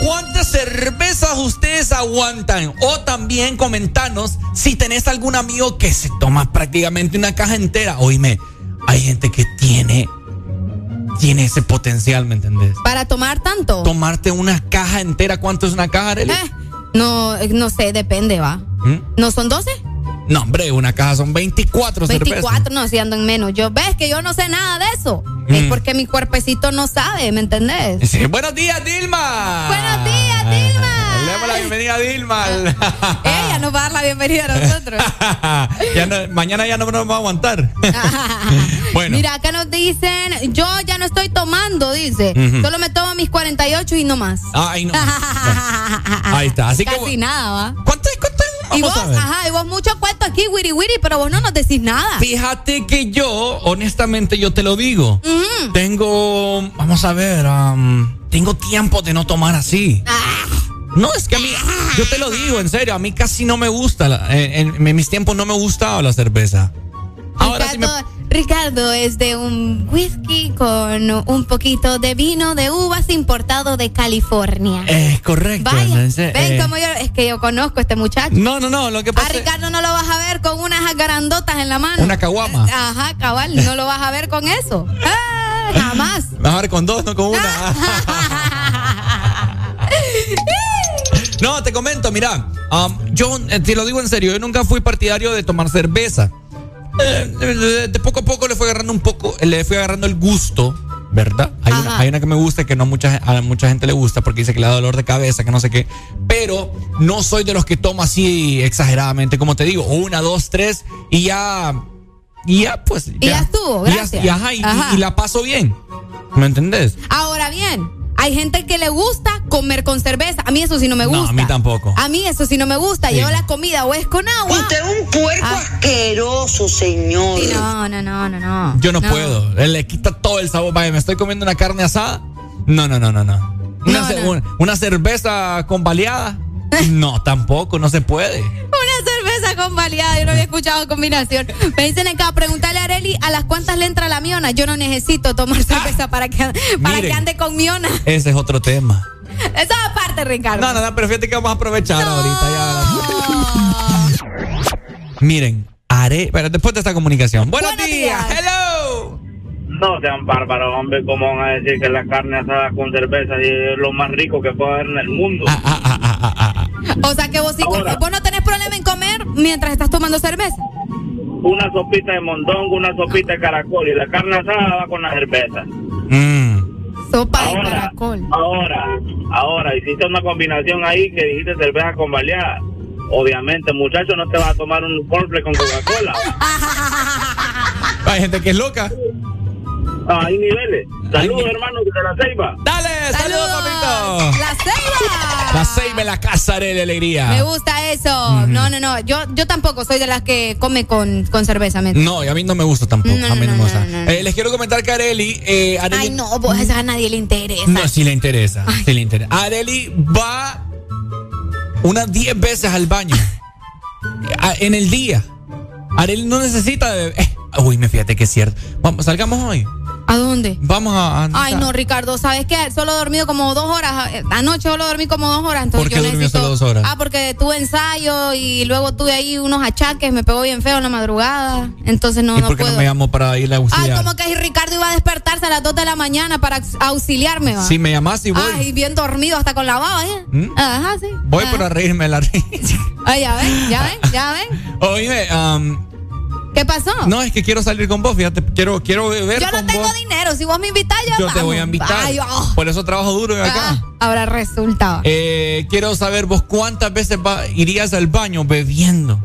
Speaker 2: ¿Cuántas cervezas ustedes aguantan? O también comentanos si tenés algún amigo que se toma prácticamente una caja entera. Oíme, hay gente que tiene, tiene ese potencial, ¿me entendés?
Speaker 3: Para tomar tanto.
Speaker 2: Tomarte una caja entera. ¿Cuánto es una caja, Arely?
Speaker 3: Eh, no, eh, no sé, depende, va.
Speaker 2: ¿Mm?
Speaker 3: ¿No son 12?
Speaker 2: No, hombre, una caja son 24, cervezas.
Speaker 3: 24, no, si ando en menos. Yo, ves que yo no sé nada de eso. Es
Speaker 2: Mm.
Speaker 3: porque mi cuerpecito no sabe, ¿me entendés?
Speaker 2: Sí, Buenos días, Dilma.
Speaker 3: Buenos días, Dilma.
Speaker 2: Damos la bienvenida a Dilma.
Speaker 3: Ella nos va a dar la bienvenida a nosotros.
Speaker 2: Ya no- mañana ya no nos va a aguantar. bueno.
Speaker 3: Mira, acá nos dicen, yo ya no estoy tomando, dice. Solo me tomo mis 48 y no más.
Speaker 2: Ay, no. Ahí está. Así que.
Speaker 3: Casi nada, va.
Speaker 2: ¿Cuánto, cuánto?
Speaker 3: Y vos, ajá, y vos mucho cuento aquí, wiri wiri, pero vos no nos decís nada.
Speaker 2: Fíjate que yo, honestamente, yo te lo digo. Tengo. Vamos a ver. tengo tiempo de no tomar así.
Speaker 3: Ah.
Speaker 2: No, es que a mí, yo te lo digo, en serio, a mí casi no me gusta, la- en, mis tiempos no me gustaba la cerveza. Ahora sí me...
Speaker 3: Ricardo, Ricardo es de un whisky con un poquito de vino de uvas importado de California.
Speaker 2: Es correcto.
Speaker 3: Vaya,
Speaker 2: se-
Speaker 3: ven
Speaker 2: eh,
Speaker 3: como yo, es que yo conozco a este muchacho.
Speaker 2: No, no, no, lo que
Speaker 3: A
Speaker 2: pasa es
Speaker 3: Ricardo no lo vas a ver con unas grandotas en la mano.
Speaker 2: una caguama.
Speaker 3: Ajá, cabal, no lo vas a ver con eso. Ah, jamás.
Speaker 2: Vas a ver con dos, no con una. No, te comento, mira, um, yo eh, te lo digo en serio, yo nunca fui partidario de tomar cerveza. Eh, de, de poco a poco le fui agarrando un poco, le fui agarrando el gusto, ¿verdad? Hay una, hay una que me gusta que no mucha, a mucha gente le gusta porque dice que le da dolor de cabeza, que no sé qué. Pero no soy de los que tomo así exageradamente, como te digo, una, dos, tres y ya. Y ya, pues.
Speaker 3: Y ya estuvo,
Speaker 2: Y ya-
Speaker 3: gracias.
Speaker 2: y ajá, y-
Speaker 3: Ajá.
Speaker 2: y la paso bien. ¿Me entendés?
Speaker 3: Ahora bien, hay gente que le gusta comer con cerveza. A mí eso sí no me
Speaker 2: No,
Speaker 3: gusta.
Speaker 2: a mí tampoco.
Speaker 3: A mí eso sí no me gusta.
Speaker 2: Sí.
Speaker 3: Llevo la comida o es con agua.
Speaker 46: Usted es un puerco asqueroso, señor.
Speaker 3: Sí, no, no, no, no, no.
Speaker 2: Yo no, puedo. Él le quita todo el sabor. Vaya, me estoy comiendo una carne asada. No, no, no, no, no. Una,
Speaker 3: No,
Speaker 2: ce-
Speaker 3: no.
Speaker 2: una cerveza con baleada. No, tampoco, no se puede.
Speaker 3: Con baleada, yo no había escuchado combinación. Me dicen acá, preguntarle a Areli a las cuantas le entra la miona. Yo no necesito tomar cerveza para que, para
Speaker 2: Ah. Miren.
Speaker 3: que ande con miona.
Speaker 2: Ese es otro tema.
Speaker 3: Esa aparte, Ricardo.
Speaker 2: No, no, no, pero fíjate que vamos a aprovechar ahorita ya. Miren, haré. Pero después de esta comunicación. Buenos,
Speaker 3: Buenos
Speaker 2: días.
Speaker 3: días.
Speaker 2: Hello.
Speaker 47: No sean bárbaros, hombre, ¿cómo van a decir que la carne asada con cerveza es lo más rico que puede haber en el mundo?
Speaker 3: O sea que vos sí,
Speaker 47: Ahora.
Speaker 3: vos no tenés problema en comer mientras estás tomando cerveza.
Speaker 47: Una sopita de mondongo, una sopita de caracol y la carne asada va con la cerveza.
Speaker 3: Sopa de
Speaker 47: Ahora,
Speaker 3: caracol.
Speaker 47: ahora, ahora, hiciste una combinación ahí que dijiste cerveza con baleada. Obviamente, muchacho, no te vas a tomar un cornflake con Coca-Cola.
Speaker 2: Hay gente que es loca.
Speaker 47: Ah, hay niveles. Saludos, hermanos, de la Ceiba.
Speaker 2: Dale, saludos,
Speaker 3: ceiba.
Speaker 2: La casa de alegría.
Speaker 3: Me gusta eso. No, no, no. Yo, yo tampoco soy de las que come con, con cerveza. ¿me-
Speaker 2: No, y a mí no me gusta tampoco.
Speaker 3: No,
Speaker 2: a mí no,
Speaker 3: no,
Speaker 2: me gusta.
Speaker 3: no, no,
Speaker 2: Eh, les quiero comentar que Areli. eh, Areli
Speaker 3: Ay, no, pues esa a nadie le interesa.
Speaker 2: No, sí le interesa. Sí le interesa. Areli va unas 10 veces al baño en el día. Areli no necesita de. eh, uy, me fíjate que es cierto. Vamos, salgamos hoy.
Speaker 3: ¿A dónde?
Speaker 2: Vamos a. a-
Speaker 3: Ay, no, Ricardo, ¿sabes qué? Solo he dormido como dos horas. eh, Anoche solo dormí como dos horas. Entonces
Speaker 2: ¿Por qué
Speaker 3: yo
Speaker 2: durmió
Speaker 3: necesito...
Speaker 2: solo dos horas?
Speaker 3: Ah, porque tuve ensayo y luego tuve ahí unos achaques. Me pegó bien feo en la madrugada. Entonces no,
Speaker 2: ¿Y
Speaker 3: no
Speaker 2: por qué
Speaker 3: puedo.
Speaker 2: no me llamó para ir a
Speaker 3: Ay,
Speaker 2: auxiliar?
Speaker 3: como que Ricardo iba a despertarse a las 2 de la mañana para aux- auxiliarme, va.
Speaker 2: Si me llamas y voy.
Speaker 3: Ay, bien dormido hasta con la baba, ¿eh?
Speaker 2: ¿Mm?
Speaker 3: Ajá, sí.
Speaker 2: Voy
Speaker 3: Ajá.
Speaker 2: para reírme la risa.
Speaker 3: Ay, ya ven, ya ven, ya ven.
Speaker 2: Oye, am,
Speaker 3: ¿Qué pasó?
Speaker 2: no, es que quiero salir con vos, fíjate. Quiero, quiero ver
Speaker 3: Yo no
Speaker 2: con
Speaker 3: tengo
Speaker 2: vos.
Speaker 3: dinero. Si vos me invitas, yo
Speaker 2: Yo te voy a invitar.
Speaker 3: Ay, oh.
Speaker 2: Por eso trabajo duro acá.
Speaker 3: Ah, ahora resulta.
Speaker 2: Eh, quiero saber vos cuántas veces va- irías al baño bebiendo.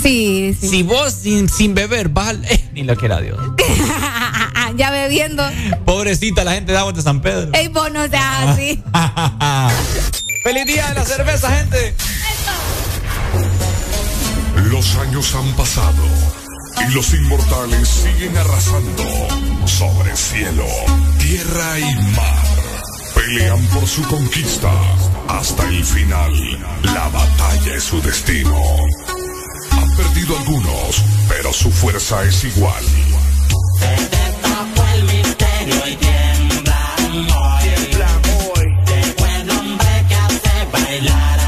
Speaker 3: Sí, sí.
Speaker 2: Si vos sin, sin beber vas al... eh, ni lo quiera Dios.
Speaker 3: ya bebiendo.
Speaker 2: Pobrecita la gente de Aguas de San Pedro.
Speaker 3: Ey, vos no seas así.
Speaker 2: ¡Feliz día de la cerveza, gente!
Speaker 46: Los años han pasado y los inmortales siguen arrasando sobre cielo, tierra y mar. Pelean por su conquista hasta el final. La batalla es su destino. Han perdido algunos, pero su fuerza es igual.
Speaker 48: el misterio y tiemblan hoy. El hombre que hace bailar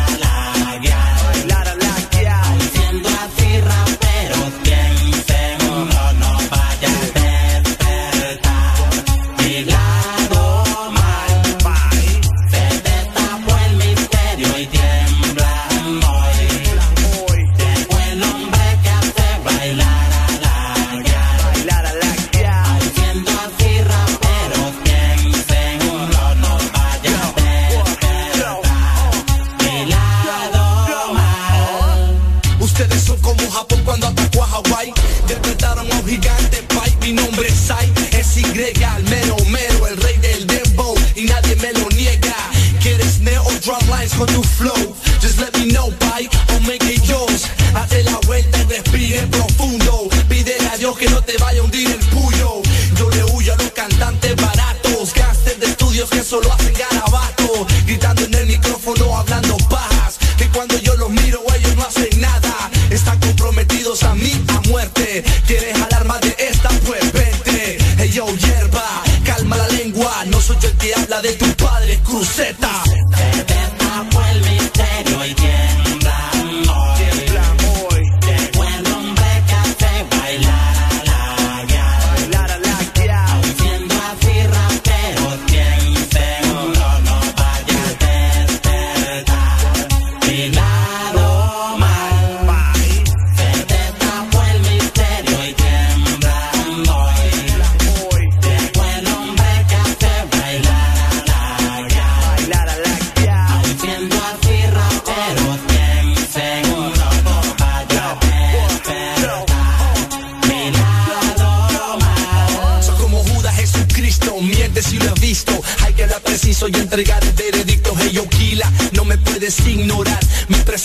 Speaker 48: Y, el
Speaker 49: mero mero, el rey del dembow. Y nadie me lo niega. ¿Quieres neo drum lines con tu flow? Just let me know, pai, o make it yours. Hazte la vuelta y respire profundo. Pídele a Dios que no te vaya a hundir el puyo. Yo le huyo a los cantantes baratos, gangsters de estudios que solo hacen garabato. Gritando en el micrófono, hablando pajas. Que cuando yo los miro, ellos no hacen nada. Están comprometidos a mí a muerte. ¿Quieres de tu padre,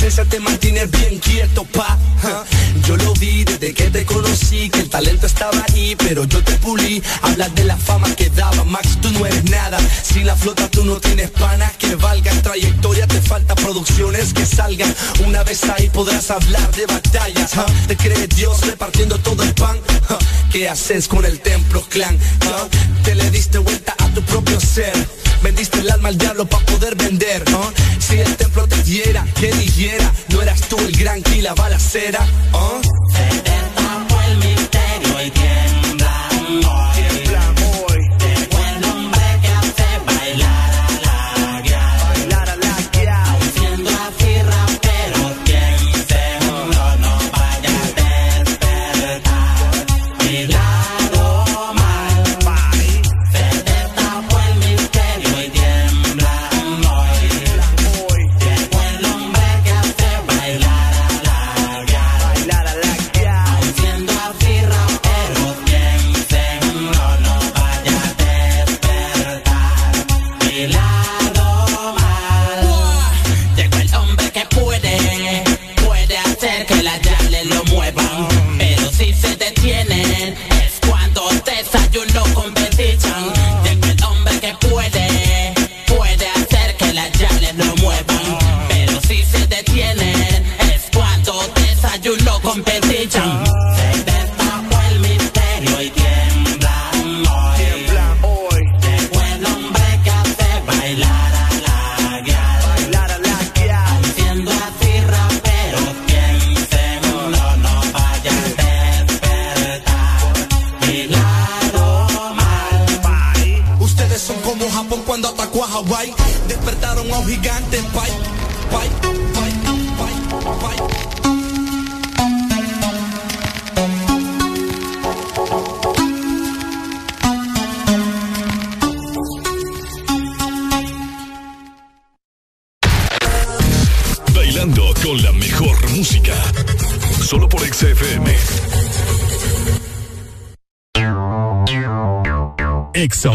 Speaker 49: presencia te mantiene bien quieto, pa. Yo lo vi desde que te conocí, que el talento estaba ahí, pero yo te pulí. Hablas de la fama que daba, Max, tú no eres nada. Sin la flota tú no tienes panas que valgan. Trayectoria te falta producciones que salgan. Una vez ahí podrás hablar de batallas. ja. Te cree Dios repartiendo todo el pan. Ja. ¿Qué haces con el templo clan? Ja. Te le diste vuelta a tu propio ser. Vendiste el alma al diablo para poder vender. ¿ah? Si el templo te diera, que dijera, no eras tú el gran que la balacera. ¿ah?
Speaker 4: FM. Ex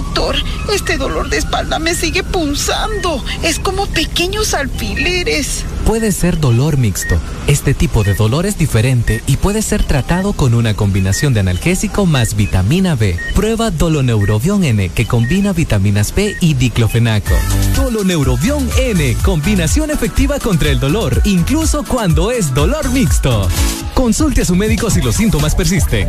Speaker 50: Doctor, este dolor de espalda me sigue punzando. Es como pequeños alfileres.
Speaker 51: Puede ser dolor mixto. Este tipo de dolor es diferente y puede ser tratado con una combinación de analgésico más vitamina B. Prueba Doloneurobion N que combina vitaminas B y diclofenaco. Doloneurobion N, combinación efectiva contra el dolor, incluso cuando es dolor mixto. Consulte a su médico si los síntomas persisten.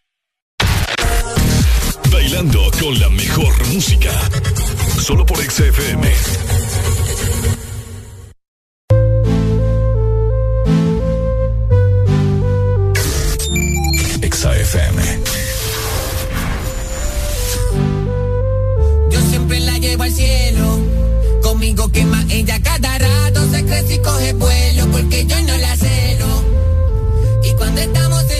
Speaker 4: con la mejor música. Solo por XFM. XFM.
Speaker 23: Yo siempre la llevo al cielo. Conmigo quema ella cada rato. Se crece y coge vuelo porque yo no la celo. Y cuando estamos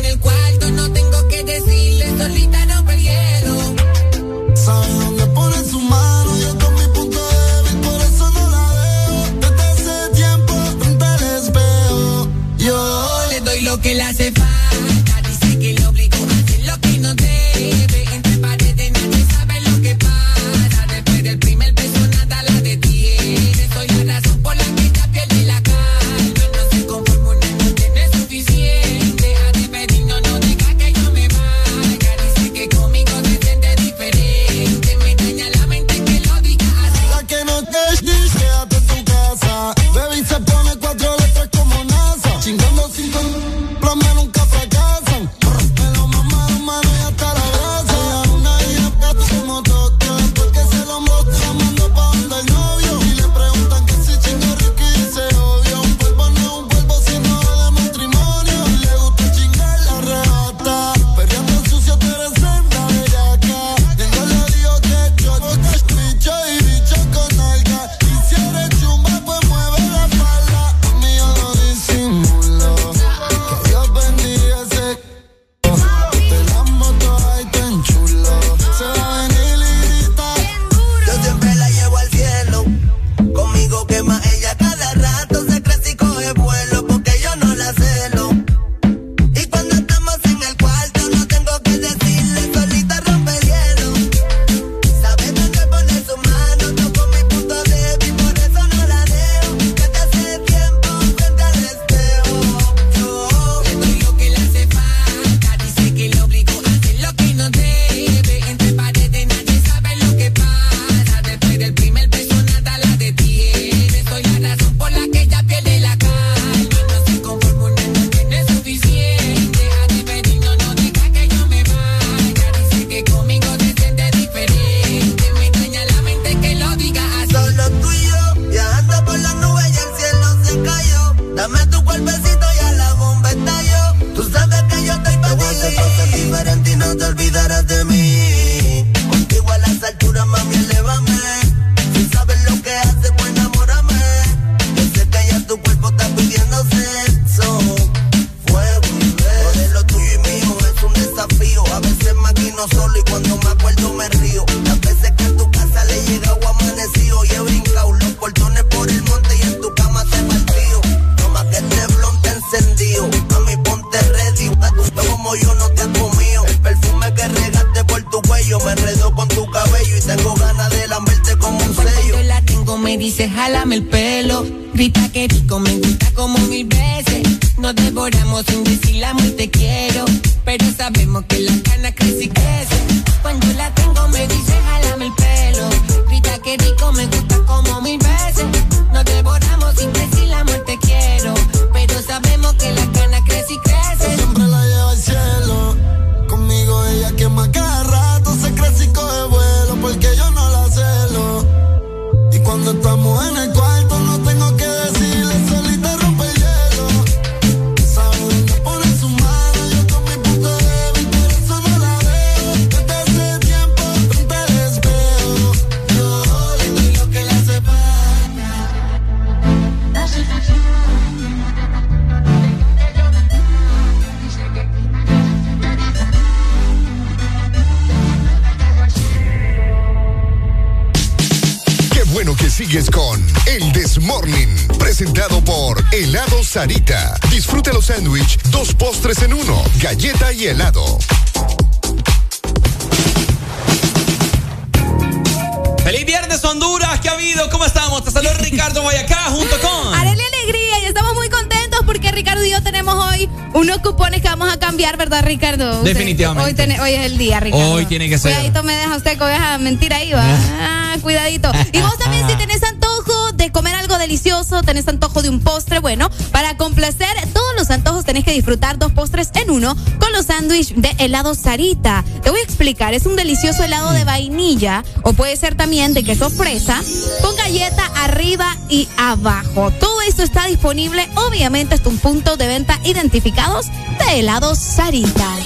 Speaker 3: tiene
Speaker 2: que ser.
Speaker 3: Cuidadito me deja usted con esa mentira ahí, va. Ah, cuidadito. Y vos también si tenés antojo de comer algo delicioso, tenés antojo de un postre, bueno, para complacer todos los antojos tenés que disfrutar dos postres en uno con los sándwiches de helado Sarita. Te voy a explicar, es un delicioso helado de vainilla o puede ser también de queso fresa con galleta arriba y abajo. Todo esto está disponible obviamente hasta un punto de venta identificados de helado Sarita.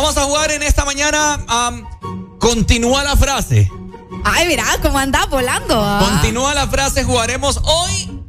Speaker 2: Vamos a jugar en esta mañana. continúa la frase.
Speaker 3: Ay, mira cómo anda volando. ah.
Speaker 2: Continúa la frase. Jugaremos hoy.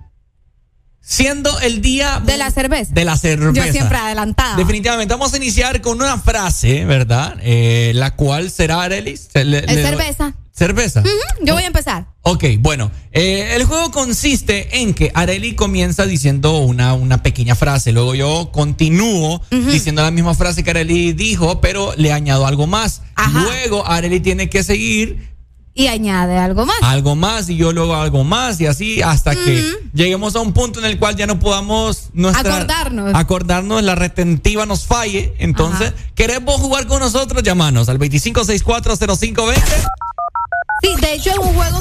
Speaker 2: Siendo el día
Speaker 3: De la cerveza.
Speaker 2: de la cerveza.
Speaker 3: Yo siempre adelantada.
Speaker 2: Definitivamente. Vamos a iniciar con una frase, ¿verdad? Eh, la cual será, Arelis. Le-
Speaker 3: cerveza.
Speaker 2: Cerveza.
Speaker 3: Yo voy a empezar.
Speaker 2: Ok, bueno, eh, el juego consiste en que Areli comienza diciendo una, una pequeña frase, luego yo continúo diciendo la misma frase que Areli dijo, pero le añado algo más. Luego Areli tiene que seguir
Speaker 3: Y añade algo más.
Speaker 2: algo más y yo luego algo más y así hasta que lleguemos a un punto en el cual ya no podamos nuestra-
Speaker 3: Acordarnos.
Speaker 2: acordarnos, la retentiva nos falle. Entonces, ¿querés vos jugar con nosotros? Llámanos al 25640520.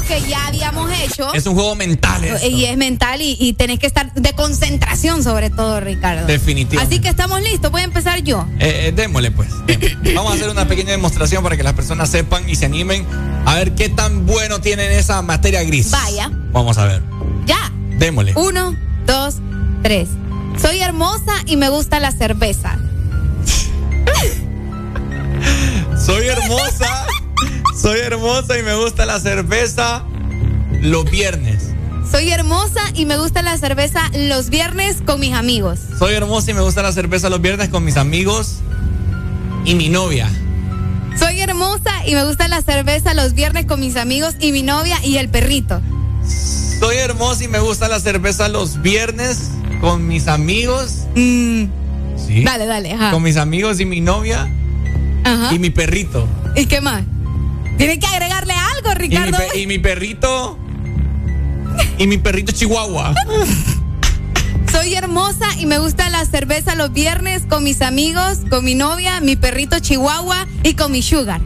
Speaker 3: Que ya habíamos hecho.
Speaker 2: Es un juego mental. esto.
Speaker 3: Y es mental y, y tenés que estar de concentración sobre todo, Ricardo.
Speaker 2: Definitivamente.
Speaker 3: Así que estamos listos. Voy a empezar yo.
Speaker 2: Eh, eh, démosle pues. démosle. Vamos a hacer una pequeña demostración para que las personas sepan y se animen a ver qué tan bueno tienen esa materia gris.
Speaker 3: Vaya.
Speaker 2: Vamos a ver.
Speaker 3: Ya.
Speaker 2: Démosle.
Speaker 3: Uno, dos, tres. Soy hermosa y me gusta la cerveza.
Speaker 2: Soy hermosa. Soy hermosa y me gusta la cerveza los viernes.
Speaker 3: Soy hermosa y me gusta la cerveza los viernes con mis amigos.
Speaker 2: Soy hermosa y me gusta la cerveza los viernes con mis amigos y mi novia.
Speaker 3: Soy hermosa y me gusta la cerveza los viernes con mis amigos y mi novia y el perrito.
Speaker 2: Soy hermosa y me gusta la cerveza los viernes con mis amigos. Sí.
Speaker 3: Dale, dale, ajá.
Speaker 2: Con mis amigos y mi novia
Speaker 3: Ajá.
Speaker 2: y mi perrito.
Speaker 3: ¿Y qué más? Tiene que agregarle algo,
Speaker 2: Y mi,
Speaker 3: Ricardo.
Speaker 2: y mi perrito. Y mi perrito chihuahua.
Speaker 3: Soy hermosa y me gusta la cerveza los viernes con mis amigos, con mi novia, mi perrito chihuahua y con mi sugar.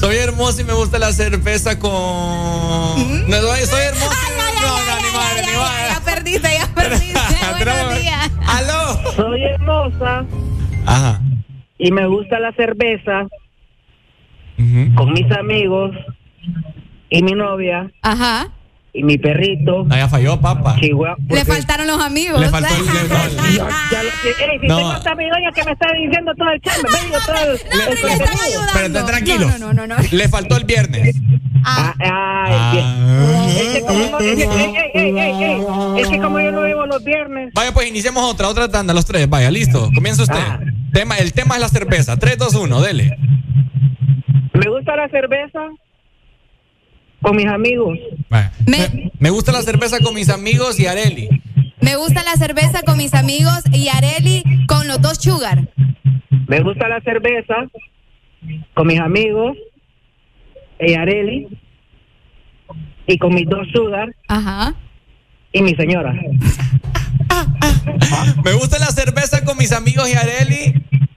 Speaker 2: Soy hermosa y me gusta la cerveza con. No, soy soy hermosa. no, no, ni madre, ni madre.
Speaker 3: Ya perdiste, ya perdiste. Buenos días.
Speaker 2: ¡Aló!
Speaker 52: Soy hermosa
Speaker 2: Ajá.
Speaker 52: y me gusta la cerveza con mis amigos y mi novia
Speaker 3: Ajá.
Speaker 52: y mi perrito.
Speaker 2: Ya falló, papá.
Speaker 52: Chihuahua.
Speaker 3: Le faltaron los amigos.
Speaker 2: Le faltó el- le-
Speaker 52: Ya, ya lo que- Ey, si
Speaker 2: No.
Speaker 52: tengo hasta mi doña que me está diciendo todo el chamba, me digo todo el, el contenido.
Speaker 2: Pero está tranquilo.
Speaker 3: No, no, no, no.
Speaker 2: Le faltó el viernes.
Speaker 52: Ah, ah, es que como yo no vivo los viernes.
Speaker 2: Vaya, pues iniciemos otra, otra tanda, los tres. Vaya, listo. Comienza usted.
Speaker 52: Ah.
Speaker 2: Tema, el tema es la cerveza. 3, 2, 1, dele.
Speaker 52: Me gusta la cerveza con mis amigos.
Speaker 2: Me, me gusta la cerveza con mis amigos y Areli.
Speaker 3: Me gusta la cerveza con mis amigos y Areli con los dos sugar.
Speaker 52: Me gusta la cerveza con mis amigos y Areli y con mis dos sugar
Speaker 3: Ajá.
Speaker 52: y mi señora.
Speaker 2: Me gusta la cerveza con mis amigos y Areli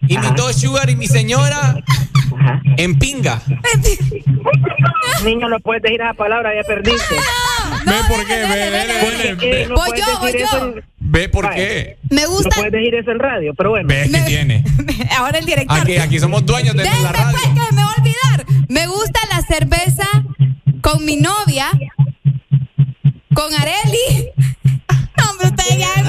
Speaker 2: y mis dos sugar y mi señora en pinga.
Speaker 52: Niño, no puedes decir esa palabra, ya perdiste.
Speaker 2: Ve por qué, ve, ve, ve, ve,
Speaker 52: No
Speaker 3: Voy yo, voy yo.
Speaker 2: ve por qué.
Speaker 3: Me
Speaker 52: No
Speaker 3: gusta.
Speaker 52: puedes decir eso en radio, pero bueno.
Speaker 2: Ve que tiene.
Speaker 3: Ahora el director.
Speaker 2: Aquí, aquí somos dueños de
Speaker 3: Déjeme,
Speaker 2: la radio.
Speaker 3: pues, que me va a olvidar. Me gusta la cerveza con mi novia, con Areli. No, hombre, usted ya me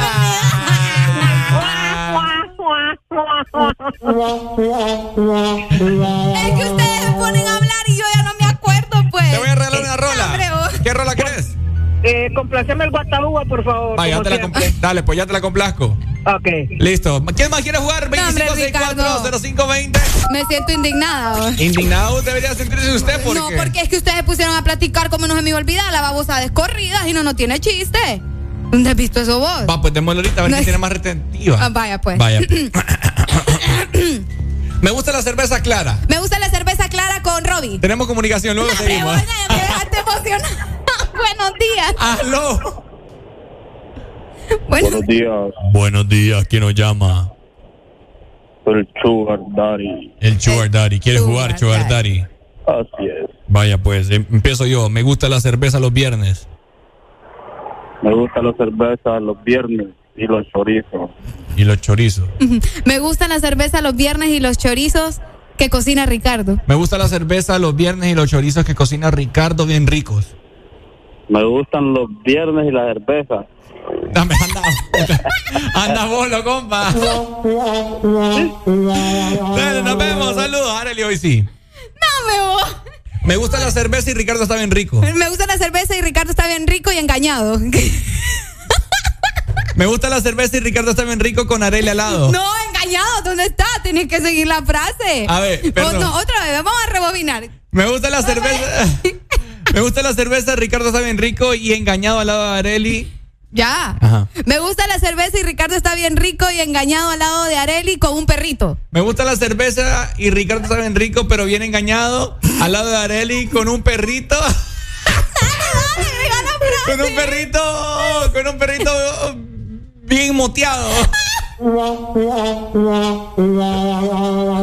Speaker 3: Es que ustedes me ponen a hablar y yo ya no me acuerdo, pues.
Speaker 2: Te voy a regalar una rola.
Speaker 3: Hombre, vos.
Speaker 2: ¿Qué rola querés?
Speaker 52: Eh, complaceme el guatabúa, por favor.
Speaker 2: Ah, ya te la Dale, pues ya te la complazco.
Speaker 52: Ok.
Speaker 2: Listo. ¿Quién más quiere jugar?
Speaker 3: No, hombre,
Speaker 2: 2564-0520.
Speaker 3: Me siento indignada. vos.
Speaker 2: Indignado debería sentirse usted porque.
Speaker 3: No, porque es que ustedes pusieron a platicar como no se me iba a olvidar la babosa de corridas y no, no tiene chiste. ¿Dónde has visto eso vos?
Speaker 2: Va, pues démosle ahorita a ver
Speaker 3: No
Speaker 2: quién tiene más retentiva.
Speaker 3: Ah, vaya, pues.
Speaker 2: Vaya. Me gusta la cerveza clara.
Speaker 3: Me gusta la cerveza clara con Robbie.
Speaker 2: Tenemos comunicación, luego seguimos.
Speaker 3: Me dejaste emocionada. Buenos días.
Speaker 2: Aló.
Speaker 53: Buenos días.
Speaker 2: Buenos días, ¿quién nos llama?
Speaker 53: El Sugar Daddy.
Speaker 2: El Sugar Daddy. ¿Quiere jugar, Sugar Daddy?
Speaker 53: Así es.
Speaker 2: Vaya, pues, em- empiezo yo. Me gusta la cerveza los viernes.
Speaker 53: Me gusta la cerveza los viernes y los chorizos.
Speaker 2: Y los chorizos.
Speaker 3: Me gustan la cerveza los viernes y los chorizos que cocina Ricardo.
Speaker 2: Me gusta la cerveza los viernes y los chorizos que cocina Ricardo bien ricos.
Speaker 53: Me gustan los viernes y la cerveza.
Speaker 2: Dame, anda. anda bolo, compa. Dale, nos vemos. Saludos, Arely, hoy sí.
Speaker 3: No me voy.
Speaker 2: Me gusta la cerveza y Ricardo está bien rico.
Speaker 3: Me gusta la cerveza y Ricardo está bien rico y engañado.
Speaker 2: Me gusta la cerveza y Ricardo está bien rico con Arely al lado.
Speaker 3: No, engañado. ¿Dónde está? Tienes que seguir la frase.
Speaker 2: A ver,
Speaker 3: no, otra vez. Vamos a rebobinar.
Speaker 2: Me gusta la cerveza. Me gusta la cerveza, Ricardo está bien rico y engañado al lado de Areli.
Speaker 3: Ya.
Speaker 2: Ajá.
Speaker 3: Me gusta la cerveza y Ricardo está bien rico y engañado al lado de Areli con un perrito.
Speaker 2: Me gusta la cerveza y Ricardo está bien rico, pero bien engañado al lado de Areli con un perrito. con un perrito, con un perrito bien moteado.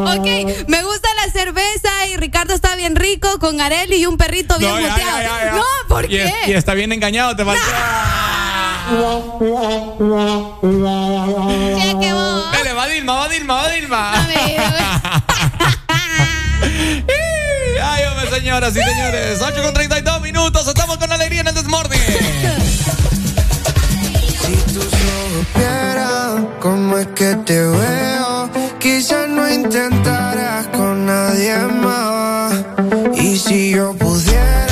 Speaker 3: Ok, me gusta la cerveza y Ricardo está bien rico con Areli y un perrito bien
Speaker 2: No,
Speaker 3: moteado.
Speaker 2: ya, ya, ya.
Speaker 3: No, ¿por
Speaker 2: Y,
Speaker 3: qué?
Speaker 2: es- y está bien engañado, te falta.
Speaker 3: Cheque vos.
Speaker 2: Dale, va Dilma, va Dilma, va Dilma. Ay, hombre, señoras y señores. 8 con 32 minutos. Estamos con alegría en el Desmorning.
Speaker 25: supiera cómo es que te veo, quizás no intentaras con nadie más. Y si yo pudiera,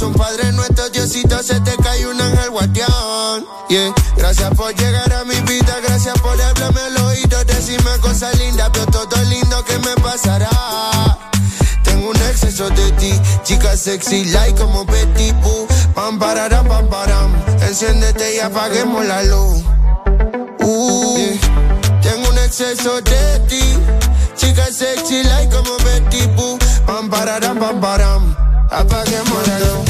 Speaker 25: María. Rezo un Padre nuestro, Diosito, se te cae un ángel guardián. Yeah. Gracias por llegar a mi vida, gracias por hablarme al oído, decirme cosas lindas, veo todo lindo que me pasará. Tengo un exceso de ti, chica sexy, like como Betty Boo. Pam, pararam, pam, param. Enciéndete y apaguemos la luz. Uh. Tengo un exceso de ti, chica sexy, like como Betty Boo. Pam, pararam, pam, param. Apaguemos la luz.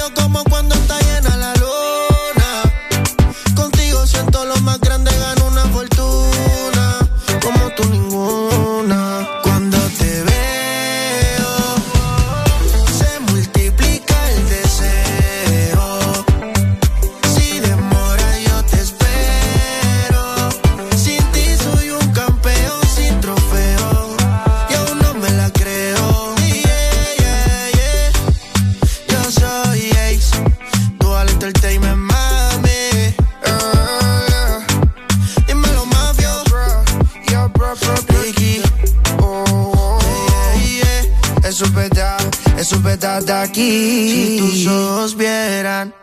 Speaker 25: de aquí. Si tus ojos vieran.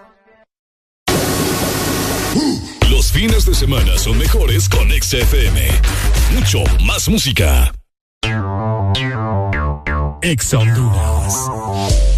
Speaker 4: Los fines de semana son mejores con XFM. Mucho más música. Ex Honduras.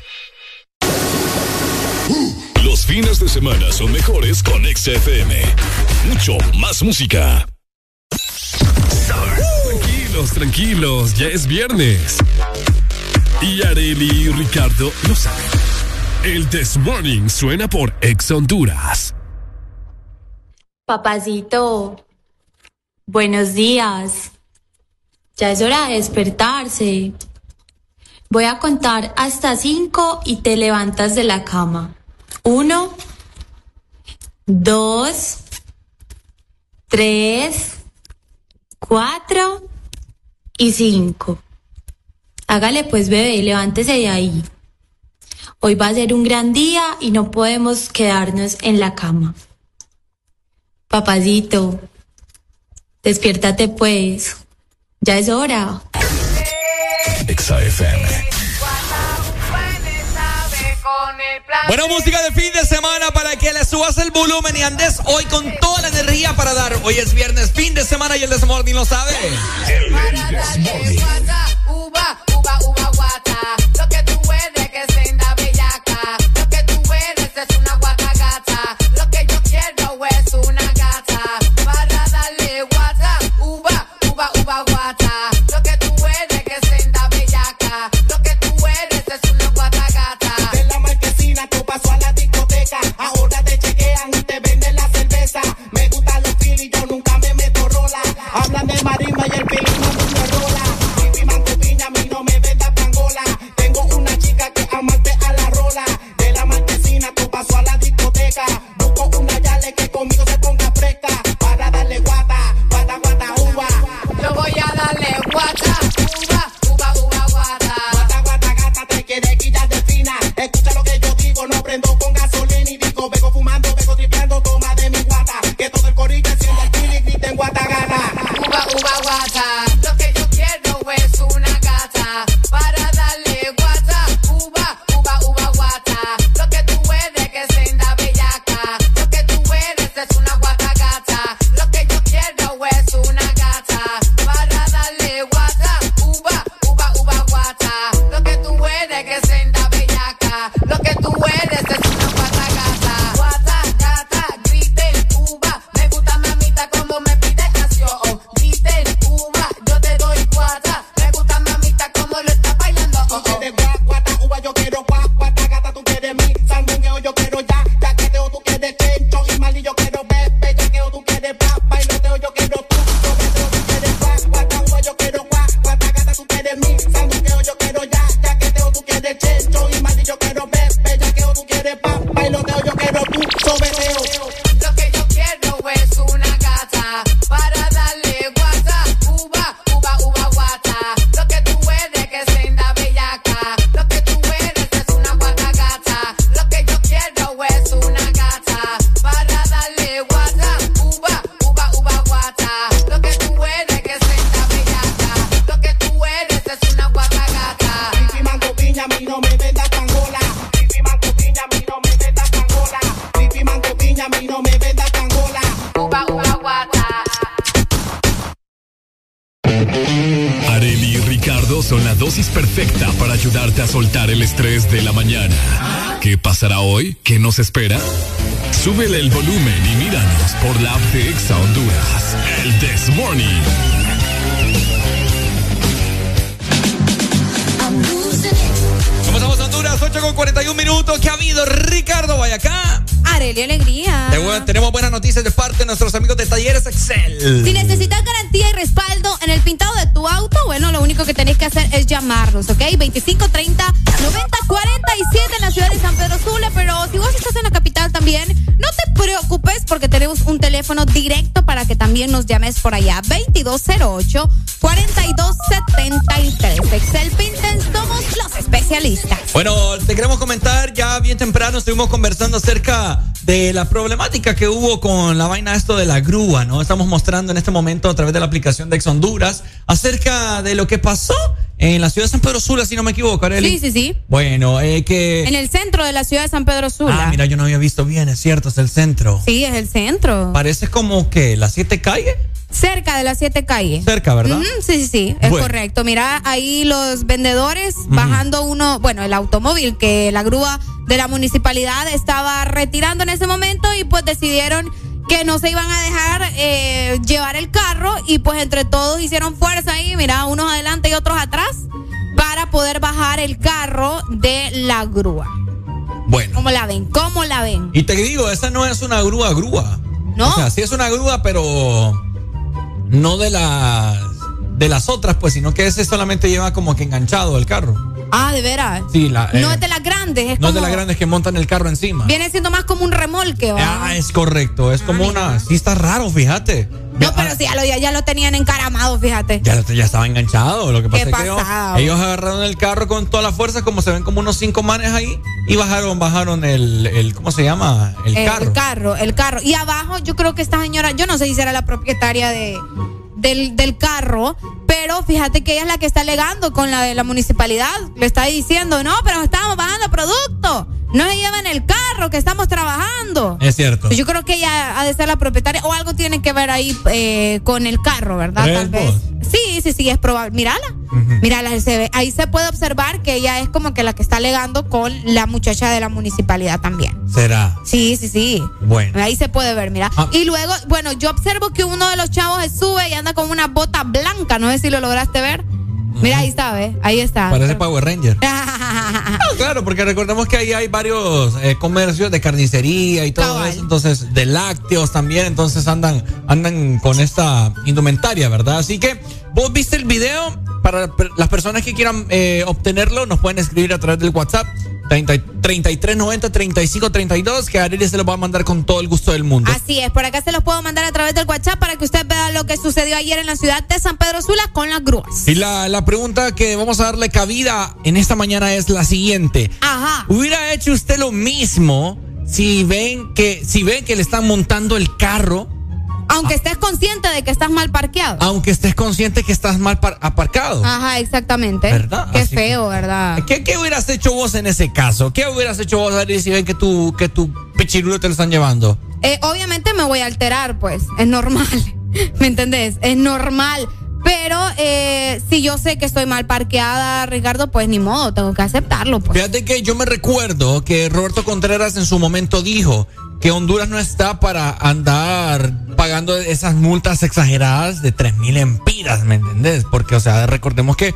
Speaker 4: Los fines de semana son mejores con XFM. Mucho más música. Tranquilos, tranquilos, ya es viernes. Y Areli y Ricardo lo saben. El This Morning suena por Ex Honduras.
Speaker 54: Papacito, buenos días. Ya es hora de despertarse. Voy a contar hasta cinco y te levantas de la cama. Uno, dos, tres, cuatro y cinco. Hágale pues bebé, levántese de ahí. Hoy va a ser un gran día y no podemos quedarnos en la cama. Papacito, despiértate pues. Ya es hora.
Speaker 4: XFM.
Speaker 2: Buena música de fin de semana para que le subas el volumen y andes hoy con toda la energía para dar. Hoy es viernes, fin de semana y el Desmorning lo sabe.
Speaker 23: Uva, uva, uva, guata. Lo que tú eres que senda bellaca. Lo que tú eres es una guata
Speaker 4: nos espera? Súbele el volumen y míranos por la app de Exa Honduras. El This Morning.
Speaker 2: ¿Cómo estamos, Honduras? 8 con 41 minutos. ¿Qué ha habido? Ricardo Guayacá.
Speaker 3: Arely Alegría.
Speaker 2: Tenemos buenas noticias de parte de nuestros amigos de Talleres Excel.
Speaker 3: Si necesitas garantía y respaldo en el pintado de tu auto, bueno, lo único que tenés que hacer es llamarnos, ¿ok? 25 30 90 porque tenemos un teléfono directo para que también nos llames por allá. 2208 4273. Excel Pinten, somos los especialistas.
Speaker 2: Bueno, te queremos comentar, ya bien temprano estuvimos conversando acerca de la problemática que hubo con la vaina esto de la grúa, ¿no? Estamos mostrando en este momento a través de la aplicación de Ex Honduras acerca de lo que pasó en la ciudad de San Pedro Sula, si no me equivoco, Arely.
Speaker 3: Sí, sí, sí.
Speaker 2: Bueno, eh, que...
Speaker 3: En el centro de la ciudad de San Pedro Sula.
Speaker 2: Ah, mira, yo no había visto bien, es cierto, es el centro.
Speaker 3: Sí, es el centro.
Speaker 2: Parece como que las siete calles.
Speaker 3: Cerca de las siete calles.
Speaker 2: Cerca, ¿verdad?
Speaker 3: Sí, sí, sí, es
Speaker 2: Bueno.
Speaker 3: correcto. Mira, ahí los vendedores bajando uno, bueno, el automóvil que la grúa de la municipalidad estaba retirando en ese momento y pues decidieron que no se iban a dejar eh, llevar el carro y pues entre todos hicieron fuerza ahí, mira, unos adelante y otros atrás para poder bajar el carro de la grúa.
Speaker 2: Bueno.
Speaker 3: ¿Cómo la ven? ¿Cómo la ven?
Speaker 2: Y te digo, esa no es una grúa, grúa.
Speaker 3: No.
Speaker 2: O sea, sí es una grúa, pero no de las de las otras, pues, sino que ese solamente lleva como que enganchado el carro.
Speaker 3: Ah, de veras.
Speaker 2: Sí, la, eh,
Speaker 3: no es de las grandes, es
Speaker 2: no es
Speaker 3: como
Speaker 2: de las grandes que montan el carro encima.
Speaker 3: Viene siendo más como un remolque, ¿va?
Speaker 2: Ah, es correcto, es como una. Sí, está raro, fíjate.
Speaker 3: No, pero sí, ya lo, ya, ya lo tenían encaramado, fíjate.
Speaker 2: Ya, ya estaba enganchado. Lo que pasa
Speaker 3: Qué
Speaker 2: es que ellos, ellos agarraron el carro con toda la fuerza, como se ven como unos cinco manes ahí, y bajaron, bajaron el, el ¿cómo se llama? El, carro.
Speaker 3: El carro, el carro. Y abajo, yo creo que esta señora, yo no sé si será la propietaria de, del, del carro, pero fíjate que ella es la que está alegando con la de la municipalidad. Le está diciendo, no, pero estamos bajando producto. No se llevan el carro que estamos trabajando.
Speaker 2: Es cierto.
Speaker 3: Yo creo que ella ha de ser la propietaria o algo tiene que ver ahí eh, con el carro, ¿verdad?
Speaker 2: ¿Crees
Speaker 3: Tal vez.
Speaker 2: vos?
Speaker 3: Sí, sí, sí, es probable. Mírala. Mírala, se ve. Ahí se puede observar que ella es como que la que está alegando con la muchacha de la municipalidad también.
Speaker 2: Será.
Speaker 3: Sí, sí, sí.
Speaker 2: Bueno.
Speaker 3: Ahí se puede ver, mira.
Speaker 2: Ah.
Speaker 3: Y luego, bueno, yo observo que uno de los chavos se sube y anda con una bota blanca. No sé si lo lograste ver. Mira, ahí está, ¿ves? Ahí está.
Speaker 2: Parece Power Ranger. Claro, porque recordemos que ahí hay varios eh, comercios de carnicería y todo eso, entonces de lácteos también, entonces andan andan con esta indumentaria, ¿verdad? Así que vos viste el video para las personas que quieran eh, obtenerlo, nos pueden escribir a través del WhatsApp 30 3390 3532 que Arely se lo va a mandar con todo el gusto del mundo.
Speaker 3: Así es, por acá se los puedo mandar a través del WhatsApp para que usted vea lo que sucedió ayer en la ciudad de San Pedro Sula con las grúas.
Speaker 2: Y la, la pregunta que vamos a darle cabida en esta mañana es la siguiente.
Speaker 3: Ajá.
Speaker 2: ¿Hubiera hecho usted lo mismo si ven que, si ven que le están montando el carro,
Speaker 3: Aunque estés consciente de que estás mal parqueado.
Speaker 2: aunque estés consciente que estás mal par- aparcado?
Speaker 3: Ajá, exactamente.
Speaker 2: ¿Verdad?
Speaker 3: Qué
Speaker 2: Así
Speaker 3: feo, ¿verdad?
Speaker 2: ¿Qué, qué hubieras hecho vos en ese caso? ¿Qué hubieras hecho vos, Ari, si ven que tu, que tu pichirulo te lo están llevando?
Speaker 3: Eh, obviamente me voy a alterar, pues. Es normal. ¿Me entendés? Es normal. Pero eh, si yo sé que estoy mal parqueada, Ricardo, pues ni modo, tengo que aceptarlo. Pues.
Speaker 2: Fíjate que yo me recuerdo que Roberto Contreras en su momento dijo que Honduras no está para andar pagando esas multas exageradas de 3 mil empiras, ¿me entendés? Porque, o sea, recordemos que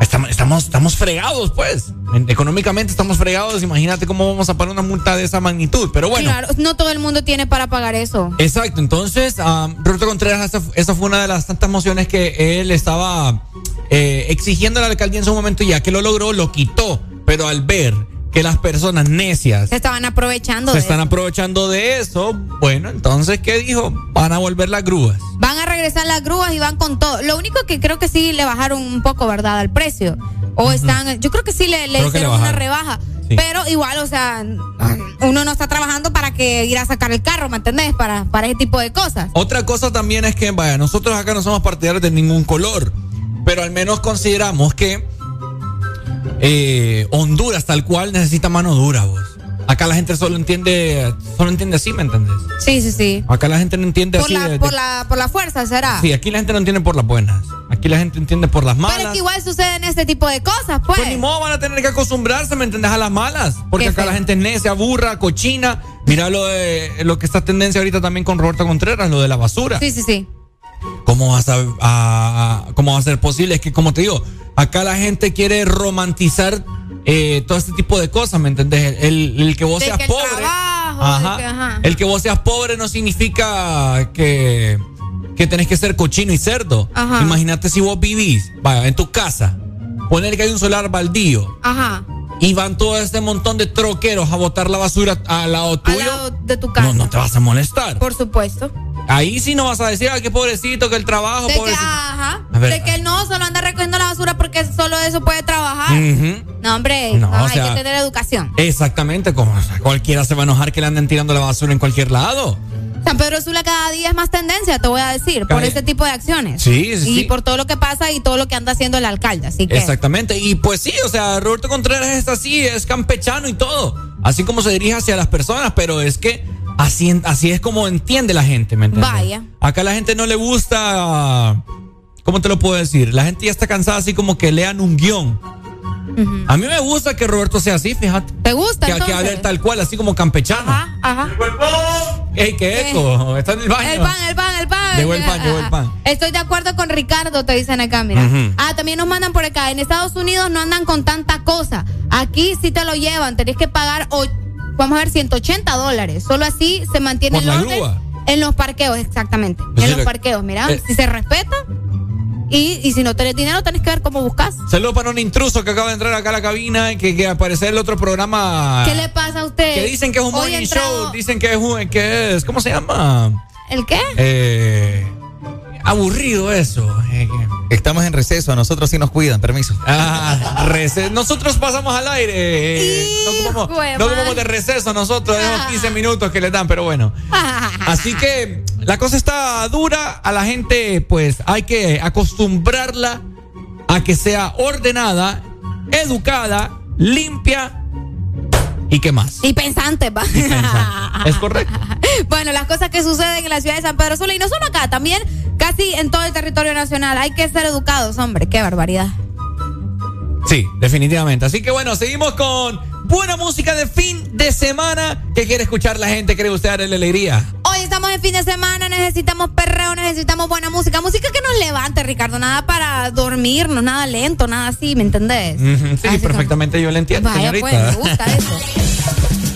Speaker 2: estamos, estamos, estamos fregados, pues. En- Económicamente estamos fregados. Imagínate cómo vamos a pagar una multa de esa magnitud. Pero bueno.
Speaker 3: Claro, no todo el mundo tiene para pagar eso.
Speaker 2: Exacto, entonces um, Roberto Contreras, esa, fue una de las tantas mociones que él estaba eh, exigiendo a la alcaldía en su momento y ya que lo logró, lo quitó. Pero al ver que las personas necias
Speaker 3: Se estaban aprovechando
Speaker 2: se
Speaker 3: de
Speaker 2: están
Speaker 3: eso.
Speaker 2: aprovechando de eso, bueno, entonces, ¿qué dijo? Van a volver las grúas.
Speaker 3: Van a regresar las grúas y van con todo. Lo único que creo que sí le bajaron un poco, ¿verdad? Al precio. O están, yo creo que sí le, hicieron una rebaja.
Speaker 2: Sí.
Speaker 3: Pero igual, o sea, uno no está trabajando para que ir a sacar el carro, ¿me entendés? Para, para ese tipo de cosas.
Speaker 2: Otra cosa también es que, vaya, nosotros acá no somos partidarios de ningún color, pero al menos consideramos que eh, Honduras tal cual necesita mano dura, vos. Acá la gente solo entiende, solo entiende así, ¿me entendés?
Speaker 3: Sí, sí, sí.
Speaker 2: Acá la gente no entiende
Speaker 3: Por
Speaker 2: así.
Speaker 3: la,
Speaker 2: de- de-
Speaker 3: por, la, por la fuerza, ¿será?
Speaker 2: Sí, aquí la gente no entiende por las buenas. Aquí Aquí la gente entiende por las malas.
Speaker 3: Pero es que igual suceden este tipo de cosas, pues.
Speaker 2: Pues ni modo, van a tener que acostumbrarse, ¿me entendés? A las malas. Porque
Speaker 3: Qué
Speaker 2: acá
Speaker 3: feo.
Speaker 2: la gente es necia, burra, cochina. Mira lo de lo que está tendencia ahorita también con Roberto Contreras, lo de la basura.
Speaker 3: Sí, sí, sí.
Speaker 2: ¿Cómo vas a, a- a- cómo va a ser posible? Es que como te digo, acá la gente quiere romantizar eh, todo este tipo de cosas, ¿me entendés? El, el que vos
Speaker 3: De
Speaker 2: seas
Speaker 3: que el
Speaker 2: pobre.
Speaker 3: trabajo,
Speaker 2: Ajá.
Speaker 3: de que, ajá.
Speaker 2: El que vos seas pobre no significa que, que tenés que ser cochino y cerdo. Imagínate si vos vivís, vaya, en tu casa, poner que hay un solar baldío
Speaker 3: Ajá.
Speaker 2: y van todo este montón de troqueros a botar la basura al lado
Speaker 3: Al
Speaker 2: tuyo.
Speaker 3: lado de tu casa.
Speaker 2: No, no te vas a molestar.
Speaker 3: Por supuesto.
Speaker 2: Ahí sí no vas a decir, ay, qué pobrecito, que el trabajo,
Speaker 3: De que,
Speaker 2: pobrecito.
Speaker 3: ajá.
Speaker 2: A ver.
Speaker 3: De que él no solo anda recogiendo la basura porque solo eso puede trabajar.
Speaker 2: Ujú.
Speaker 3: No, hombre,
Speaker 2: No,
Speaker 3: no,
Speaker 2: o
Speaker 3: hay que tener educación.
Speaker 2: Exactamente, como cualquiera se va a enojar que le anden tirando la basura en cualquier lado.
Speaker 3: San Pedro Sula cada día es más tendencia, te voy a decir, por ese tipo de acciones.
Speaker 2: Sí, sí,
Speaker 3: Y
Speaker 2: sí.
Speaker 3: por todo lo que pasa y todo lo que anda haciendo el alcalde. Así que.
Speaker 2: Exactamente. Y pues sí, o sea, Roberto Contreras es así, es campechano y todo. Así como se dirige hacia las personas, pero es que así, así es como entiende la gente, ¿me entiendes?
Speaker 3: Vaya.
Speaker 2: Acá a la gente no le gusta. ¿Cómo te lo puedo decir? La gente ya está cansada así como que lean un guion. A mí me gusta que Roberto sea así, fíjate.
Speaker 3: ¿Te gusta?
Speaker 2: Que, que hable tal cual, así como campechano.
Speaker 3: Ajá, ajá.
Speaker 2: ¡Ey, qué eco! Está en el baño.
Speaker 3: El pan, el pan, el pan.
Speaker 2: Llegó el pan, llegó el pan.
Speaker 3: Estoy de acuerdo con Ricardo, te dicen acá, mira. Ah, también nos mandan por acá. En Estados Unidos no andan con tanta cosa. Aquí sí te lo llevan. Tenés que pagar, vamos a ver, 180 dólares. Solo así se mantiene el
Speaker 2: la
Speaker 3: orden.
Speaker 2: grúa.
Speaker 3: En los parqueos, exactamente.
Speaker 2: Pues
Speaker 3: en los
Speaker 2: lo-
Speaker 3: parqueos, mira.
Speaker 2: Eh.
Speaker 3: Si se respeta. Y, y si no tenés dinero, tenés que ver cómo buscas.
Speaker 2: Saludos para un intruso que acaba de entrar acá a la cabina, que, que aparece el otro programa.
Speaker 3: ¿Qué le pasa a usted?
Speaker 2: Que dicen que es un
Speaker 3: Hoy
Speaker 2: morning
Speaker 3: entrado-
Speaker 2: show, dicen que es un, que es, ¿cómo se llama?
Speaker 3: ¿El qué?
Speaker 2: Eh, aburrido eso. eh,
Speaker 55: Estamos en receso, a nosotros sí nos cuidan, permiso.
Speaker 2: Ah, rece- nosotros pasamos al aire. eh, no ocupamos, no ocupamos de receso nosotros, tenemos 15 minutos que le dan, pero bueno. Así que la cosa está dura, a la gente pues hay que acostumbrarla a que sea ordenada, educada, limpia y qué más.
Speaker 3: Y pensante, va.
Speaker 2: Es correcto.
Speaker 3: Bueno, las cosas que suceden en la ciudad de San Pedro Sula y no solo acá, también casi en todo el territorio nacional. Hay que ser educados, hombre, qué barbaridad.
Speaker 2: Sí, definitivamente. Así que bueno, seguimos con buena música de fin de semana que quiere escuchar la gente, quiere usted darle alegría.
Speaker 3: Hoy estamos en fin de semana, necesitamos perreo, necesitamos buena música, música que nos levante, Ricardo, nada para dormirnos, nada lento, nada así, ¿me entendés?
Speaker 2: Sí,
Speaker 3: Así
Speaker 2: perfectamente yo le entiendo,
Speaker 3: Vaya,
Speaker 2: señorita.
Speaker 3: pues, me gusta eso.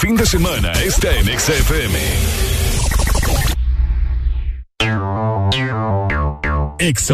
Speaker 20: fin de semana está en XFM. Ex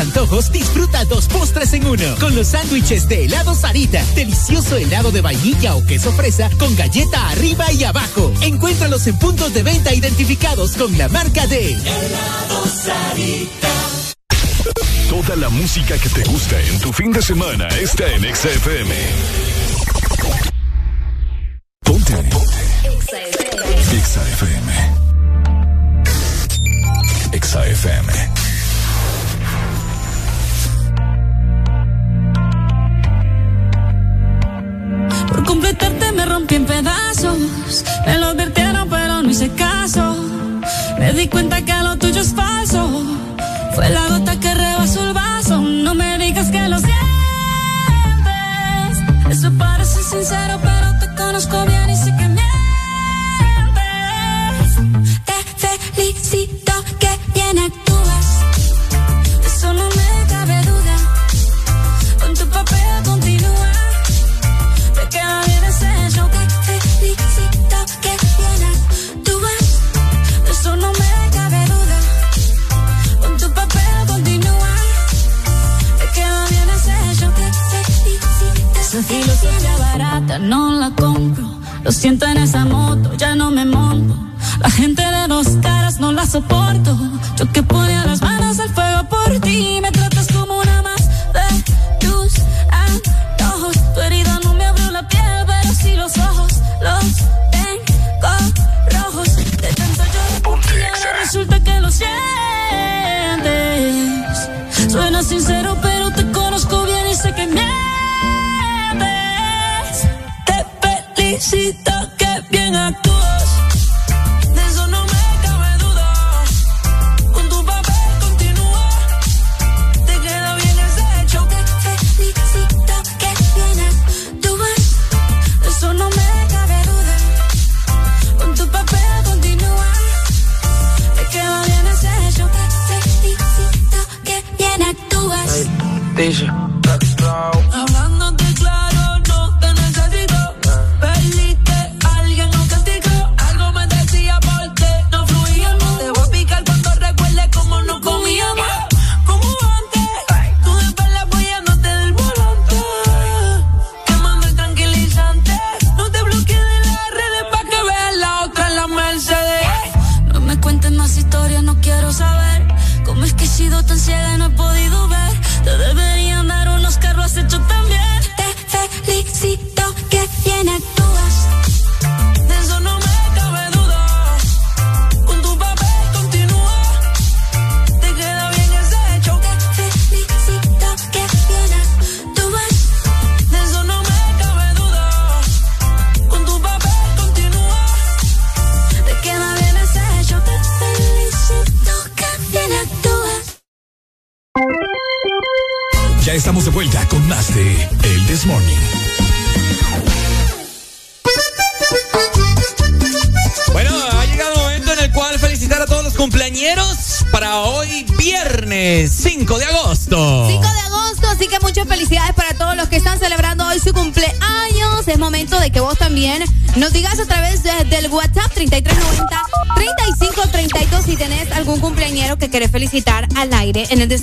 Speaker 56: antojos, disfruta dos postres en uno. Con los sándwiches de helado Sarita. Delicioso helado de vainilla o queso fresa con galleta arriba y abajo. Encuéntralos en puntos de venta identificados con la marca de
Speaker 23: Helado Sarita.
Speaker 20: Toda la música que te gusta en tu fin de semana está en XFM.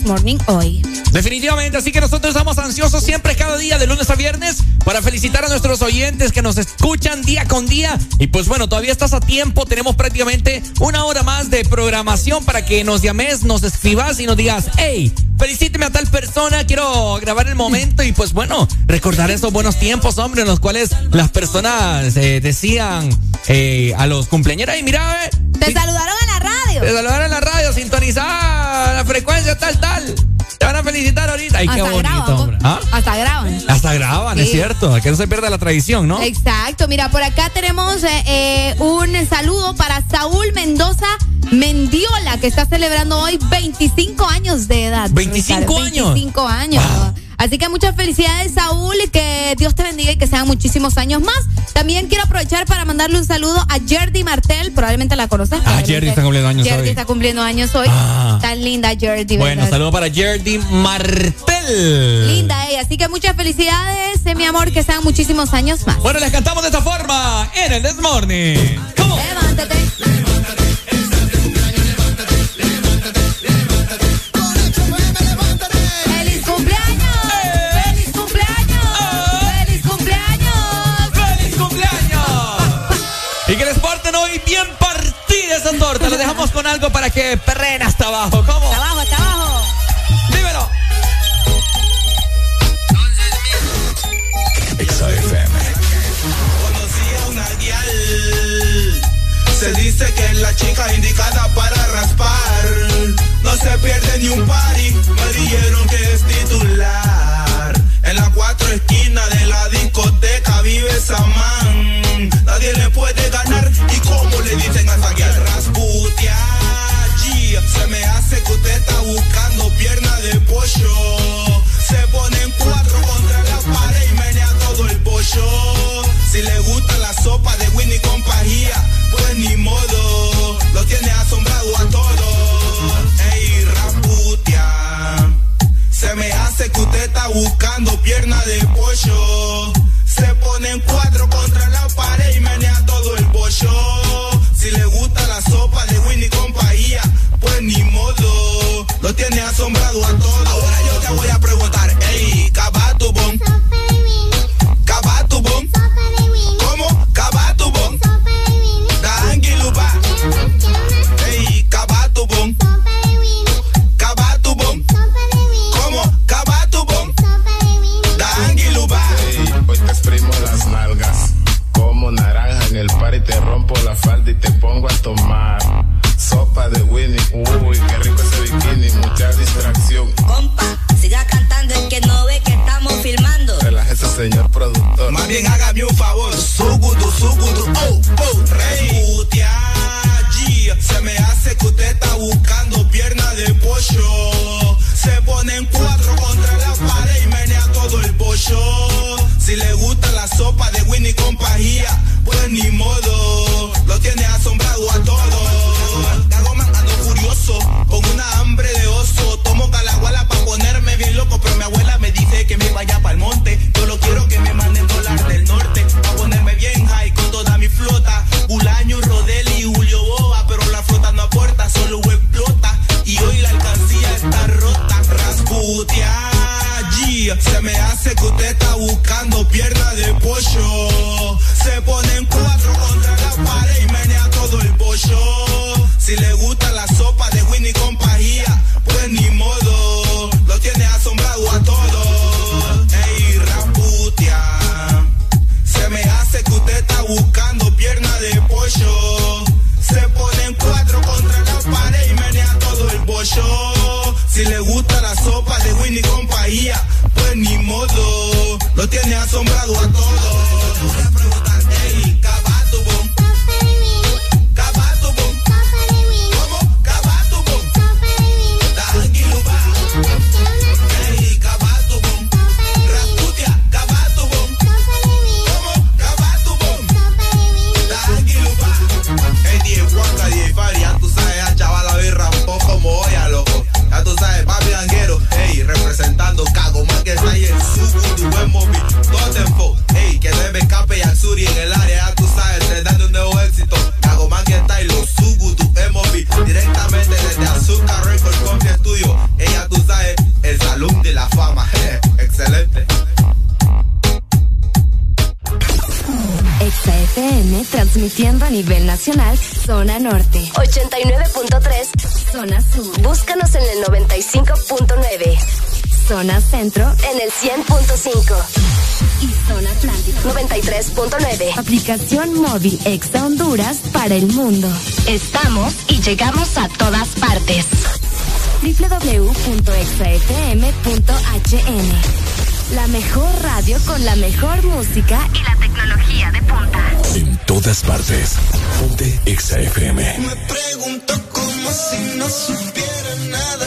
Speaker 20: Morning
Speaker 2: hoy. Definitivamente, así que nosotros estamos ansiosos siempre, cada día, de lunes a viernes, para felicitar a nuestros oyentes que nos escuchan día con día. Y pues bueno, todavía estás a tiempo, tenemos prácticamente una hora más de programación para que nos llames, nos escribas y nos digas, hey, felicíteme a tal persona, quiero grabar el momento y pues bueno, recordar esos buenos tiempos, hombre, en los cuales las personas eh, decían eh, a los cumpleaños, y mira, eh,
Speaker 3: te saludaron en la radio.
Speaker 2: Te saludaron en la radio, sintonizar la frecuencia tal, tal Ay, qué
Speaker 3: Hasta
Speaker 2: bonito,
Speaker 3: graban,
Speaker 2: ¿Ah?
Speaker 3: Hasta graban.
Speaker 2: Hasta graban, es cierto. Que no se pierda la tradición, ¿no?
Speaker 3: Exacto. Mira, por acá tenemos eh, eh, un saludo para Saúl Mendoza. Mendiola, que está celebrando hoy 25 años de edad.
Speaker 2: 25 años.
Speaker 3: 25 años. Así que muchas felicidades, Saúl, que Dios te bendiga y que sean muchísimos años más. También quiero aprovechar para mandarle un saludo a Jerdy Martel, probablemente la conoces.
Speaker 2: Ah, Jerdy está cumpliendo años hoy.
Speaker 3: Jerdy está cumpliendo años hoy. Tan linda Jerdy.
Speaker 2: Bueno, saludo para Jerdy Martel.
Speaker 3: Linda ella. Así que muchas felicidades, eh, mi amor, que sean muchísimos años más.
Speaker 2: Bueno, les cantamos de esta forma en el This Morning.
Speaker 3: Levántate.
Speaker 57: buscando pierna de pollo.
Speaker 12: Móvil Exa Honduras para el mundo. Estamos y llegamos a todas partes. www.exafm.hn La mejor radio con la mejor música y la tecnología de punta.
Speaker 20: En todas partes. Ponte Exa FM.
Speaker 58: Me pregunto como si no supiera nada.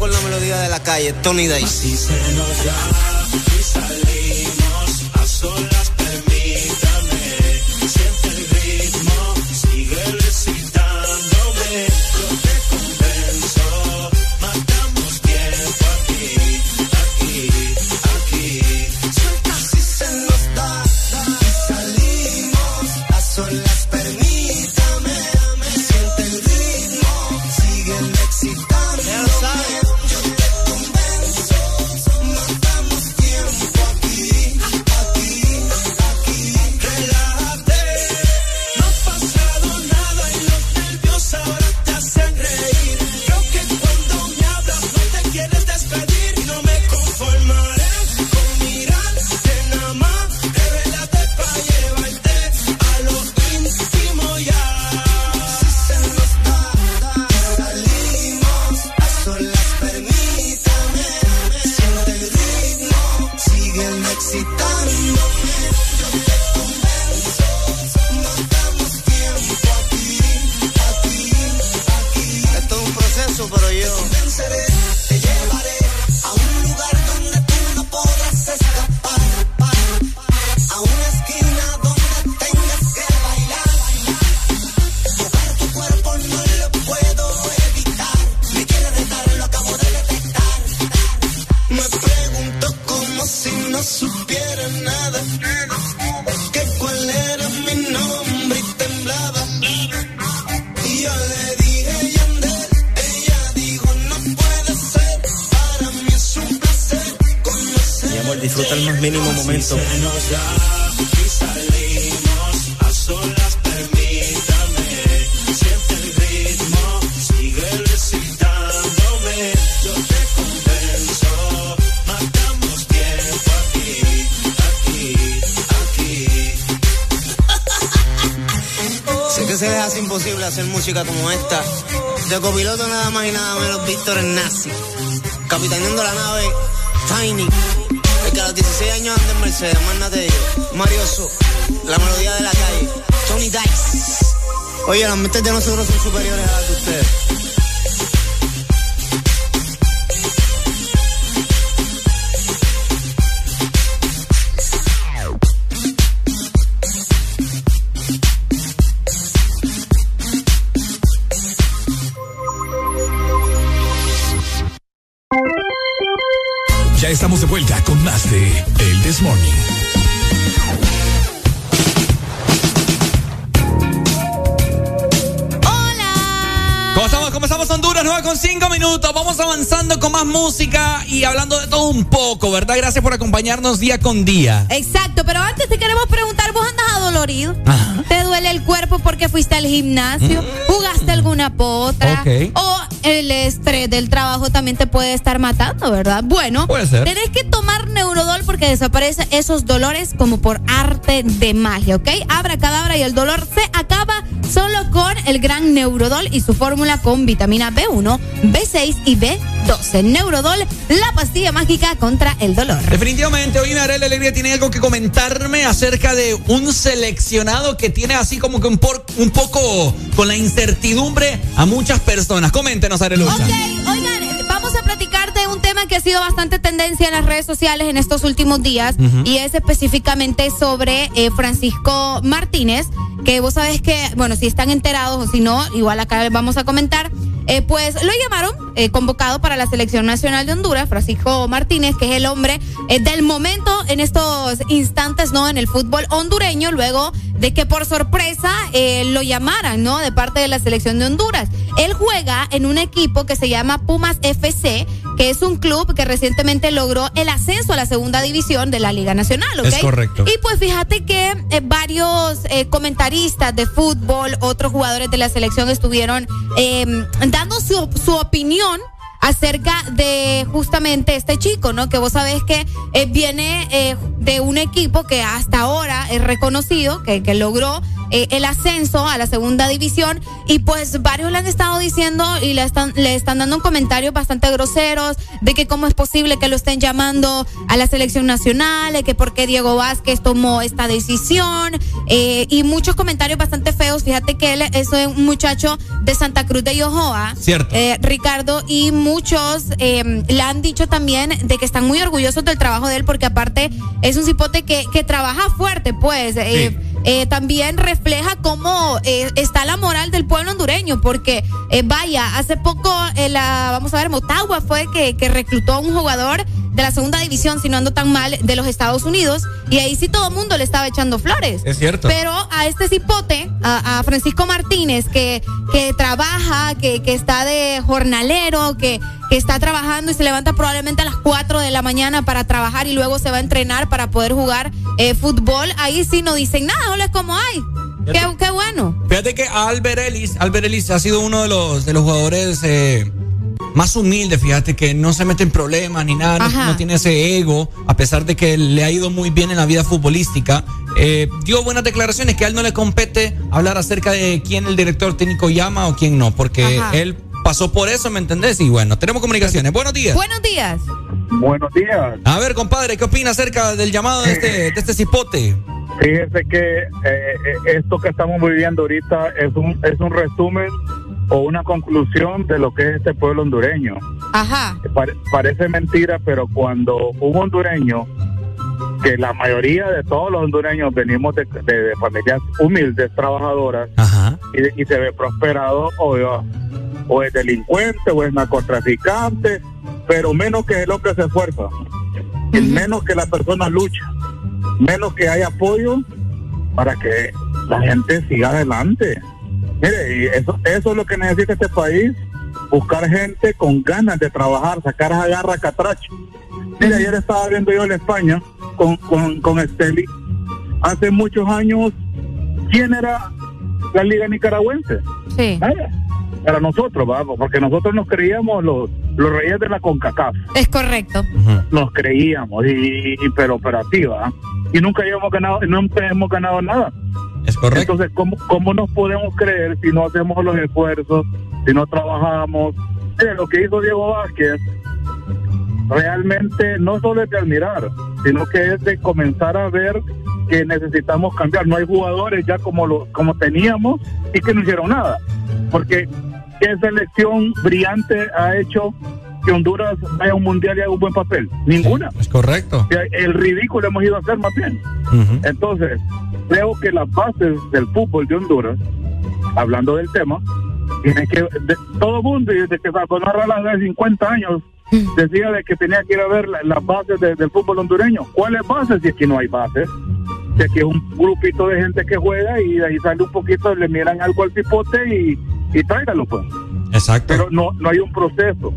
Speaker 59: Con la melodía de la calle, Tony Dice.
Speaker 58: Así se nos da
Speaker 59: Oye, las mentes de nosotros son superiores a las
Speaker 2: acompañarnos día con día.
Speaker 3: Exacto, pero antes te queremos preguntar, ¿vos andas adolorido? ¿Te duele el cuerpo porque fuiste al gimnasio? ¿Jugaste alguna potra? ¿O el estrés del trabajo también te puede estar matando, verdad? Bueno,
Speaker 2: Puede ser.
Speaker 3: tenés que tomar Neurodol porque desaparecen esos dolores como por arte de magia, ¿ok? Abra cadabra y el dolor se acaba solo con el gran Neurodol y su fórmula con vitamina B1, B6 y B12. Neurodol, la pastilla mágica contra el dolor.
Speaker 2: Definitivamente, hoy Arela Alegría tiene algo que comentarme acerca de un seleccionado que tiene así como que un, por- un poco con la incertidumbre a muchas personas. Coméntenos, Arelucha.
Speaker 3: Ok, oigan, vamos a platicar de un tema que ha sido bastante tendencia en las redes sociales en estos últimos días
Speaker 2: Ujú.
Speaker 3: y es específicamente sobre eh, Francisco Martínez, que vos sabés que, bueno, si están enterados o si no, igual acá vamos a comentar. Eh, pues lo llamaron eh, convocado para la selección nacional de Honduras, Francisco Martínez, que es el hombre eh, del momento en estos instantes, ¿no? En el fútbol hondureño, luego de que por sorpresa lo llamaran, ¿no? De parte de la selección de Honduras. Él juega en un equipo que se llama Pumas FC, que es un club que recientemente logró el ascenso a la segunda división de la Liga Nacional, ¿ok?
Speaker 2: Es correcto.
Speaker 3: Y pues fíjate que varios comentaristas de fútbol, otros jugadores de la selección estuvieron eh, dando su, su opinión acerca de justamente este chico, ¿no? Que vos sabés que eh, viene eh, de un equipo que hasta ahora es reconocido, que, que logró eh, el ascenso a la segunda división y pues varios le han estado diciendo y le están, le están dando comentarios bastante groseros de que cómo es posible que lo estén llamando a la selección nacional, de que por qué Diego Vázquez tomó esta decisión eh, y muchos comentarios bastante feos. Fíjate que él es un muchacho de Santa Cruz de Yojoa.
Speaker 2: Cierto.
Speaker 3: Eh, Ricardo, y muchos le han dicho también de que están muy orgullosos del trabajo de él porque aparte es un cipote que, que trabaja fuerte, pues. eh, eh, también refleja cómo eh, está la moral del pueblo hondureño, porque eh, vaya, hace poco eh, la, vamos a ver, Motagua fue que, que reclutó a un jugador de la segunda división, si no ando tan mal, de los Estados Unidos, y ahí sí todo el mundo le estaba echando flores.
Speaker 2: Es cierto.
Speaker 3: Pero a este cipote, a, a Francisco Martínez, que, que trabaja, que, que está de jornalero, que, que está trabajando y se levanta probablemente a las 4 de la mañana para trabajar y luego se va a entrenar para poder jugar eh, fútbol, ahí sí no dicen nada, hola, es como hay. Qué, qué bueno.
Speaker 2: Fíjate que Albert Ellis, Albert Ellis ha sido uno de los, de los jugadores eh, más humildes, fíjate que no se mete en problemas ni nada, no, tiene ese ego, a pesar de que le ha ido muy bien en la vida futbolística. Eh, dio buenas declaraciones que a él no le compete hablar acerca de quién el director técnico llama o quién no, porque
Speaker 3: Ajá.
Speaker 2: él pasó por eso, ¿me entendés? Y bueno, tenemos comunicaciones. Buenos días.
Speaker 3: Buenos días.
Speaker 60: Buenos días.
Speaker 2: A ver, compadre, ¿qué opina acerca del llamado de este, de este cipote?
Speaker 60: Fíjese que eh, eh, esto que estamos viviendo ahorita es un, es un resumen o una conclusión de lo que es este pueblo hondureño.
Speaker 3: Ajá.
Speaker 60: Pare- parece mentira, pero cuando un hondureño, que la mayoría de todos los hondureños venimos de, de- de familias humildes, trabajadoras, y, y se ve prosperado, o, o es delincuente, o es narcotraficante, pero menos que el hombre se esfuerza, y menos que la persona lucha, menos que hay apoyo para que la gente siga adelante. Mire, y eso, eso es lo que necesita este país, buscar gente con ganas de trabajar, sacar esa garra catracho. Mire, ayer estaba viendo yo en España con, con, con Esteli, hace muchos años, ¿quién era la liga nicaragüense?
Speaker 3: Sí.
Speaker 60: Para nosotros, vamos, porque nosotros nos creíamos los, los reyes de la CONCACAF
Speaker 3: Es correcto.
Speaker 60: nos creíamos y, y- pero operativa y nunca hemos ganado nunca hemos ganado nada
Speaker 2: es correcto.
Speaker 60: Entonces cómo, cómo nos podemos creer si no hacemos los esfuerzos si no trabajamos Mire, lo que hizo Diego Vázquez realmente no solo es de admirar sino que es de comenzar a ver que necesitamos cambiar. No hay jugadores ya como lo como teníamos y que no hicieron nada porque qué selección brillante ha hecho que Honduras vaya a un mundial y haga un buen papel ninguna
Speaker 2: Es correcto.
Speaker 60: el ridículo hemos ido a hacer más bien. Entonces, creo que las bases del fútbol de Honduras, hablando del tema, tiene que, de- todo el mundo, desde que Salvador Narrala hace 50 años, decía de que tenía que ir a ver la- las bases de- del fútbol hondureño. ¿Cuáles bases? Si aquí no hay bases. Si aquí es un grupito de gente que juega y de ahí sale un poquito, le miran algo al pipote y, y tráigalo pues.
Speaker 2: Exacto.
Speaker 60: Pero no, no hay un proceso.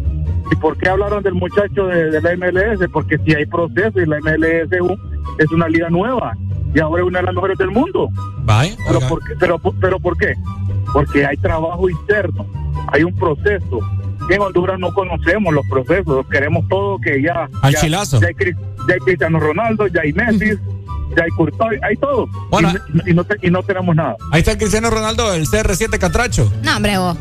Speaker 60: ¿Y por qué hablaron del muchacho de, de la MLS? Porque si hay proceso y la MLS es, un- es una liga nueva y ahora es una de las mejores del mundo.
Speaker 2: Vaya.
Speaker 60: Pero ¿por, qué, pero, pero ¿por qué? Porque hay trabajo interno, hay un proceso. En Honduras no conocemos los procesos, queremos todo que ya...
Speaker 2: Al
Speaker 60: ya-
Speaker 2: chilazo.
Speaker 60: Ya hay, Cris- ya hay Cristiano Ronaldo, ya hay Messi, ya hay Courtois, hay todo.
Speaker 2: Bueno,
Speaker 60: y, y no te- y no tenemos nada.
Speaker 2: Ahí está el Cristiano Ronaldo, el CR7 Catracho.
Speaker 3: No, hombre, vos.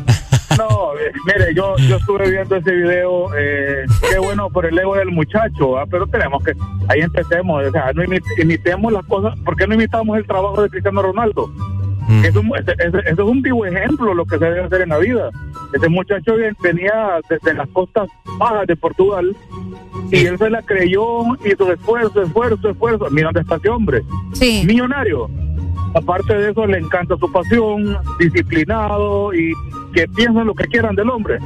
Speaker 60: No, eh, mire, yo, yo estuve viendo ese video, eh, qué bueno por el ego del muchacho, ¿ah? pero tenemos que, ahí empecemos, o sea, no imit- imitemos las cosas, ¿por qué no imitamos el trabajo de Cristiano Ronaldo? Es un- ese, ese- ese es un vivo ejemplo lo que se debe hacer en la vida. Ese muchacho ven- venía desde las costas bajas de Portugal y él se la creyó, hizo esfuerzo, esfuerzo, esfuerzo. Mira dónde está ese hombre.
Speaker 3: Sí.
Speaker 60: Millonario. Aparte de eso, le encanta su pasión, disciplinado y, que piensan lo que quieran del hombre,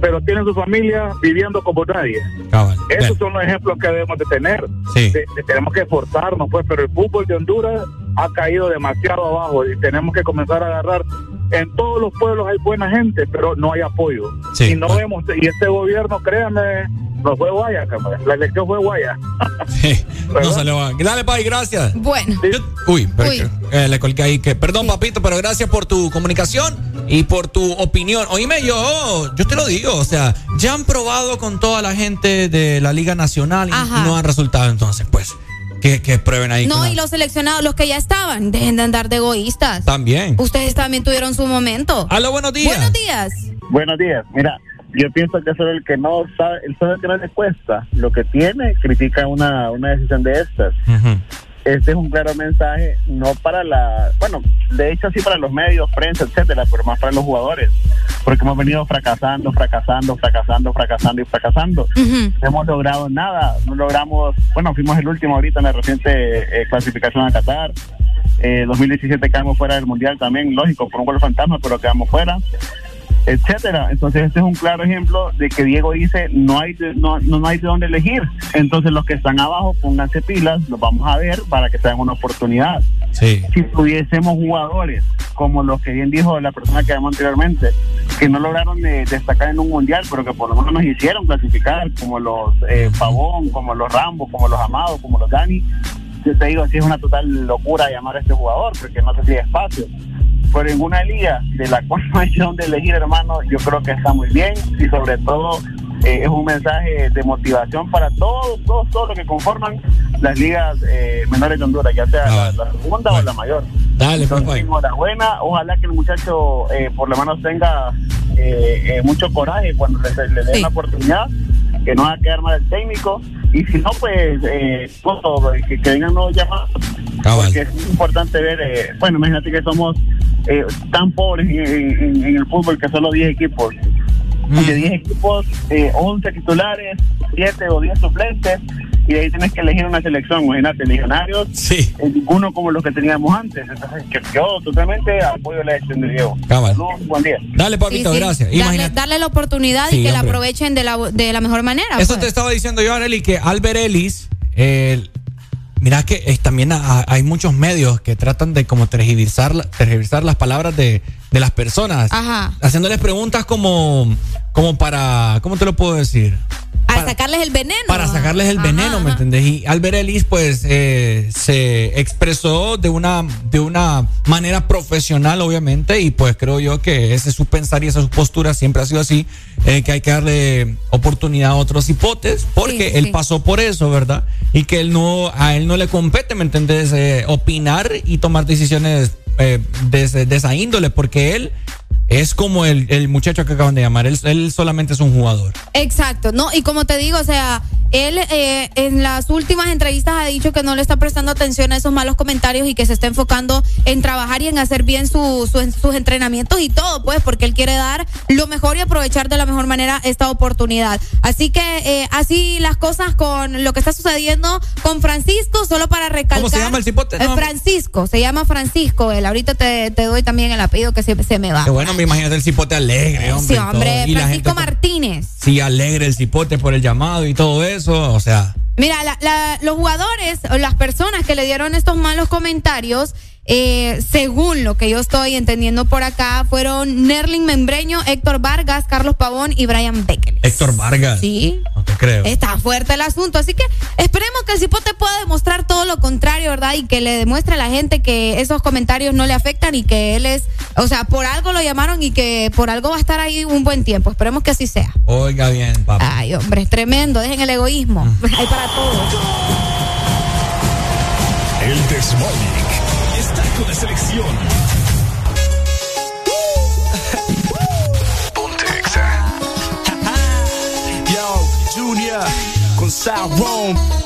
Speaker 60: pero tienen su familia viviendo como nadie. Esos son los ejemplos que debemos de tener.
Speaker 2: Sí.
Speaker 60: De- de- tenemos que esforzarnos, pues, pero el fútbol de Honduras ha caído demasiado abajo y tenemos que comenzar a agarrar. En todos los pueblos hay buena gente, pero no hay apoyo.
Speaker 2: Sí,
Speaker 60: y no vemos, y este gobierno, créanme, no fue guaya, cámara. la elección fue guaya.
Speaker 2: No salió a- Dale, Pai, gracias.
Speaker 3: Bueno.
Speaker 2: Uy, pero
Speaker 3: Uy.
Speaker 2: que- eh, le colgué ahí que. Perdón, papito, pero gracias por tu comunicación y por tu opinión. Oíme, yo, yo te lo digo, o sea, ya han probado con toda la gente de la Liga Nacional y
Speaker 3: Ajá.
Speaker 2: no han resultado, entonces, pues, que, que prueben ahí.
Speaker 3: No, y los seleccionados, los que ya estaban, dejen de andar de egoístas.
Speaker 2: También.
Speaker 3: Ustedes también tuvieron su momento.
Speaker 2: Aló, buenos días.
Speaker 3: Buenos días.
Speaker 61: Buenos días. Mira, yo pienso que solo el que no sabe, el solo el que no le cuesta lo que tiene, critica una, una decisión de estas. Este es un claro mensaje, no para la, bueno, de hecho sí para los medios, prensa, etcétera, pero más para los jugadores, porque hemos venido fracasando, fracasando, fracasando, fracasando y fracasando. No hemos logrado nada, no logramos, bueno, fuimos el último ahorita en la reciente eh, clasificación a Qatar. Eh, 2017 quedamos fuera del mundial también, lógico, por un gol fantasma, pero quedamos fuera etcétera. Entonces este es un claro ejemplo de que Diego dice no hay de, no, no hay de dónde elegir. Entonces los que están abajo pónganse pilas, los vamos a ver para que tengan una oportunidad.
Speaker 2: Sí.
Speaker 61: Si tuviésemos jugadores como los que bien dijo la persona que llamó anteriormente, que no lograron eh, destacar en un mundial, pero que por lo menos nos hicieron clasificar, como los eh, Pavón, como los Rambo, como los Amados, como los Dani, yo te digo, sí es una total locura llamar a este jugador, porque no tendría espacio pero en una liga de la cual no hay de dónde elegir, hermano, yo creo que está muy bien. Y sobre todo eh, es un mensaje de motivación para todos, todos, todos los que conforman las ligas eh, menores de Honduras, ya sea la, la segunda o la mayor.
Speaker 2: Dale,
Speaker 61: Entonces, enhorabuena, ojalá que el muchacho eh, por lo menos tenga eh, eh, mucho coraje cuando le, le den la oportunidad, que no va a quedar mal el técnico. Y si no, pues eh, todo, que, que vengan nuevos llamados. Porque es importante ver, eh, bueno, imagínate que somos eh, tan pobres en, en- en el fútbol que solo 10 equipos. Y de 10 equipos, eh, 11 titulares, 7 o 10 suplentes, y de ahí tienes que elegir una selección. Imagínate, legionarios,
Speaker 2: sí.
Speaker 61: ninguno como los que teníamos antes. Entonces, que yo totalmente apoyo la elección de Diego. Saludos, buen día.
Speaker 2: Dale, papito,
Speaker 3: Sí, sí.
Speaker 2: gracias.
Speaker 3: Darle, darle la oportunidad
Speaker 2: Sí,
Speaker 3: y que la
Speaker 2: hombre.
Speaker 3: aprovechen de la, de la mejor manera.
Speaker 2: Eso
Speaker 3: pues.
Speaker 2: te estaba diciendo yo, Arely, que Albert Ellis, eh, mira que eh, también ha- hay muchos medios que tratan de como tergiversar, tergiversar las palabras de, de las personas,
Speaker 3: Ajá.
Speaker 2: haciéndoles preguntas como, como para, ¿cómo te lo puedo decir?
Speaker 3: Para sacarles el veneno.
Speaker 2: Para sacarles el veneno, ¿me entendés? Y Albert Ellis, pues, eh, se expresó de una, de una manera profesional, obviamente, y pues creo yo que ese es su pensar y esa su postura siempre ha sido así, eh, que hay que darle oportunidad a otros hipotes, porque
Speaker 3: Sí,
Speaker 2: él
Speaker 3: sí.
Speaker 2: pasó por eso, ¿verdad? Y que él no, a él no le compete, ¿me entendés? Eh, opinar y tomar decisiones eh, de, de esa índole, porque él es como el, el muchacho que acaban de llamar, él, él solamente es un jugador.
Speaker 3: Exacto, no, y como te digo, o sea, él eh, en las últimas entrevistas ha dicho que no le está prestando atención a esos malos comentarios y que se está enfocando en trabajar y en hacer bien su- su- sus entrenamientos y todo, pues, porque él quiere dar lo mejor y aprovechar de la mejor manera esta oportunidad. Así que eh, así las cosas con lo que está sucediendo con Francisco, solo para recalcar.
Speaker 2: ¿Cómo se llama el cipote?
Speaker 3: Eh,
Speaker 2: No.
Speaker 3: Francisco, se llama Francisco, él. Ahorita te, te doy también el apellido que se, se me va.
Speaker 2: Qué bueno, me imagino el cipote alegre, hombre.
Speaker 3: Sí, hombre,
Speaker 2: Y
Speaker 3: Francisco
Speaker 2: gente,
Speaker 3: Martínez.
Speaker 2: Sí, alegre el cipote por el llamado y todo eso. O sea,
Speaker 3: Mira, la- la- los jugadores o las personas que le dieron estos malos comentarios, eh, según lo que yo estoy entendiendo por acá, fueron Nerling Membreño, Héctor Vargas, Carlos Pavón y Brian Beckele.
Speaker 2: Héctor Vargas.
Speaker 3: Sí.
Speaker 2: No te creo.
Speaker 3: Está fuerte el asunto, así que esperemos que el cipote pueda demostrar todo lo contrario, ¿verdad? Y que le demuestre a la gente que esos comentarios no le afectan y que él es, o sea, por algo lo llamaron y que por algo va a estar ahí un buen tiempo. Esperemos que así sea.
Speaker 2: Oiga bien, papá.
Speaker 3: Ay, hombre, es tremendo, dejen el egoísmo. Hay para todos.
Speaker 20: El Desmonic con la selección.
Speaker 57: Yo, Junior, con Rome.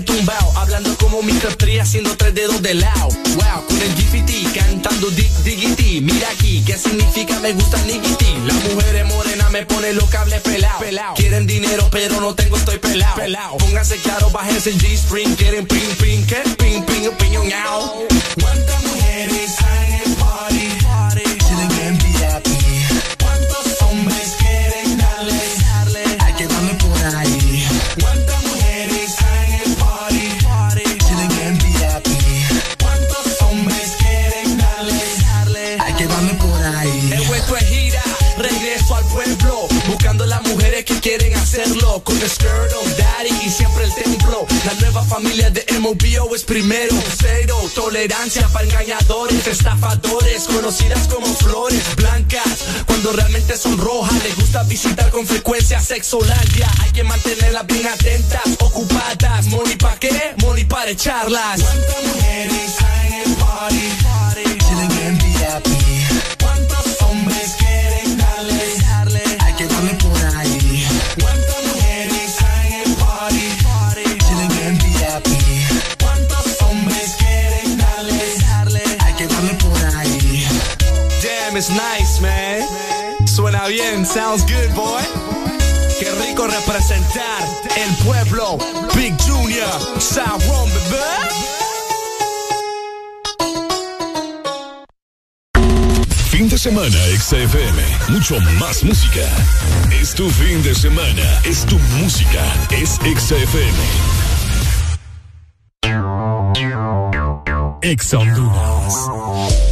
Speaker 57: Tumbado, hablando como Mr. 3
Speaker 58: haciendo tres dedos de lado. Wow, con el GFT cantando dig diggity. Mira aquí, ¿qué significa me gusta niggity? La mujer es morena, me pone los cables pelados. Quieren dinero, pero no tengo, estoy pelado. Pónganse claro, bájense el G-string. Quieren ping, ping, ¿qué? Ping, ping, opinión, ñao. ¿Cuántas mujeres hay Con el skirt of daddy y siempre el templo. La nueva familia de MOBO es primero. Cero tolerancia para engañadores, estafadores. Conocidas como flores blancas. Cuando realmente son rojas. Les gusta visitar con frecuencia sexolandia. Hay que mantenerlas bien atentas, ocupadas. Money pa' qué? Money para echarlas. ¿Cuántas mujeres hay en el party? ¿Cuántos It's nice, man. Suena bien, sounds good, boy. Qué rico representar el pueblo. Big Junior, Saron, bebé.
Speaker 19: Fin de semana, XFM. Mucho más música. Es tu fin de semana. Es tu música. Es XFM. Ex Honduras.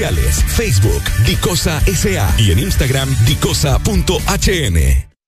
Speaker 19: Facebook, Dicosa SA y en Instagram, dicosa.hn.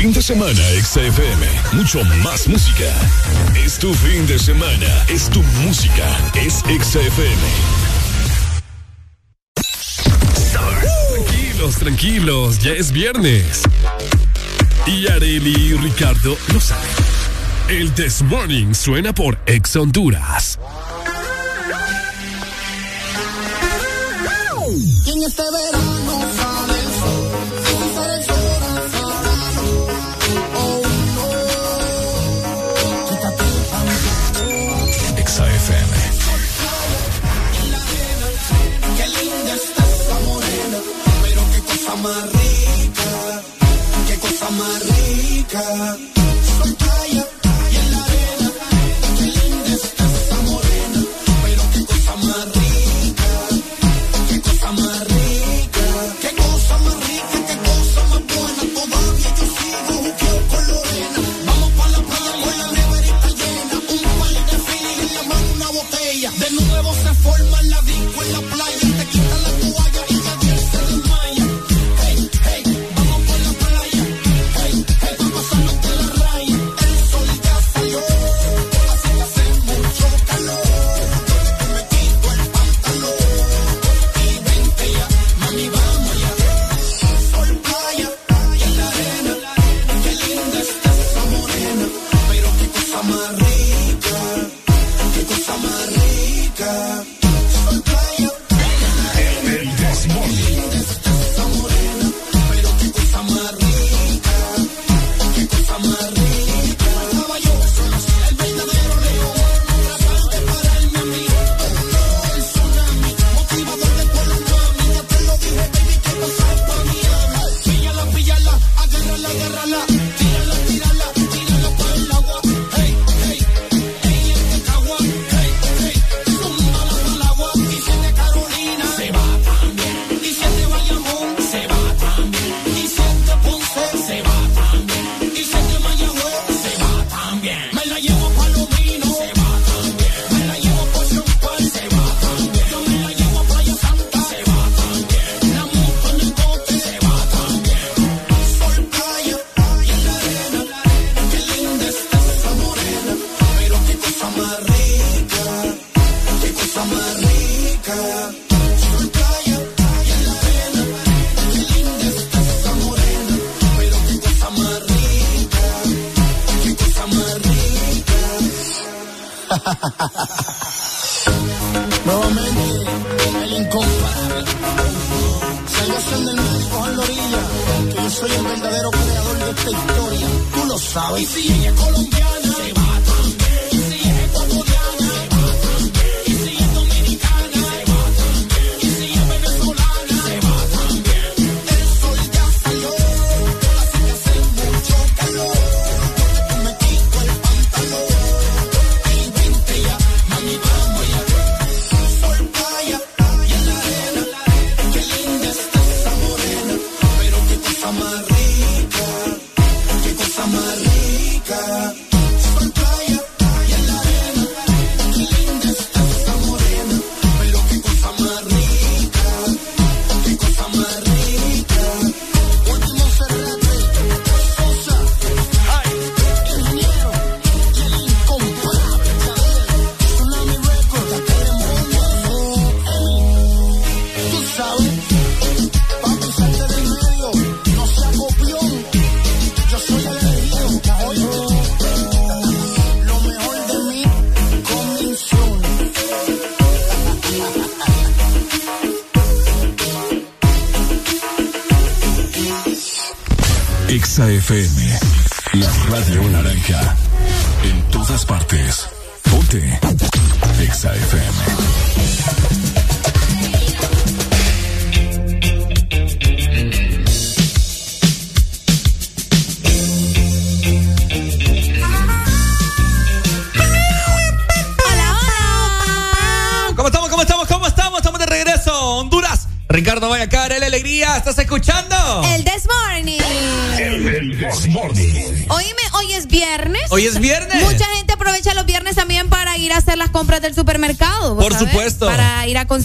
Speaker 19: Fin de semana, XFM. Mucho más música. Es tu fin de semana. Es tu música. Es XFM. Tranquilos, tranquilos. Ya es viernes. Y Areli y Ricardo lo saben. El This Morning suena por Ex Honduras.
Speaker 4: En este verano más rica, qué cosa más rica.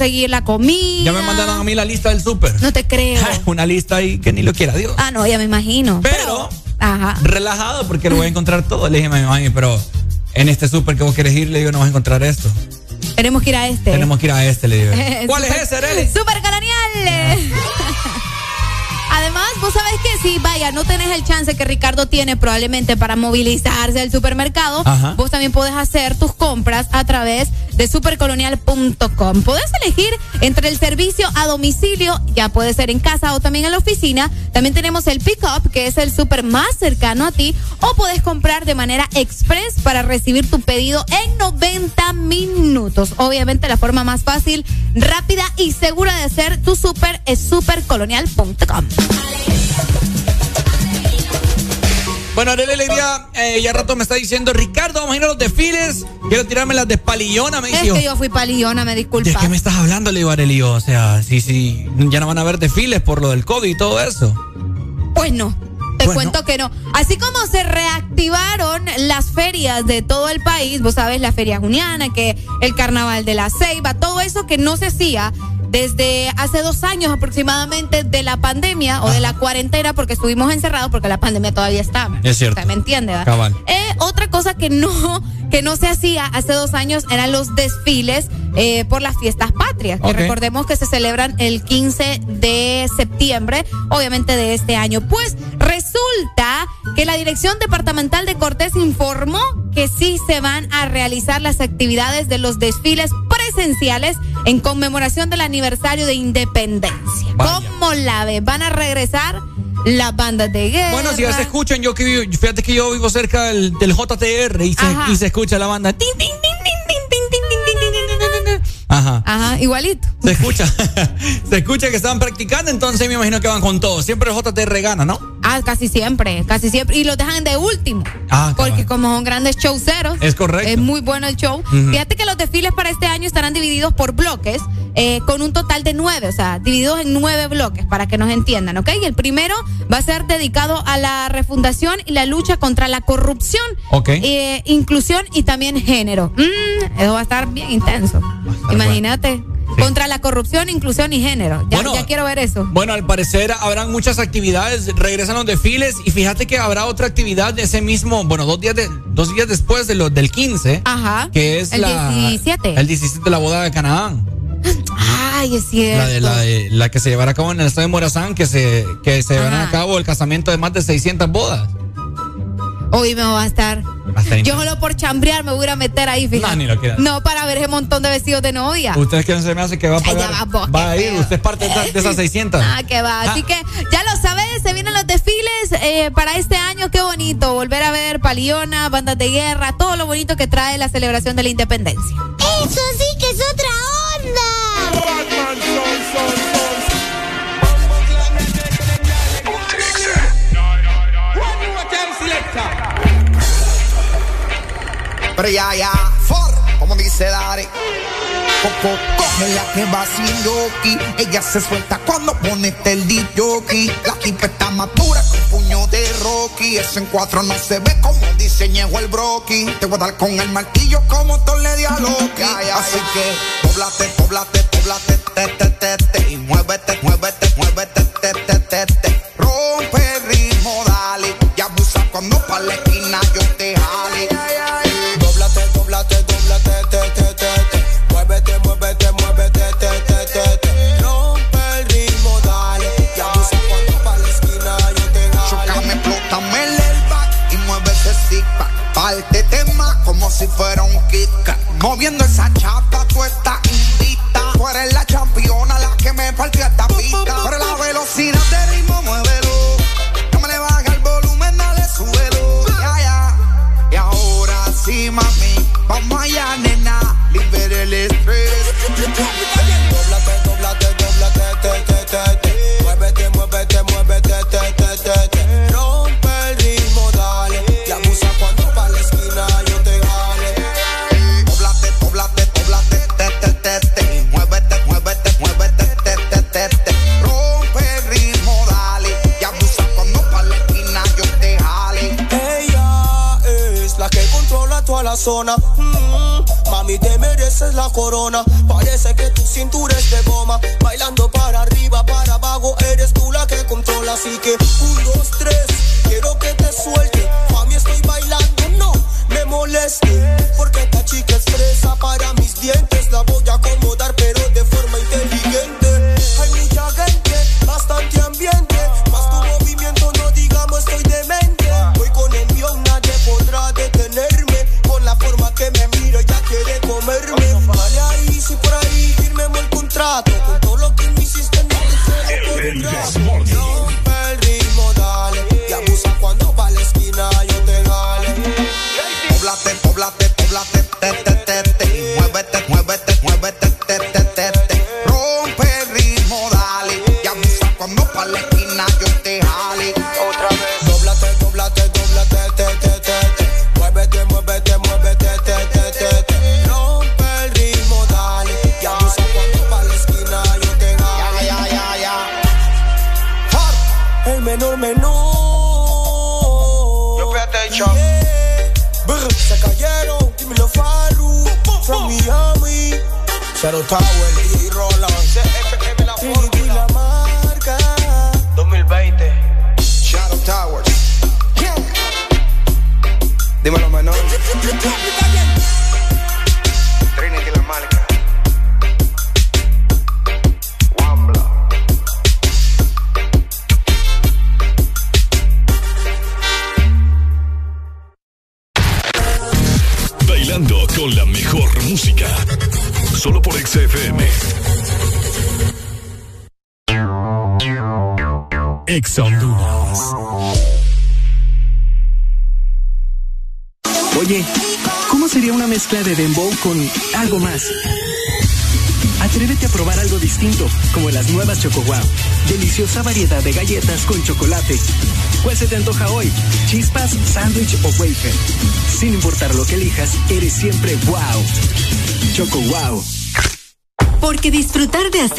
Speaker 3: Conseguir la comida.
Speaker 2: Ya me mandaron a mí la lista del súper.
Speaker 3: No te creo.
Speaker 2: Una lista ahí que ni lo quiera Dios.
Speaker 3: Ah, no, ya me imagino.
Speaker 2: Pero,
Speaker 3: Ajá.
Speaker 2: relajado porque lo voy a encontrar todo. Le dije a mi mami, pero en este súper que vos querés ir, le digo, no vas a encontrar esto.
Speaker 3: Tenemos que ir a este.
Speaker 2: Tenemos que ir a este, le digo. ¿Cuál
Speaker 3: Super-
Speaker 2: es ese, Arely?
Speaker 3: Super colonial. Además, vos sabés que si, vaya, no tenés el chance que Ricardo tiene probablemente para movilizarse al supermercado,
Speaker 2: Ajá.
Speaker 3: vos también podés hacer tus compras a través de supercolonial.com. Podés elegir entre el servicio a domicilio, ya puede ser en casa o también en la oficina. También tenemos el pick-up, que es el super más cercano a ti, o podés comprar de manera express para recibir tu pedido en 90 minutos. Obviamente la forma más fácil, rápida y segura de hacer tu super es supercolonial.com.
Speaker 2: Bueno, Arely eh, ya rato me está diciendo, Ricardo, vamos los desfiles. Quiero tirarme las de palillona, me
Speaker 3: Es
Speaker 2: dijo.
Speaker 3: que yo fui palillona, me
Speaker 2: ¿De
Speaker 3: disculpa.
Speaker 2: qué me estás hablando, le digo? O sea, sí, sí, ya no van a haber desfiles por lo del COVID y todo eso.
Speaker 3: Pues no. Te
Speaker 2: Pues
Speaker 3: cuento que no. Así como se reactivaron las ferias de todo el país, vos sabes, la feria juniana, que el carnaval de la ceiba, todo eso que no se hacía desde hace dos años aproximadamente de la pandemia o de la cuarentena, porque estuvimos encerrados, porque la pandemia todavía está.
Speaker 2: Es cierto.
Speaker 3: ¿Me entiende? verdad?
Speaker 2: Cabal.
Speaker 3: Eh, otra cosa que no, que no se hacía hace dos años eran los desfiles eh, por las fiestas patrias, que recordemos que se celebran el 15 de septiembre, obviamente de este año. Pues resulta que la Dirección Departamental de Cortés informó que sí se van a realizar las actividades de los desfiles presenciales en conmemoración del aniversario de independencia. ¿Cómo la ve? Van a regresar las bandas de guerra.
Speaker 2: Bueno, si ya se escuchan, yo que vivo, fíjate que yo vivo cerca del, del JTR y se, y se, escucha la banda. Ajá.
Speaker 3: Ajá, igualito.
Speaker 2: Se escucha. se escucha que estaban practicando, entonces me imagino que van con todo. Siempre el JTR gana, ¿no?
Speaker 3: Ah, casi siempre, casi siempre. Y los dejan de último.
Speaker 2: Ah,
Speaker 3: Porque como son grandes showceros.
Speaker 2: Es correcto.
Speaker 3: Es muy bueno el show. Fíjate que los desfiles para este año estarán divididos por bloques, eh, con un total de nueve, o sea, divididos en nueve bloques, para que nos entiendan, ¿ok? Y el primero va a ser dedicado a la refundación y la lucha contra la corrupción,
Speaker 2: Ok.
Speaker 3: eh, inclusión y también género. Mm, eso va a estar bien intenso. Imagínate. Contra la corrupción, inclusión y género. Ya,
Speaker 2: Bueno,
Speaker 3: ya quiero ver eso.
Speaker 2: Bueno, al parecer habrán muchas actividades, regresan los desfiles y fíjate que habrá otra actividad de ese mismo, bueno, dos días, de, dos días después de lo, del 15,
Speaker 3: Ajá.
Speaker 2: que es
Speaker 3: El
Speaker 2: la...
Speaker 3: 17.
Speaker 2: El 17 de la boda de Canaán.
Speaker 3: Ay, es cierto.
Speaker 2: La, de, la, de- la que se llevará a cabo en el estado de Morazán, que se, que se llevará a cabo el casamiento de más de 600 bodas.
Speaker 3: Hoy me va a estar.
Speaker 2: Va a estar
Speaker 3: Yo solo por chambrear me voy a ir a meter ahí, fíjate.
Speaker 2: No, ni lo.
Speaker 3: No, para ver ese montón de vestidos de novia.
Speaker 2: Ustedes que no se me hace que va a
Speaker 3: Ay, ya
Speaker 2: pagar.
Speaker 3: va, vos,
Speaker 2: va a ir,
Speaker 3: feo.
Speaker 2: usted es parte de, esa- de esas 600.
Speaker 3: Ah, que va. Así que ya lo sabes, se vienen los desfiles eh, para este año. Qué bonito. Volver a ver paliona, bandas de guerra, todo lo bonito que trae la celebración de la independencia.
Speaker 62: Eso sí que es otra
Speaker 33: Pero ya, ya, for, como dice Dari. Coco, coge la que va sin yoki. Ella se suelta cuando pone el jockey. La tipa está madura con puño de Rocky. Eso en cuatro no se ve como diseñó el broki. Te voy a dar con el martillo como le a Loki. Así que, poblate, poblate, poblate, te, te, te, si fuera un Kit. Moviendo esa chata, tú estás invita. Tú eres la championa,
Speaker 30: corona.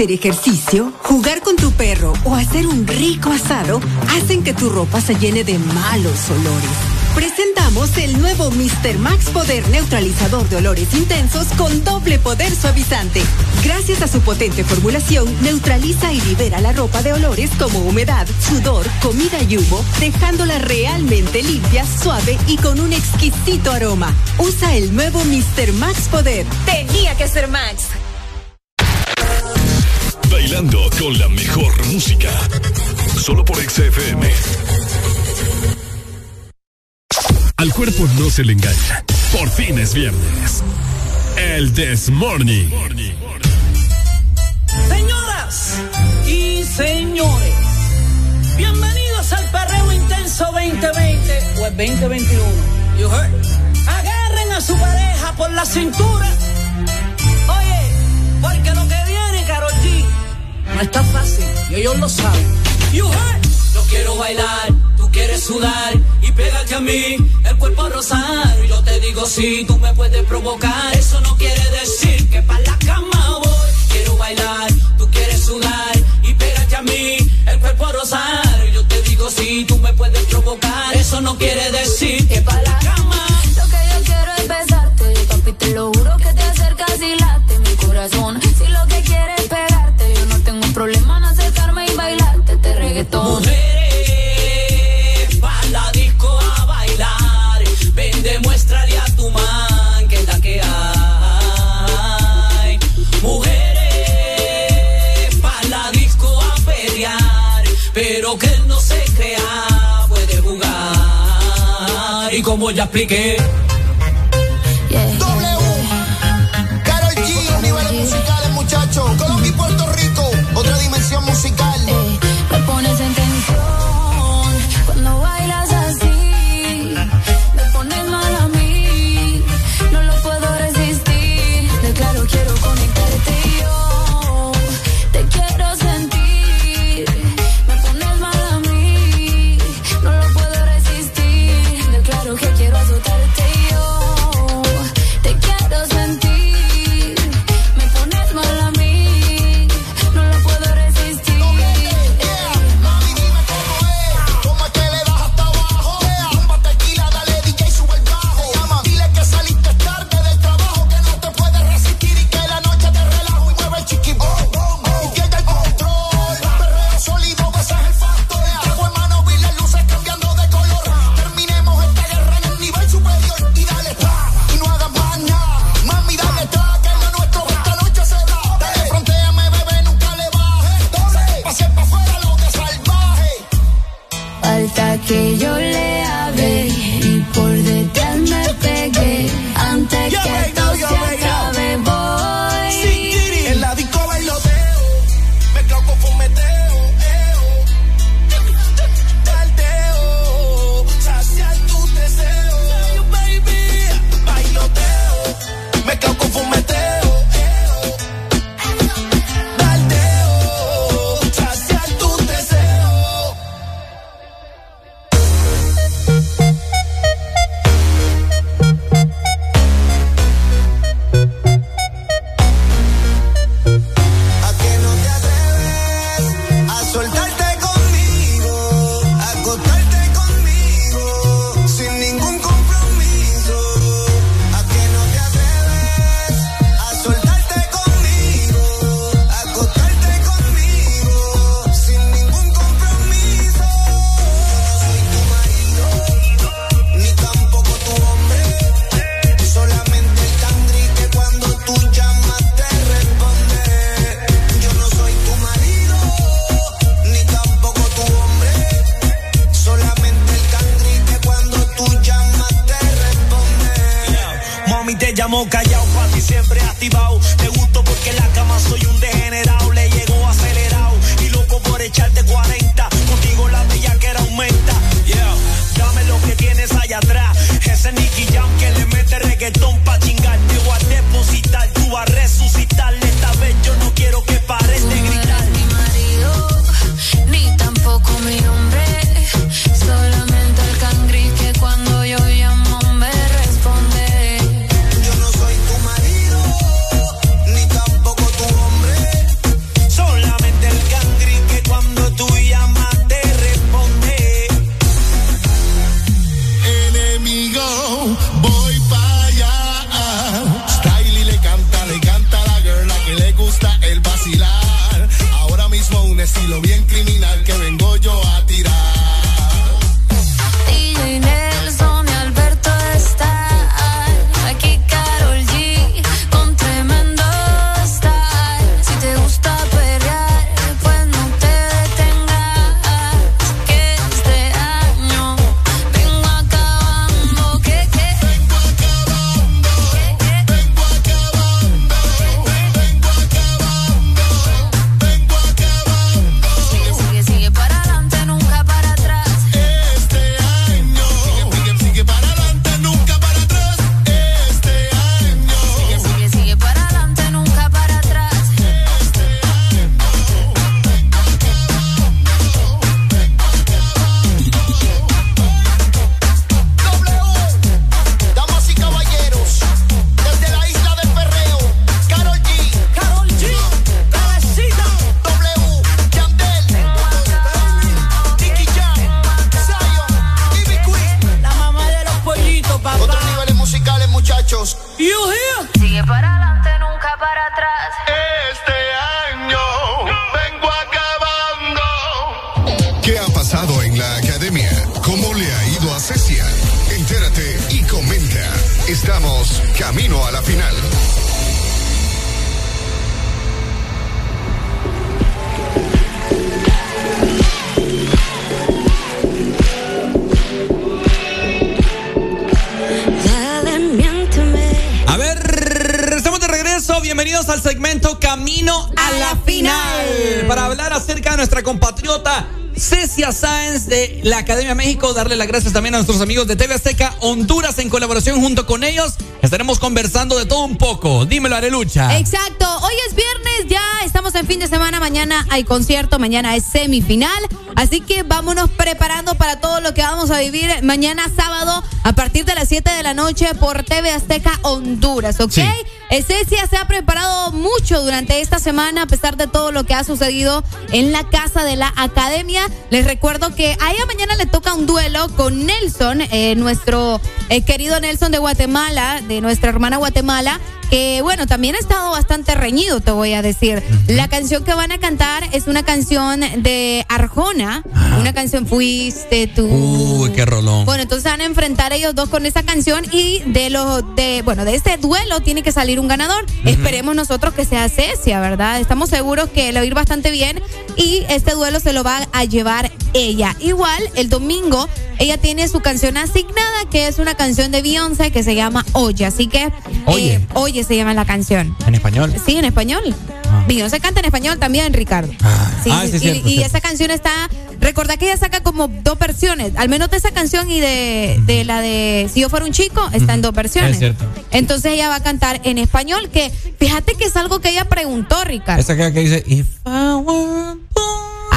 Speaker 63: hacer ejercicio, jugar con tu perro o hacer un rico asado hacen que tu ropa se llene de malos olores. Presentamos el nuevo Mr. Max Poder Neutralizador de Olores Intensos con doble poder suavizante. Gracias a su potente formulación, neutraliza y libera la ropa de olores como humedad, sudor, comida y humo, dejándola realmente limpia, suave y con un exquisito aroma. Usa el nuevo Mr. Max Poder.
Speaker 12: Tenía que ser Max.
Speaker 4: con la mejor música. Solo por XFM. Al cuerpo no se le engaña. Por fin es viernes. El This Morning.
Speaker 20: Señoras y señores, bienvenidos al Perreo Intenso 2020 o el 2021. You heard? Agarren a su pareja por la cintura está fácil y ellos lo saben. Yo quiero bailar, tú quieres sudar y pégate a mí, el cuerpo a rozar. Yo te digo si sí, tú me puedes provocar, eso no quiere decir que para la cama voy. Quiero bailar, tú quieres sudar y pégate a mí, el cuerpo a rozar. Yo te digo si sí, tú me puedes provocar, eso no quiere decir ya expliqué.
Speaker 42: reggaetón pa
Speaker 20: Academia
Speaker 2: México. Darle las gracias también a nuestros amigos de TV Azteca Honduras en colaboración junto con ellos. Estaremos conversando de todo un poco. Dímelo, Arelucha.
Speaker 3: Exacto. Hoy es viernes, ya estamos en fin de semana. Mañana hay concierto, mañana es semifinal. Así que vámonos preparando para todo lo que vamos a vivir mañana sábado a partir de las 7 de la noche por TV Azteca Honduras, ¿ok? Cecia se ha preparado mucho durante esta semana a pesar de todo lo que ha sucedido en la casa de la academia. Les recuerdo que a ella mañana le toca un duelo con Nelson, eh, nuestro eh, querido Nelson de Guatemala, de nuestra hermana Guatemala. Que bueno, también ha estado bastante reñido, te voy a decir. La canción que van a cantar es una canción de Arjona, una canción Fuiste tú.
Speaker 2: Uy, qué rolón.
Speaker 3: Bueno, entonces van a enfrentar ellos dos con esa canción y de los de bueno, de este duelo tiene que salir un ganador. Esperemos nosotros que sea Cecia, ¿verdad? Estamos seguros que le va a ir bastante bien y este duelo se lo va a llevar ella. Igual el domingo ella tiene su canción asignada que es una canción de Beyoncé que se llama Oye, así que
Speaker 2: Oye.
Speaker 3: eh, Oye se llama la canción.
Speaker 2: En español.
Speaker 3: Sí, en español. Beyoncé canta en español también, Ricardo. Sí,
Speaker 2: ah, sí,
Speaker 3: y,
Speaker 2: cierto,
Speaker 3: y esa canción está. Recordá que ella saca como dos versiones. Al menos de esa canción y de, de la de Si yo fuera un chico, está en dos versiones.
Speaker 2: Es cierto.
Speaker 3: Entonces ella va a cantar en español, que fíjate que es algo que ella preguntó, Ricardo.
Speaker 2: Esa que, dice, if I were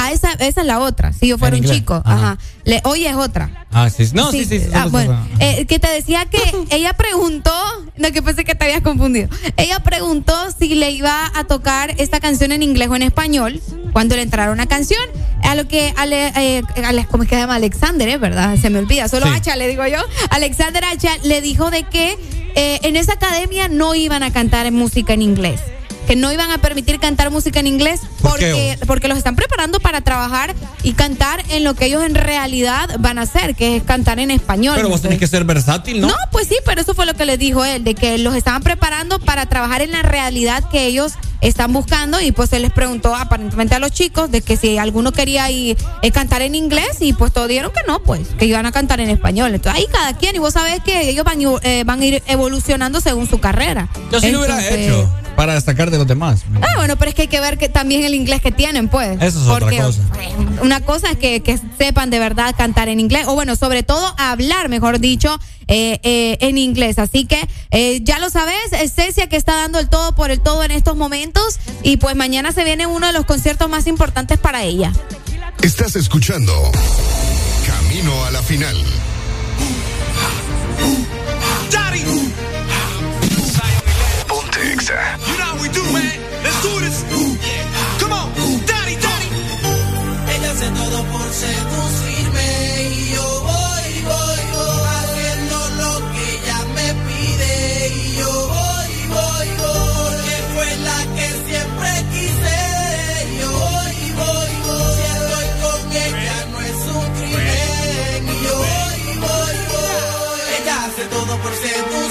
Speaker 3: Ah, esa, esa es la otra. Si yo fuera
Speaker 2: En
Speaker 3: un
Speaker 2: inglés.
Speaker 3: chico.
Speaker 2: Ajá.
Speaker 3: Ajá. Le, oye es otra.
Speaker 2: Ah, sí. No, sí, sí. sí,
Speaker 3: Ah, bueno, eh, que te decía que ella preguntó, no que pensé que te habías confundido. Ella preguntó si le iba a tocar esta canción en inglés o en español cuando le entrara una canción. A lo que, Ale, eh, Ale- ¿cómo es que se llama? Alexander, ¿eh? ¿verdad? Se me olvida. Solo
Speaker 2: Sí.
Speaker 3: Hacha le digo yo. Alexander Hacha le dijo de que eh, en esa academia no iban a cantar música en inglés. Que no iban a permitir cantar música en inglés
Speaker 2: ¿Por qué,
Speaker 3: porque, porque los están preparando para trabajar y cantar en lo que ellos en realidad van a hacer, que es cantar en español.
Speaker 2: Pero vos tenés que ser versátil, ¿no?
Speaker 3: No, pues sí, pero eso fue lo que les dijo él, de que los estaban preparando para trabajar en la realidad que ellos están buscando y pues él les preguntó aparentemente a los chicos de que si alguno quería ir, eh, cantar en inglés y pues todos dijeron que no, pues que iban a cantar en español. Entonces ahí cada quien y vos sabés que ellos van, eh, van a ir evolucionando según su carrera.
Speaker 2: Yo sí lo hubiera hecho para destacar de los demás.
Speaker 3: Ah, bueno, pero es que hay que ver que también el inglés que tienen, pues.
Speaker 2: Eso es otra cosa.
Speaker 3: eh, Una cosa es que, que sepan de verdad cantar en inglés, o bueno, sobre todo hablar, mejor dicho, eh, eh, en inglés. Así que eh, ya lo sabes, es Cecia que está dando el todo por el todo en estos momentos, y pues mañana se viene uno de los conciertos más importantes para ella.
Speaker 20: Estás escuchando Camino a la final. Ponte Exa.
Speaker 57: Let's do this. Come on. Daddy, daddy.
Speaker 23: Ella hace todo por seducirme y yo voy, voy, voy haciendo lo que ella me pide y yo voy, voy, voy porque fue la que siempre quise y yo voy, voy, voy si estoy con ella no es un crimen y yo voy, voy, voy ella hace todo
Speaker 58: pasado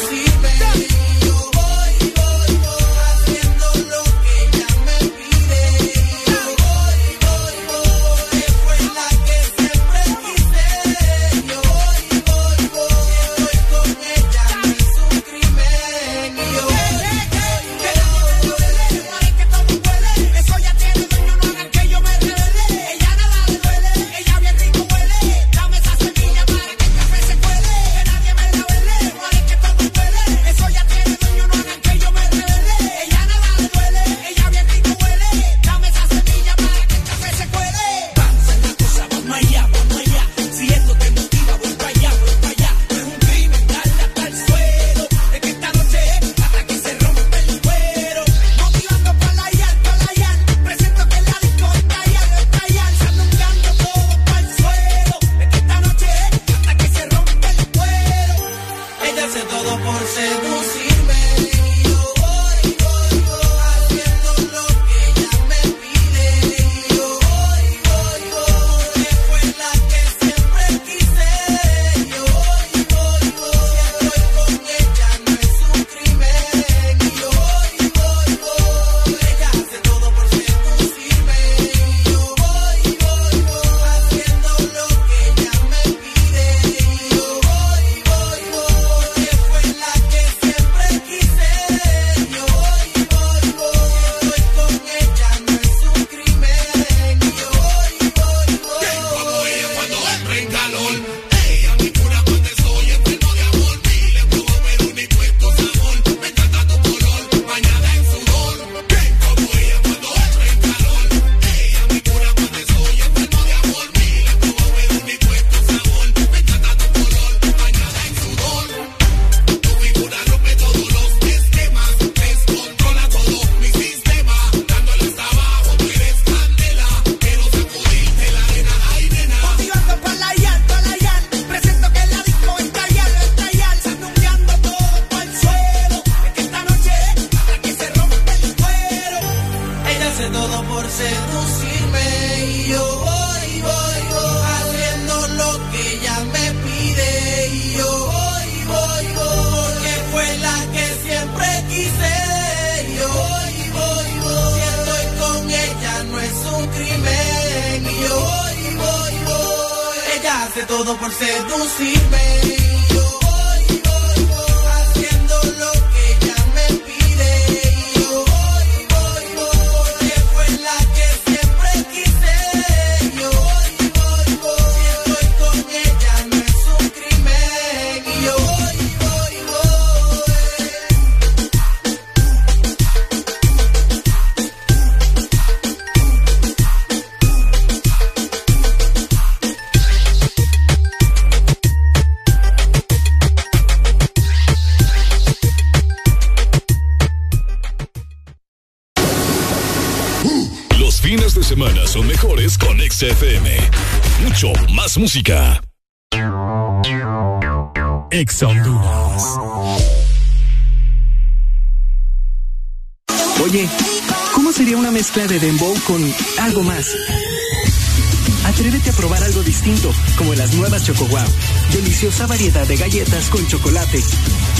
Speaker 58: deliciosa variedad de galletas con chocolate.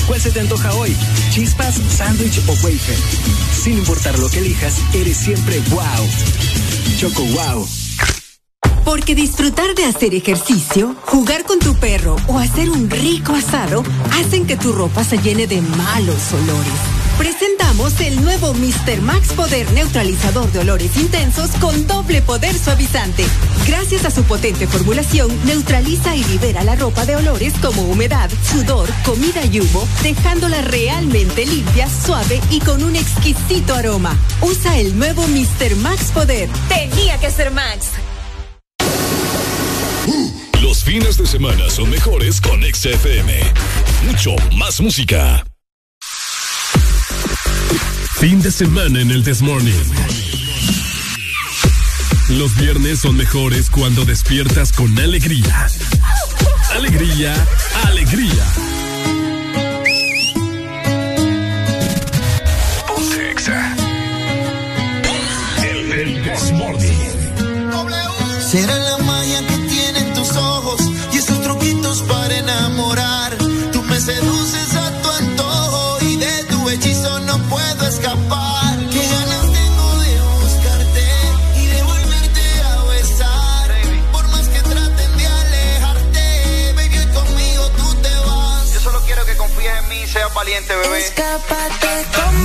Speaker 58: ¿Cuál se te antoja hoy? ¿Chispas, sándwich o wafer? Sin importar lo que elijas, eres siempre wow. Choco wow.
Speaker 63: Porque disfrutar de hacer ejercicio, jugar con tu perro o hacer un rico asado hacen que tu ropa se llene de malos olores. Presentamos el nuevo Mr. Max Poder Neutralizador de Olores Intensos con doble poder suavizante. Gracias a su potente formulación, neutraliza y libera la ropa de olores como humedad, sudor, comida y humo, dejándola realmente limpia, suave y con un exquisito aroma. Usa el nuevo Mr. Max Poder.
Speaker 64: Tenía que ser Max.
Speaker 25: Mm, los fines de semana son mejores con XFM. Mucho más música. Fin de semana en el This Morning. Los viernes son mejores cuando despiertas con alegría. Alegría, alegría
Speaker 65: pendiente, bebé.
Speaker 29: Escápate
Speaker 2: con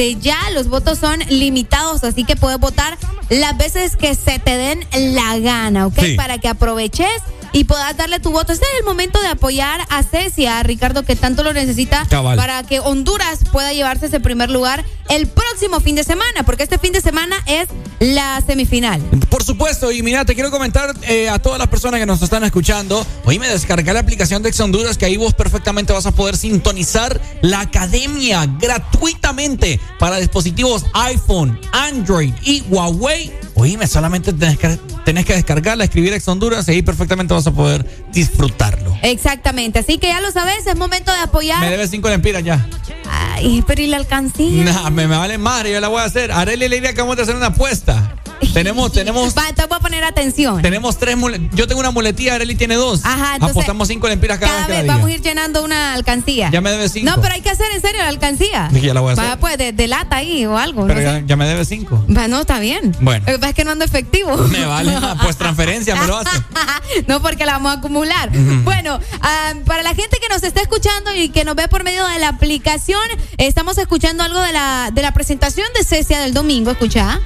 Speaker 3: desde ya. Los votos son limitados, así que puedes votar las veces que se te den la gana, ¿ok?
Speaker 2: Sí.
Speaker 3: Para que aproveches y puedas darle tu voto. Este es el momento de apoyar a Cecia, Ricardo, que tanto lo necesita
Speaker 2: Cabal.
Speaker 3: para que Honduras pueda llevarse ese primer lugar el próximo fin de semana, porque este fin de semana es la semifinal.
Speaker 2: Por supuesto, y mira, te quiero comentar eh, a todas las personas que nos están escuchando. Hoy me descargué la aplicación de Ex Honduras, que ahí vos perfectamente vas a poder sintonizar la academia gratuitamente para dispositivos iPhone, Android y Huawei. Oíme, solamente tenés que, tenés que descargarla, escribir Ex Honduras y ahí perfectamente vas a poder disfrutarlo.
Speaker 3: Exactamente, así que ya lo sabes, es momento de apoyar.
Speaker 2: Me debes cinco lempiras ya.
Speaker 3: Ay, pero ¿y la alcancía?
Speaker 2: Nah, me, me vale madre, yo la voy a hacer. Arely le diría que vamos a hacer una apuesta. Tenemos, tenemos,
Speaker 3: Va, entonces voy a poner atención.
Speaker 2: tenemos tres muletillas. Yo tengo una muletilla, Arely tiene dos.
Speaker 3: Ajá, entonces,
Speaker 2: Apostamos cinco lempiras cada,
Speaker 3: Cada
Speaker 2: vez
Speaker 3: vez vamos a ir llenando una alcancía.
Speaker 2: Ya me debes cinco.
Speaker 3: No, pero hay que hacer en serio la alcancía.
Speaker 2: Dije, ya la voy a hacer.
Speaker 3: Va, pues, de, de lata ahí o algo.
Speaker 2: Pero
Speaker 3: no
Speaker 2: ya, me debes cinco.
Speaker 3: Va, no, está bien.
Speaker 2: Bueno.
Speaker 3: Lo que pasa es que no ando efectivo.
Speaker 2: Me vale, pues transferencia me lo hace.
Speaker 3: no porque la vamos a acumular. Bueno, ah, para la gente que nos está escuchando y que nos ve por medio de la aplicación, estamos escuchando algo de la, de la presentación de Cecia del domingo. Escucha.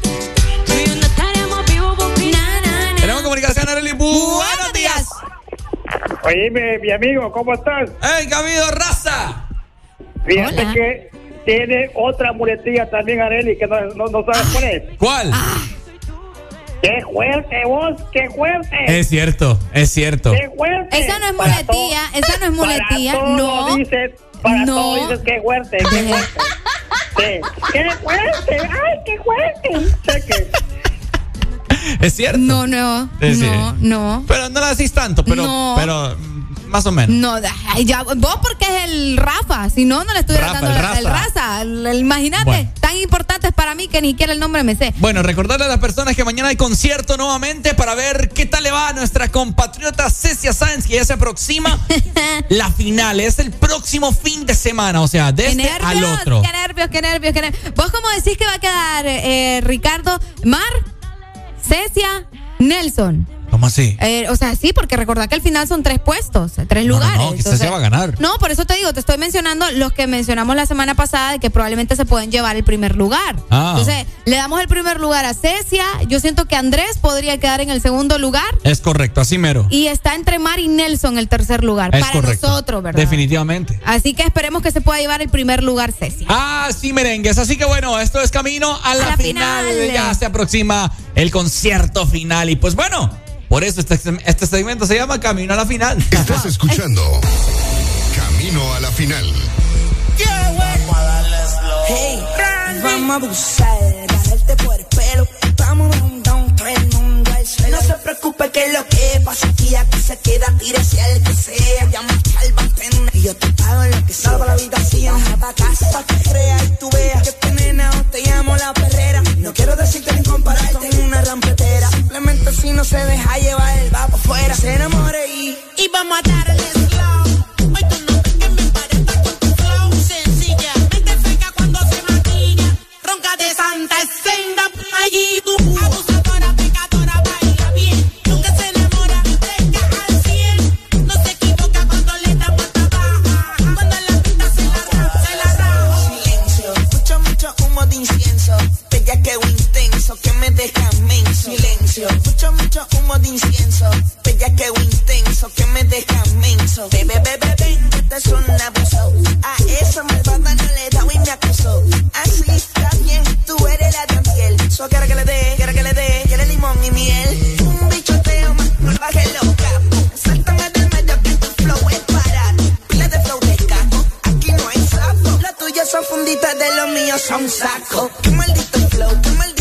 Speaker 2: Arely. Buenos días.
Speaker 66: Oye, mi, mi amigo, ¿cómo estás?
Speaker 2: ¡Ey, qué ha habido, raza!
Speaker 66: Fíjate
Speaker 3: Hola.
Speaker 66: que tiene otra muletilla también, Areli, que no, no, no sabes cuál es.
Speaker 2: ¿Cuál?
Speaker 66: ¡Qué fuerte vos! ¡Qué fuerte!
Speaker 2: Es cierto, es cierto.
Speaker 66: ¡Qué fuerte!
Speaker 3: Esa no es muletilla, esa no es muletilla,
Speaker 66: Para todo
Speaker 3: no.
Speaker 66: dices, para
Speaker 3: No.
Speaker 66: todo dices, ¡qué fuerte! ¡Qué fuerte! Sí. ¡Qué fuerte! ¡Ay, qué fuerte!
Speaker 2: Es cierto.
Speaker 3: No, no,
Speaker 2: Sí, sí.
Speaker 3: no, no.
Speaker 2: Pero no la decís tanto, pero,
Speaker 3: No.
Speaker 2: pero más o menos.
Speaker 3: No, ya, vos porque es el Rafa, si no, no le estuviera
Speaker 2: Rafa,
Speaker 3: dando
Speaker 2: el
Speaker 3: la- el raza. El- el- Imagínate,
Speaker 2: Bueno.
Speaker 3: tan importante es para mí que ni siquiera el nombre me sé.
Speaker 2: Bueno, recordarle a las personas que mañana hay concierto nuevamente para ver qué tal le va a nuestra compatriota Cecia Sáenz, que ya se aproxima la final. Es el próximo fin de semana, o sea, de este
Speaker 3: nervios,
Speaker 2: al otro.
Speaker 3: qué nervios, qué nervios, qué nervios. ¿Vos cómo decís que va a quedar, eh, Ricardo? Mar, Cecia, Nelson.
Speaker 2: ¿Cómo así?
Speaker 3: Eh, o sea, sí, porque recordad que al final son tres puestos, tres
Speaker 2: No, no,
Speaker 3: lugares.
Speaker 2: no, que Cecia va a ganar.
Speaker 3: No, por eso te digo, te estoy mencionando los que mencionamos la semana pasada de que probablemente se pueden llevar el primer lugar.
Speaker 2: Ah.
Speaker 3: Entonces, le damos el primer lugar a Cecia. Yo siento que Andrés podría quedar en el segundo lugar.
Speaker 2: Es correcto, así mero.
Speaker 3: Y está entre Mar y Nelson el tercer lugar.
Speaker 2: Es
Speaker 3: para
Speaker 2: correcto.
Speaker 3: nosotros, ¿verdad?
Speaker 2: Definitivamente.
Speaker 3: Así que esperemos que se pueda llevar el primer lugar Cecia.
Speaker 2: Ah, sí, merengues. Así que bueno, esto es camino a la,
Speaker 3: la
Speaker 2: final.
Speaker 3: final.
Speaker 2: Ya se aproxima el concierto final. Y pues bueno, por eso este, este segmento se llama Camino a la final.
Speaker 13: Estás escuchando Camino a la final.
Speaker 67: Hey, vamos a abusar, agarrarte por el pelo. Vamos se preocupe que lo que pasa aquí, aquí se queda, tírese al que sea. Llama al bartender y yo te pago lo que. Salva la habitación, pa' casa, pa' que creas y tú veas que te nena o te llamo la perrera. No quiero decirte ni compararte en una rampetera. Simplemente si no se deja llevar, él va pa' afuera. Se enamore y, y vamos a darle slow. Silencio, mucho, mucho humo de incienso. Bella que intenso, que me deja menso. Bebe, bebe, bebe, este es un abuso. A esa malvada no le da y me acusó. Así está bien, tú eres la de Antiel. So quiere que le dé, quiere que le dé, quiere limón y miel. Un bichoteo más, no baje los capos. Sáltame del medio que tu flow es barato. Pila de flow de caco, aquí no hay sapo. Las tuyas son funditas de los míos son saco. Qué maldito flow, qué maldito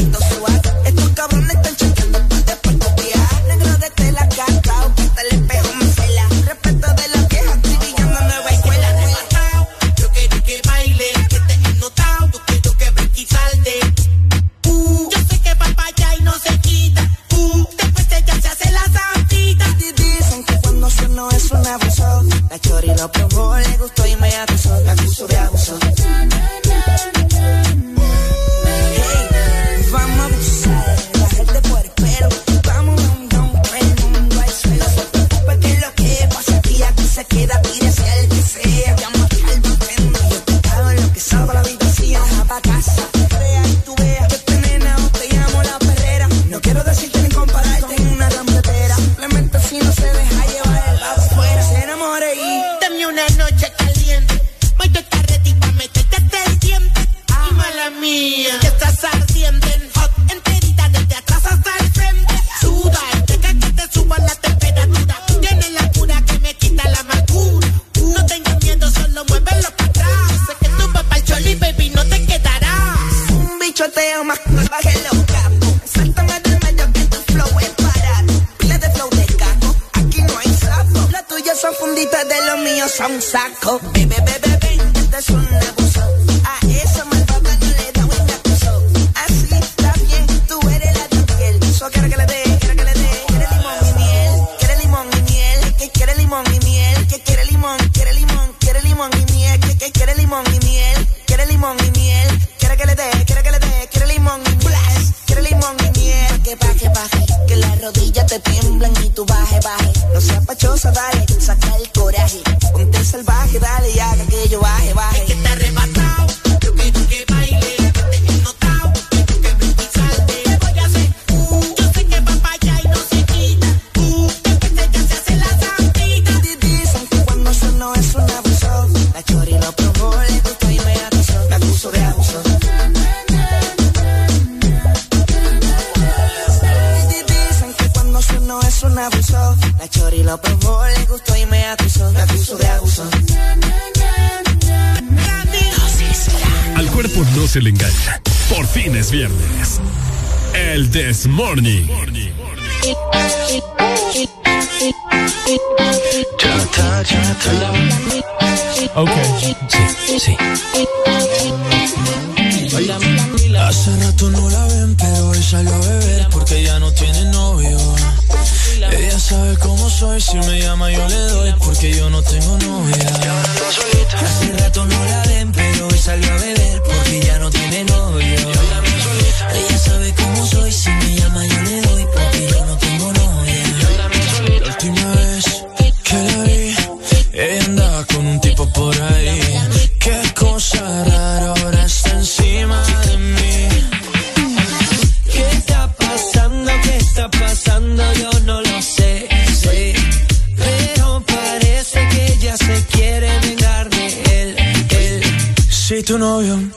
Speaker 33: This Morning.